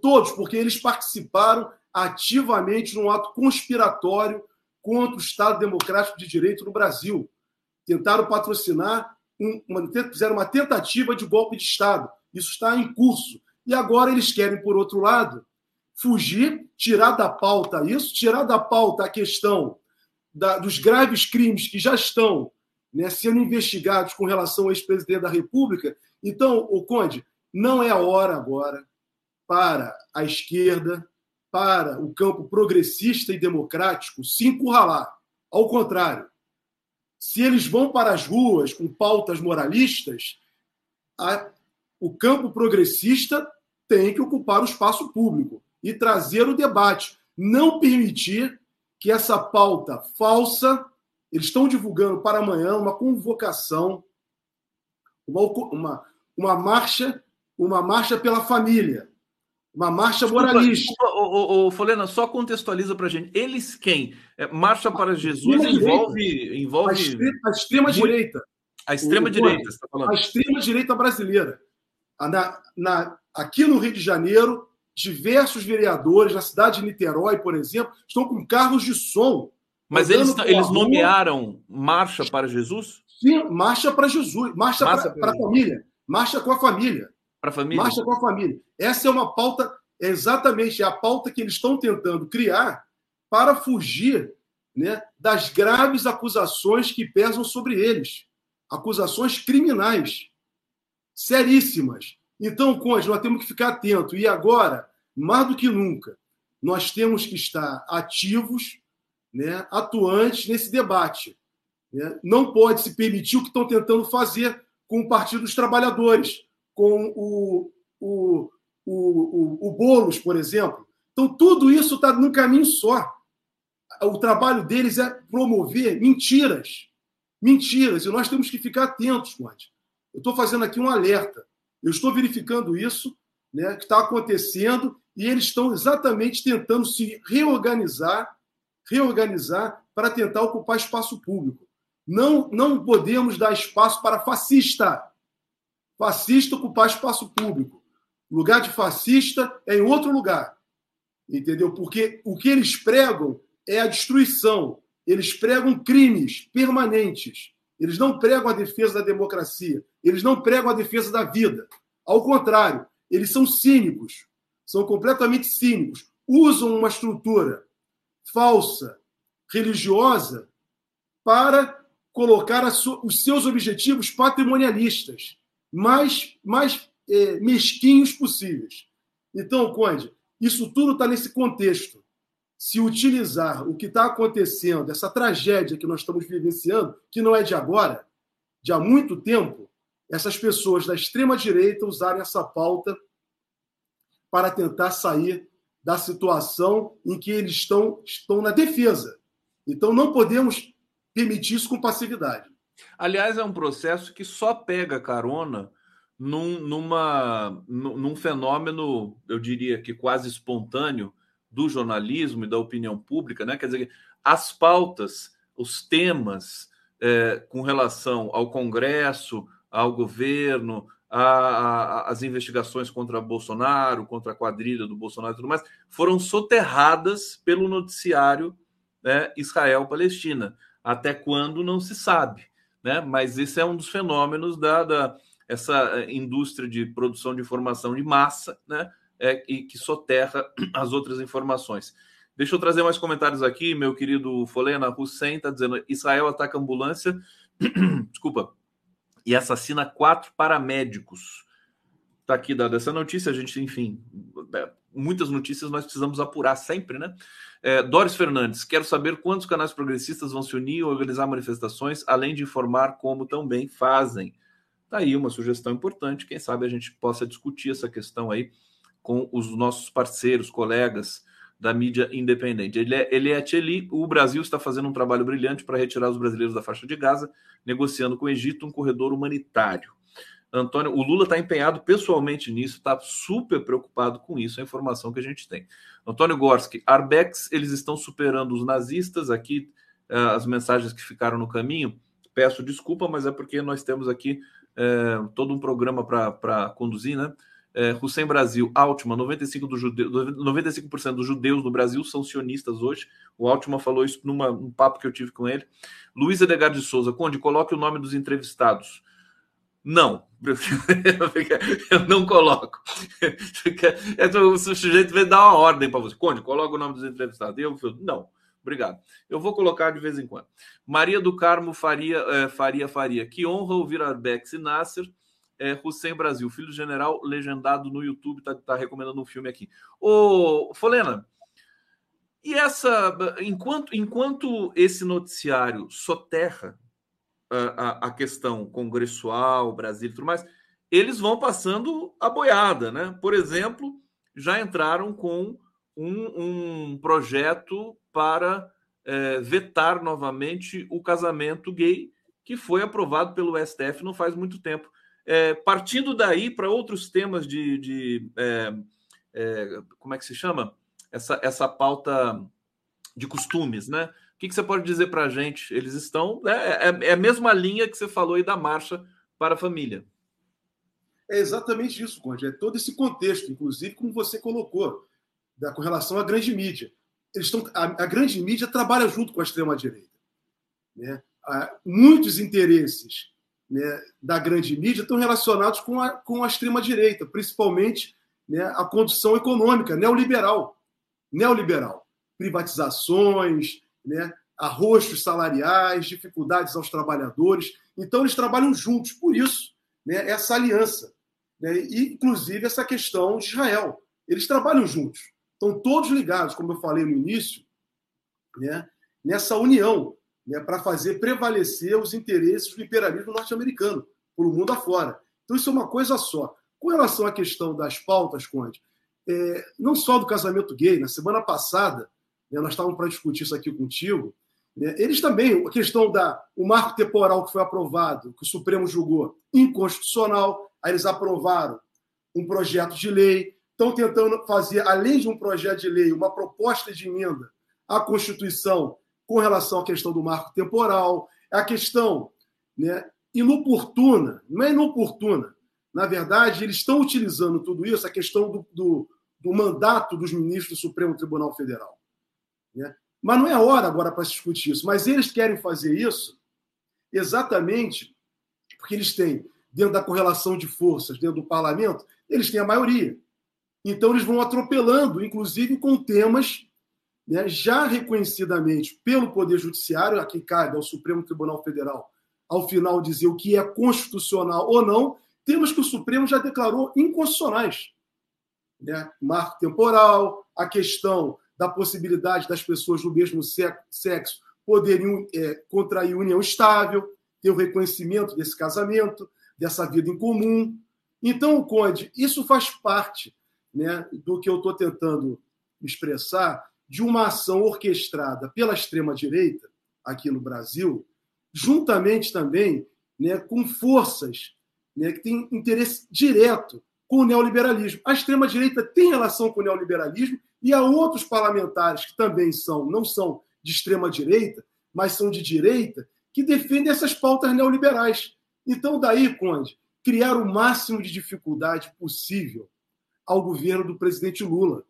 todos, porque eles participaram ativamente num ato conspiratório contra o Estado Democrático de Direito no Brasil. Tentaram patrocinar, uma, fizeram uma tentativa de golpe de Estado. Isso está em curso. E agora eles querem, por outro lado, fugir, tirar da pauta isso, tirar da pauta a questão da, dos graves crimes que já estão né, sendo investigados com relação ao ex-presidente da República. Então, o Conde, não é a hora agora para a esquerda, para o campo progressista e democrático se encurralar. Ao contrário, se eles vão para as ruas com pautas moralistas, a, o campo progressista tem que ocupar o espaço público e trazer o debate. Não permitir que essa pauta falsa, eles estão divulgando para amanhã uma convocação, uma, uma, uma marcha, uma marcha pela família, uma marcha desculpa, moralista. Desculpa, ô, ô, Folena, só contextualiza para a gente. Eles quem? É, marcha para Jesus envolve, envolve. A extrema, a extrema direita. A extrema direita, está falando. A extrema direita brasileira. Na, na, aqui no Rio de Janeiro, diversos vereadores na cidade de Niterói, por exemplo, estão com carros de som. Mas eles, eles nomearam Marcha para Jesus? Sim, Marcha para Jesus, Marcha, marcha para a família, Marcha com a família. Para a família? Marcha com a família. Essa é uma pauta, é exatamente a pauta que eles estão tentando criar para fugir né, das graves acusações que pesam sobre eles. Acusações criminais, seríssimas. Então, Conde, nós temos que ficar atento. E agora, mais do que nunca, nós temos que estar ativos, né, atuantes nesse debate. Né? Não pode se permitir o que estão tentando fazer com o Partido dos Trabalhadores, com o, o, o, o, o Boulos, por exemplo. Então, tudo isso está num caminho só. O trabalho deles é promover mentiras. Mentiras. E nós temos que ficar atentos, Conde. Eu estou fazendo aqui um alerta. Eu estou verificando isso, né, que está acontecendo, e eles estão exatamente tentando se reorganizar, reorganizar para tentar ocupar espaço público. Não, não podemos dar espaço para fascista. Fascista ocupar espaço público. Lugar de fascista é em outro lugar. Entendeu? Porque o que eles pregam é a destruição. Eles pregam crimes permanentes. Eles não pregam a defesa da democracia. Eles não pregam a defesa da vida. Ao contrário, eles são cínicos. São completamente cínicos. Usam uma estrutura falsa, religiosa, para colocar os seus objetivos patrimonialistas mais, mais é, mesquinhos possíveis. Então, Conde, isso tudo está nesse contexto. Se utilizar o que está acontecendo, essa tragédia que nós estamos vivenciando, que não é de agora, de há muito tempo, essas pessoas da extrema-direita usarem essa pauta para tentar sair da situação em que eles estão, estão na defesa. Então, não podemos permitir isso com passividade. Aliás, é um processo que só pega carona num, numa, num fenômeno, eu diria que quase espontâneo, do jornalismo e da opinião pública, né? Quer dizer, as pautas, os temas é, com relação ao Congresso, ao governo, a, a, as investigações contra Bolsonaro, contra a quadrilha do Bolsonaro e tudo mais, foram soterradas pelo noticiário né, Israel-Palestina até quando não se sabe, né? Mas esse é um dos fenômenos da, da essa eh, indústria de produção de informação de massa, né? É, e que soterra as outras informações. Deixa eu trazer mais comentários aqui. Meu querido Folena Hussein está dizendo: Israel ataca ambulância, desculpa, e assassina quatro paramédicos. Está aqui dada essa notícia. A gente, enfim, é, muitas notícias nós precisamos apurar sempre, né? É, Doris Fernandes, quero saber quantos canais progressistas vão se unir e organizar manifestações, além de informar como também fazem. Tá aí uma sugestão importante. Quem sabe a gente possa discutir essa questão aí com os nossos parceiros, colegas da mídia independente. Ele é, ele é Tcheli, o Brasil está fazendo um trabalho brilhante para retirar os brasileiros da faixa de Gaza, negociando com o Egito um corredor humanitário. Antônio, o Lula está empenhado pessoalmente nisso, está super preocupado com isso, a informação que a gente tem. Antônio Gorski, Arbex, eles estão superando os nazistas aqui, uh, as mensagens que ficaram no caminho. Peço desculpa, mas é porque nós temos aqui uh, todo um programa para conduzir, né? Uh, Hussein Brasil, Altman, 95%, do jude... 95 dos judeus no Brasil são sionistas hoje. O Altman falou isso num papo que eu tive com ele. Luiz Edgar de Souza, Conde, coloque o nome dos entrevistados. Não, eu não coloco. O sujeito vai dar uma ordem para você. Conde, coloca o nome dos entrevistados. Eu falo, não, obrigado. Eu vou colocar de vez em quando. Maria do Carmo Faria, é, Faria, Faria. Que honra ouvir Arbex e Nasser. É, Hussein Brasil, filho do general, legendado no YouTube, tá, tá recomendando um filme aqui. Ô, Folena, e essa, enquanto, enquanto esse noticiário soterra a, a questão congressual, Brasil e tudo mais, eles vão passando a boiada, né? Por exemplo, já entraram com um, um projeto para é, vetar novamente o casamento gay, que foi aprovado pelo STF não faz muito tempo. É, partindo daí para outros temas de, de é, é, como é que se chama? Essa, essa pauta de costumes, né? que, que você pode dizer para a gente? Eles estão. Né, é, é, é, a mesma linha que você falou aí da marcha para a família. É exatamente isso, Conde. É todo esse contexto, inclusive, como você colocou, da, com relação à grande mídia. Eles estão, a, a grande mídia trabalha junto com a extrema-direita. Né? Há muitos interesses né, da grande mídia estão relacionados com a, com a extrema-direita, principalmente né, a condução econômica neoliberal. Neoliberal. Privatizações, né, arroxos salariais, dificuldades aos trabalhadores. Então, eles trabalham juntos. Por isso, né, essa aliança. Né, e, inclusive, essa questão de Israel. Eles trabalham juntos. Estão todos ligados, como eu falei no início, né, nessa união né, para fazer prevalecer os interesses do imperialismo norte-americano por o mundo afora. Então, isso é uma coisa só. Com relação à questão das pautas, Conde, é, não só do casamento gay, na semana passada, né, nós estávamos para discutir isso aqui contigo, né, eles também, a questão da o marco temporal que foi aprovado, que o Supremo julgou inconstitucional, aí eles aprovaram um projeto de lei, estão tentando fazer, além de um projeto de lei, uma proposta de emenda à Constituição com relação à questão do marco temporal, a questão né, inoportuna, não é inoportuna. Na verdade, eles estão utilizando tudo isso, a questão do, do, do mandato dos ministros do Supremo Tribunal Federal. Né? Mas não é hora agora para se discutir isso. Mas eles querem fazer isso exatamente porque eles têm, dentro da correlação de forças, dentro do parlamento, eles têm a maioria. Então, eles vão atropelando, inclusive com temas né, já reconhecidamente pelo Poder Judiciário, a quem cabe ao Supremo Tribunal Federal, ao final dizer o que é constitucional ou não, temos que o Supremo já declarou inconstitucionais. Né? Marco temporal, a questão da possibilidade das pessoas do mesmo sexo poderem é, contrair união estável, ter o reconhecimento desse casamento, dessa vida em comum. Então, Conde, isso faz parte né, do que eu estou tentando expressar de uma ação orquestrada pela extrema-direita aqui no Brasil, juntamente também né, com forças né, que têm interesse direto com o neoliberalismo. A extrema-direita tem relação com o neoliberalismo e há outros parlamentares que também são, não são de extrema-direita, mas são de direita, que defendem essas pautas neoliberais. Então, daí, Conde, criar o máximo de dificuldade possível ao governo do presidente Lula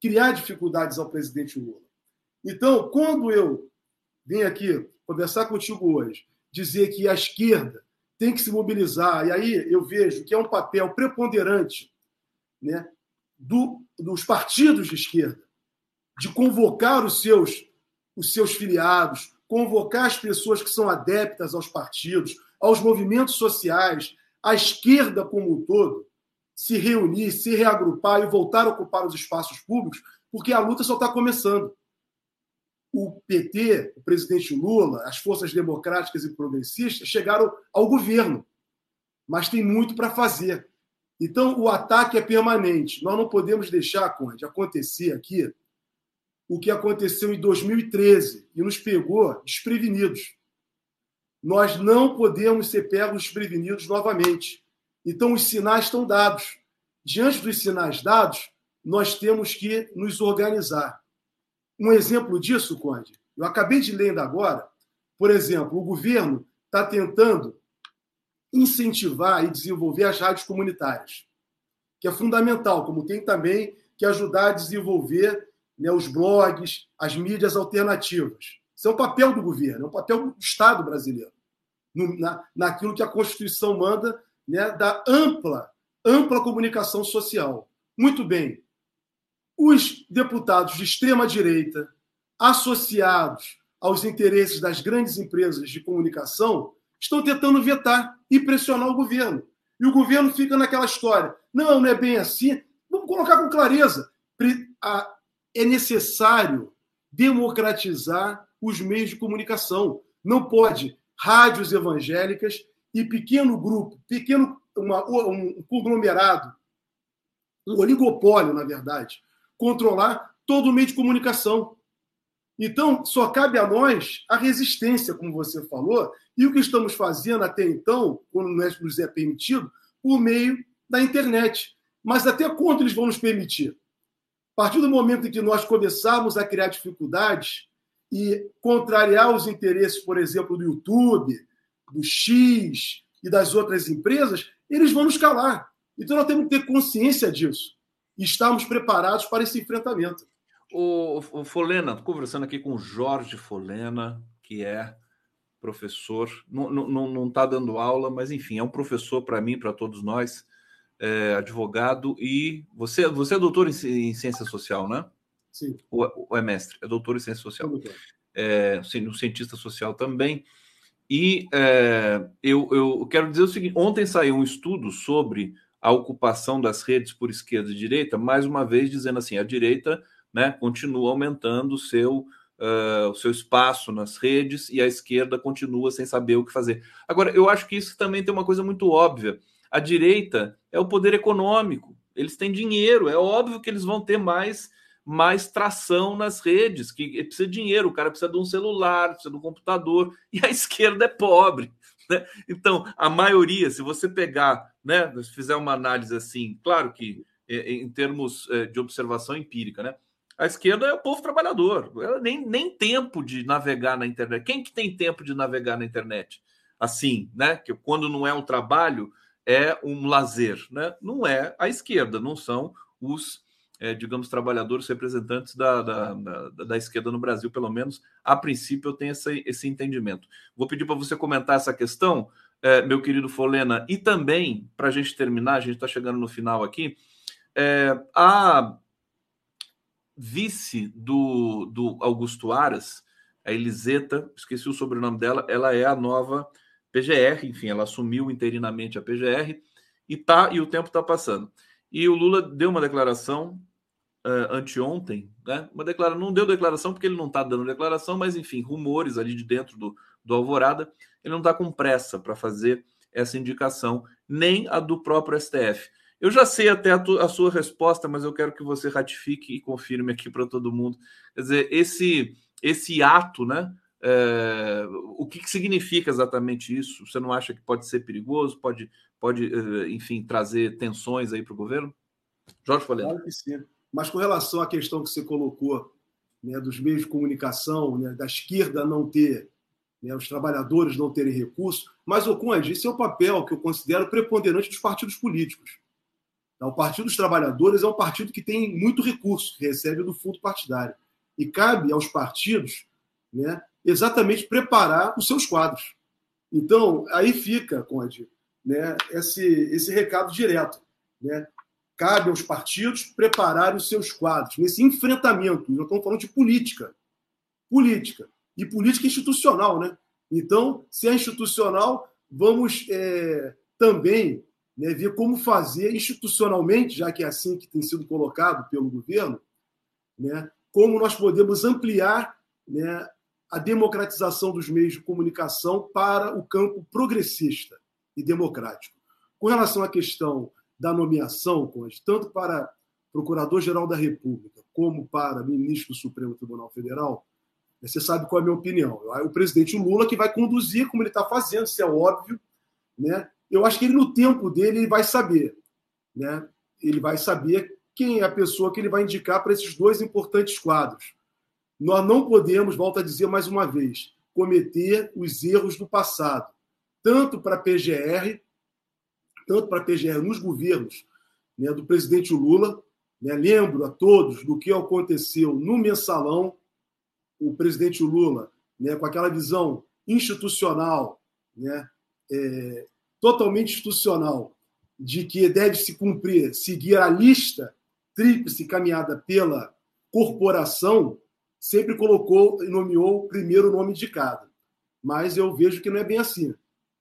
criar dificuldades ao presidente Lula. Então, quando eu venho aqui conversar contigo hoje, dizer que a esquerda tem que se mobilizar, e aí eu vejo que é um papel preponderante né, do, dos partidos de esquerda, de convocar os seus, os seus filiados, convocar as pessoas que são adeptas aos partidos, aos movimentos sociais, à esquerda como um todo, se reunir, se reagrupar e voltar a ocupar os espaços públicos, porque a luta só está começando. O PT, o presidente Lula, as forças democráticas e progressistas chegaram ao governo, mas tem muito para fazer. Então, o ataque é permanente. Nós não podemos deixar, Conde, acontecer aqui o que aconteceu em 2013 e nos pegou desprevenidos. Nós não podemos ser pegos desprevenidos novamente. Então, os sinais estão dados. Diante dos sinais dados, nós temos que nos organizar. Um exemplo disso, Conde, eu acabei de ler agora, por exemplo, o governo está tentando incentivar e desenvolver as rádios comunitárias, que é fundamental, como tem também que ajudar a desenvolver né, os blogs, as mídias alternativas. Isso é o papel do governo, é o papel do Estado brasileiro, no, na, naquilo que a Constituição manda né, da ampla, ampla comunicação social. Muito bem. Os deputados de extrema direita, associados aos interesses das grandes empresas de comunicação, estão tentando vetar e pressionar o governo. E o governo fica naquela história: não, não é bem assim. Vamos colocar com clareza. É necessário democratizar os meios de comunicação. Não pode rádios evangélicas e pequeno grupo, pequeno uma, um conglomerado, um oligopólio, na verdade, controlar todo o meio de comunicação. Então, só cabe a nós a resistência, como você falou, e o que estamos fazendo até então, quando nos é permitido, por meio da internet. Mas até quando eles vão nos permitir? A partir do momento em que nós começarmos a criar dificuldades e contrariar os interesses, por exemplo, do YouTube, do X e das outras empresas, eles vão nos calar. Então nós temos que ter consciência disso e estarmos preparados para esse enfrentamento. O, o Folena, estou conversando aqui com o Jorge Folena, que é professor, não está dando aula, mas enfim, é um professor para mim, para todos nós, é, advogado, e você, você é doutor em, em ciência social, né? Sim. Ou, ou, é mestre? É doutor em ciência social. É, um cientista social também. E é, eu, eu quero dizer o seguinte: ontem saiu um estudo sobre a ocupação das redes por esquerda e direita, mais uma vez dizendo assim: a direita né, continua aumentando o seu, uh, o seu espaço nas redes e a esquerda continua sem saber o que fazer. Agora, eu acho que isso também tem uma coisa muito óbvia. A direita é o poder econômico, eles têm dinheiro, é óbvio que eles vão ter mais mais tração nas redes, que precisa de dinheiro, o cara precisa de um celular, precisa de um computador, e a esquerda é pobre. Né? Então, a maioria, se você pegar, né, se fizer uma análise assim, claro que em termos eh, de observação empírica, né? A esquerda é o povo trabalhador. Ela nem, nem tempo de navegar na internet. Quem que tem tempo de navegar na internet? Assim, né? Que quando não é um trabalho, é um lazer, né? Não é a esquerda, não são os é, digamos, trabalhadores representantes da, da, da, da, esquerda no Brasil, pelo menos a princípio eu tenho esse, esse entendimento. Vou pedir para você comentar essa questão, é, meu querido Folena, e também, para a gente terminar, a gente está chegando no final aqui, é, a vice do, do Augusto Aras, a Eliseta, esqueci o sobrenome dela, ela é a nova PGR, enfim, ela assumiu interinamente a PGR e tá e o tempo está passando. E o Lula deu uma declaração uh, anteontem, né? Uma declaração, não deu declaração porque ele não está dando declaração, mas enfim, rumores ali de dentro do, do Alvorada, ele não está com pressa para fazer essa indicação, nem a do próprio STF. Eu já sei até a, tu, a, sua resposta, mas eu quero que você ratifique e confirme aqui para todo mundo. Quer dizer, esse, esse ato, né? É, o que, que, significa exatamente isso? Você não acha que pode ser perigoso? Pode, pode eh, enfim, trazer tensões aí para o governo? Jorge Folena. Claro que sim. Mas com relação à questão que você colocou, né, dos meios de comunicação, né, da esquerda não ter, né, os trabalhadores não terem recursos, mas, o Conde, esse é o papel que eu considero preponderante dos partidos políticos. O Partido dos Trabalhadores é um partido que tem muito recurso, que recebe do fundo partidário. E cabe aos partidos né, exatamente preparar os seus quadros. Então, aí fica, Conde, né, esse, esse recado direto. Né? Cabe aos partidos prepararem os seus quadros nesse enfrentamento. Nós estamos falando de política. Política. E política institucional, né? Então, se é institucional, vamos é, também né, ver como fazer institucionalmente, já que é assim que tem sido colocado pelo governo, né, como nós podemos ampliar né, a democratização dos meios de comunicação para o campo progressista e democrático. Com relação à questão da nomeação, tanto para Procurador-Geral da República como para Ministro do Supremo Tribunal Federal, você sabe qual é a minha opinião. O presidente Lula que vai conduzir, como ele está fazendo, isso é óbvio. Né? Eu acho que ele, no tempo dele, ele vai saber. Né? Ele vai saber quem é a pessoa que ele vai indicar para esses dois importantes quadros. Nós não podemos, volto a dizer mais uma vez, cometer os erros do passado, tanto para a PGR tanto para a PGR nos governos né, do presidente Lula. Né, lembro a todos do que aconteceu no mensalão, o presidente Lula, né, com aquela visão institucional, né, é, totalmente institucional, de que deve se cumprir, seguir a lista tríplice caminhada pela corporação, sempre colocou e nomeou o primeiro nome indicado. Mas eu vejo que não é bem assim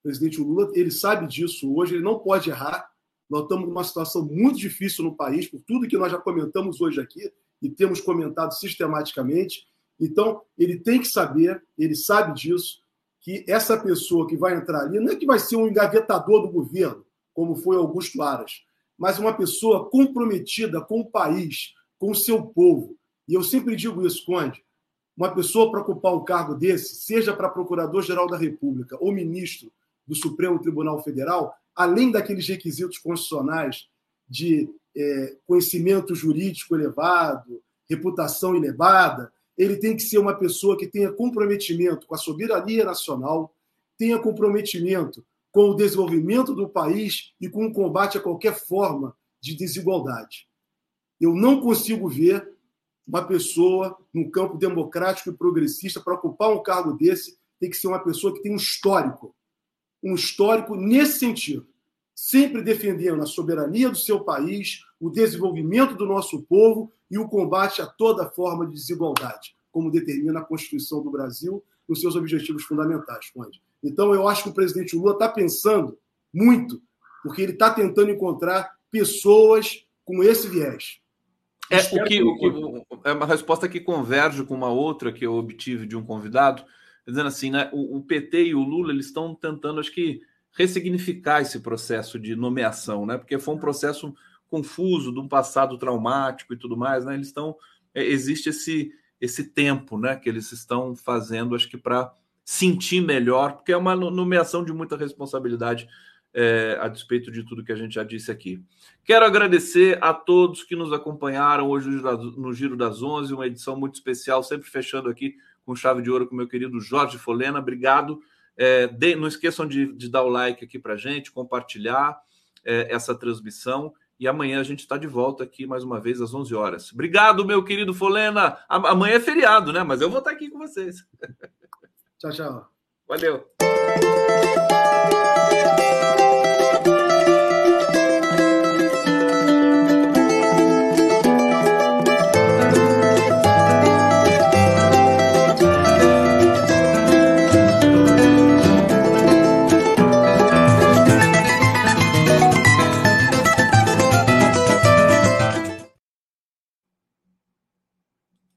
presidente Lula, ele sabe disso hoje, ele não pode errar. Nós estamos numa situação muito difícil no país, por tudo que nós já comentamos hoje aqui e temos comentado sistematicamente. Então, ele tem que saber, ele sabe disso, que essa pessoa que vai entrar ali não é que vai ser um engavetador do governo, como foi Augusto Aras, mas uma pessoa comprometida com o país, com o seu povo. E eu sempre digo isso, Conde, uma pessoa para ocupar um cargo desse, seja para Procurador-Geral da República ou ministro, do Supremo Tribunal Federal, além daqueles requisitos constitucionais de é, conhecimento jurídico elevado, reputação elevada, ele tem que ser uma pessoa que tenha comprometimento com a soberania nacional, tenha comprometimento com o desenvolvimento do país e com o combate a qualquer forma de desigualdade. Eu não consigo ver uma pessoa no campo democrático e progressista para ocupar um cargo desse tem que ser uma pessoa que tem um histórico, um histórico nesse sentido, sempre defendendo a soberania do seu país, o desenvolvimento do nosso povo e o combate a toda forma de desigualdade, como determina a Constituição do Brasil nos seus objetivos fundamentais, Conde. Então, eu acho que o presidente Lula está pensando muito, porque ele está tentando encontrar pessoas com esse viés. É, o que, o que, é uma resposta que converge com uma outra que eu obtive de um convidado, dizendo assim, né, o, o PT e o Lula eles estão tentando, acho que, ressignificar esse processo de nomeação, né? Porque foi um processo confuso, de um passado traumático e tudo mais, né? Eles estão é, existe esse esse tempo, né? Que eles estão fazendo, acho que para sentir melhor, porque é uma nomeação de muita responsabilidade é, a despeito de tudo que a gente já disse aqui. Quero agradecer a todos que nos acompanharam hoje no Giro das Onze, uma edição muito especial, sempre fechando aqui com chave de ouro com meu querido Jorge Folena. Obrigado. É, de, não esqueçam de, de, dar o like aqui para gente, compartilhar é, essa transmissão. E amanhã a gente está de volta aqui mais uma vez às 11 horas. Obrigado, meu querido Folena. Amanhã é feriado, né? Mas eu vou estar aqui com vocês. Tchau, tchau. Valeu.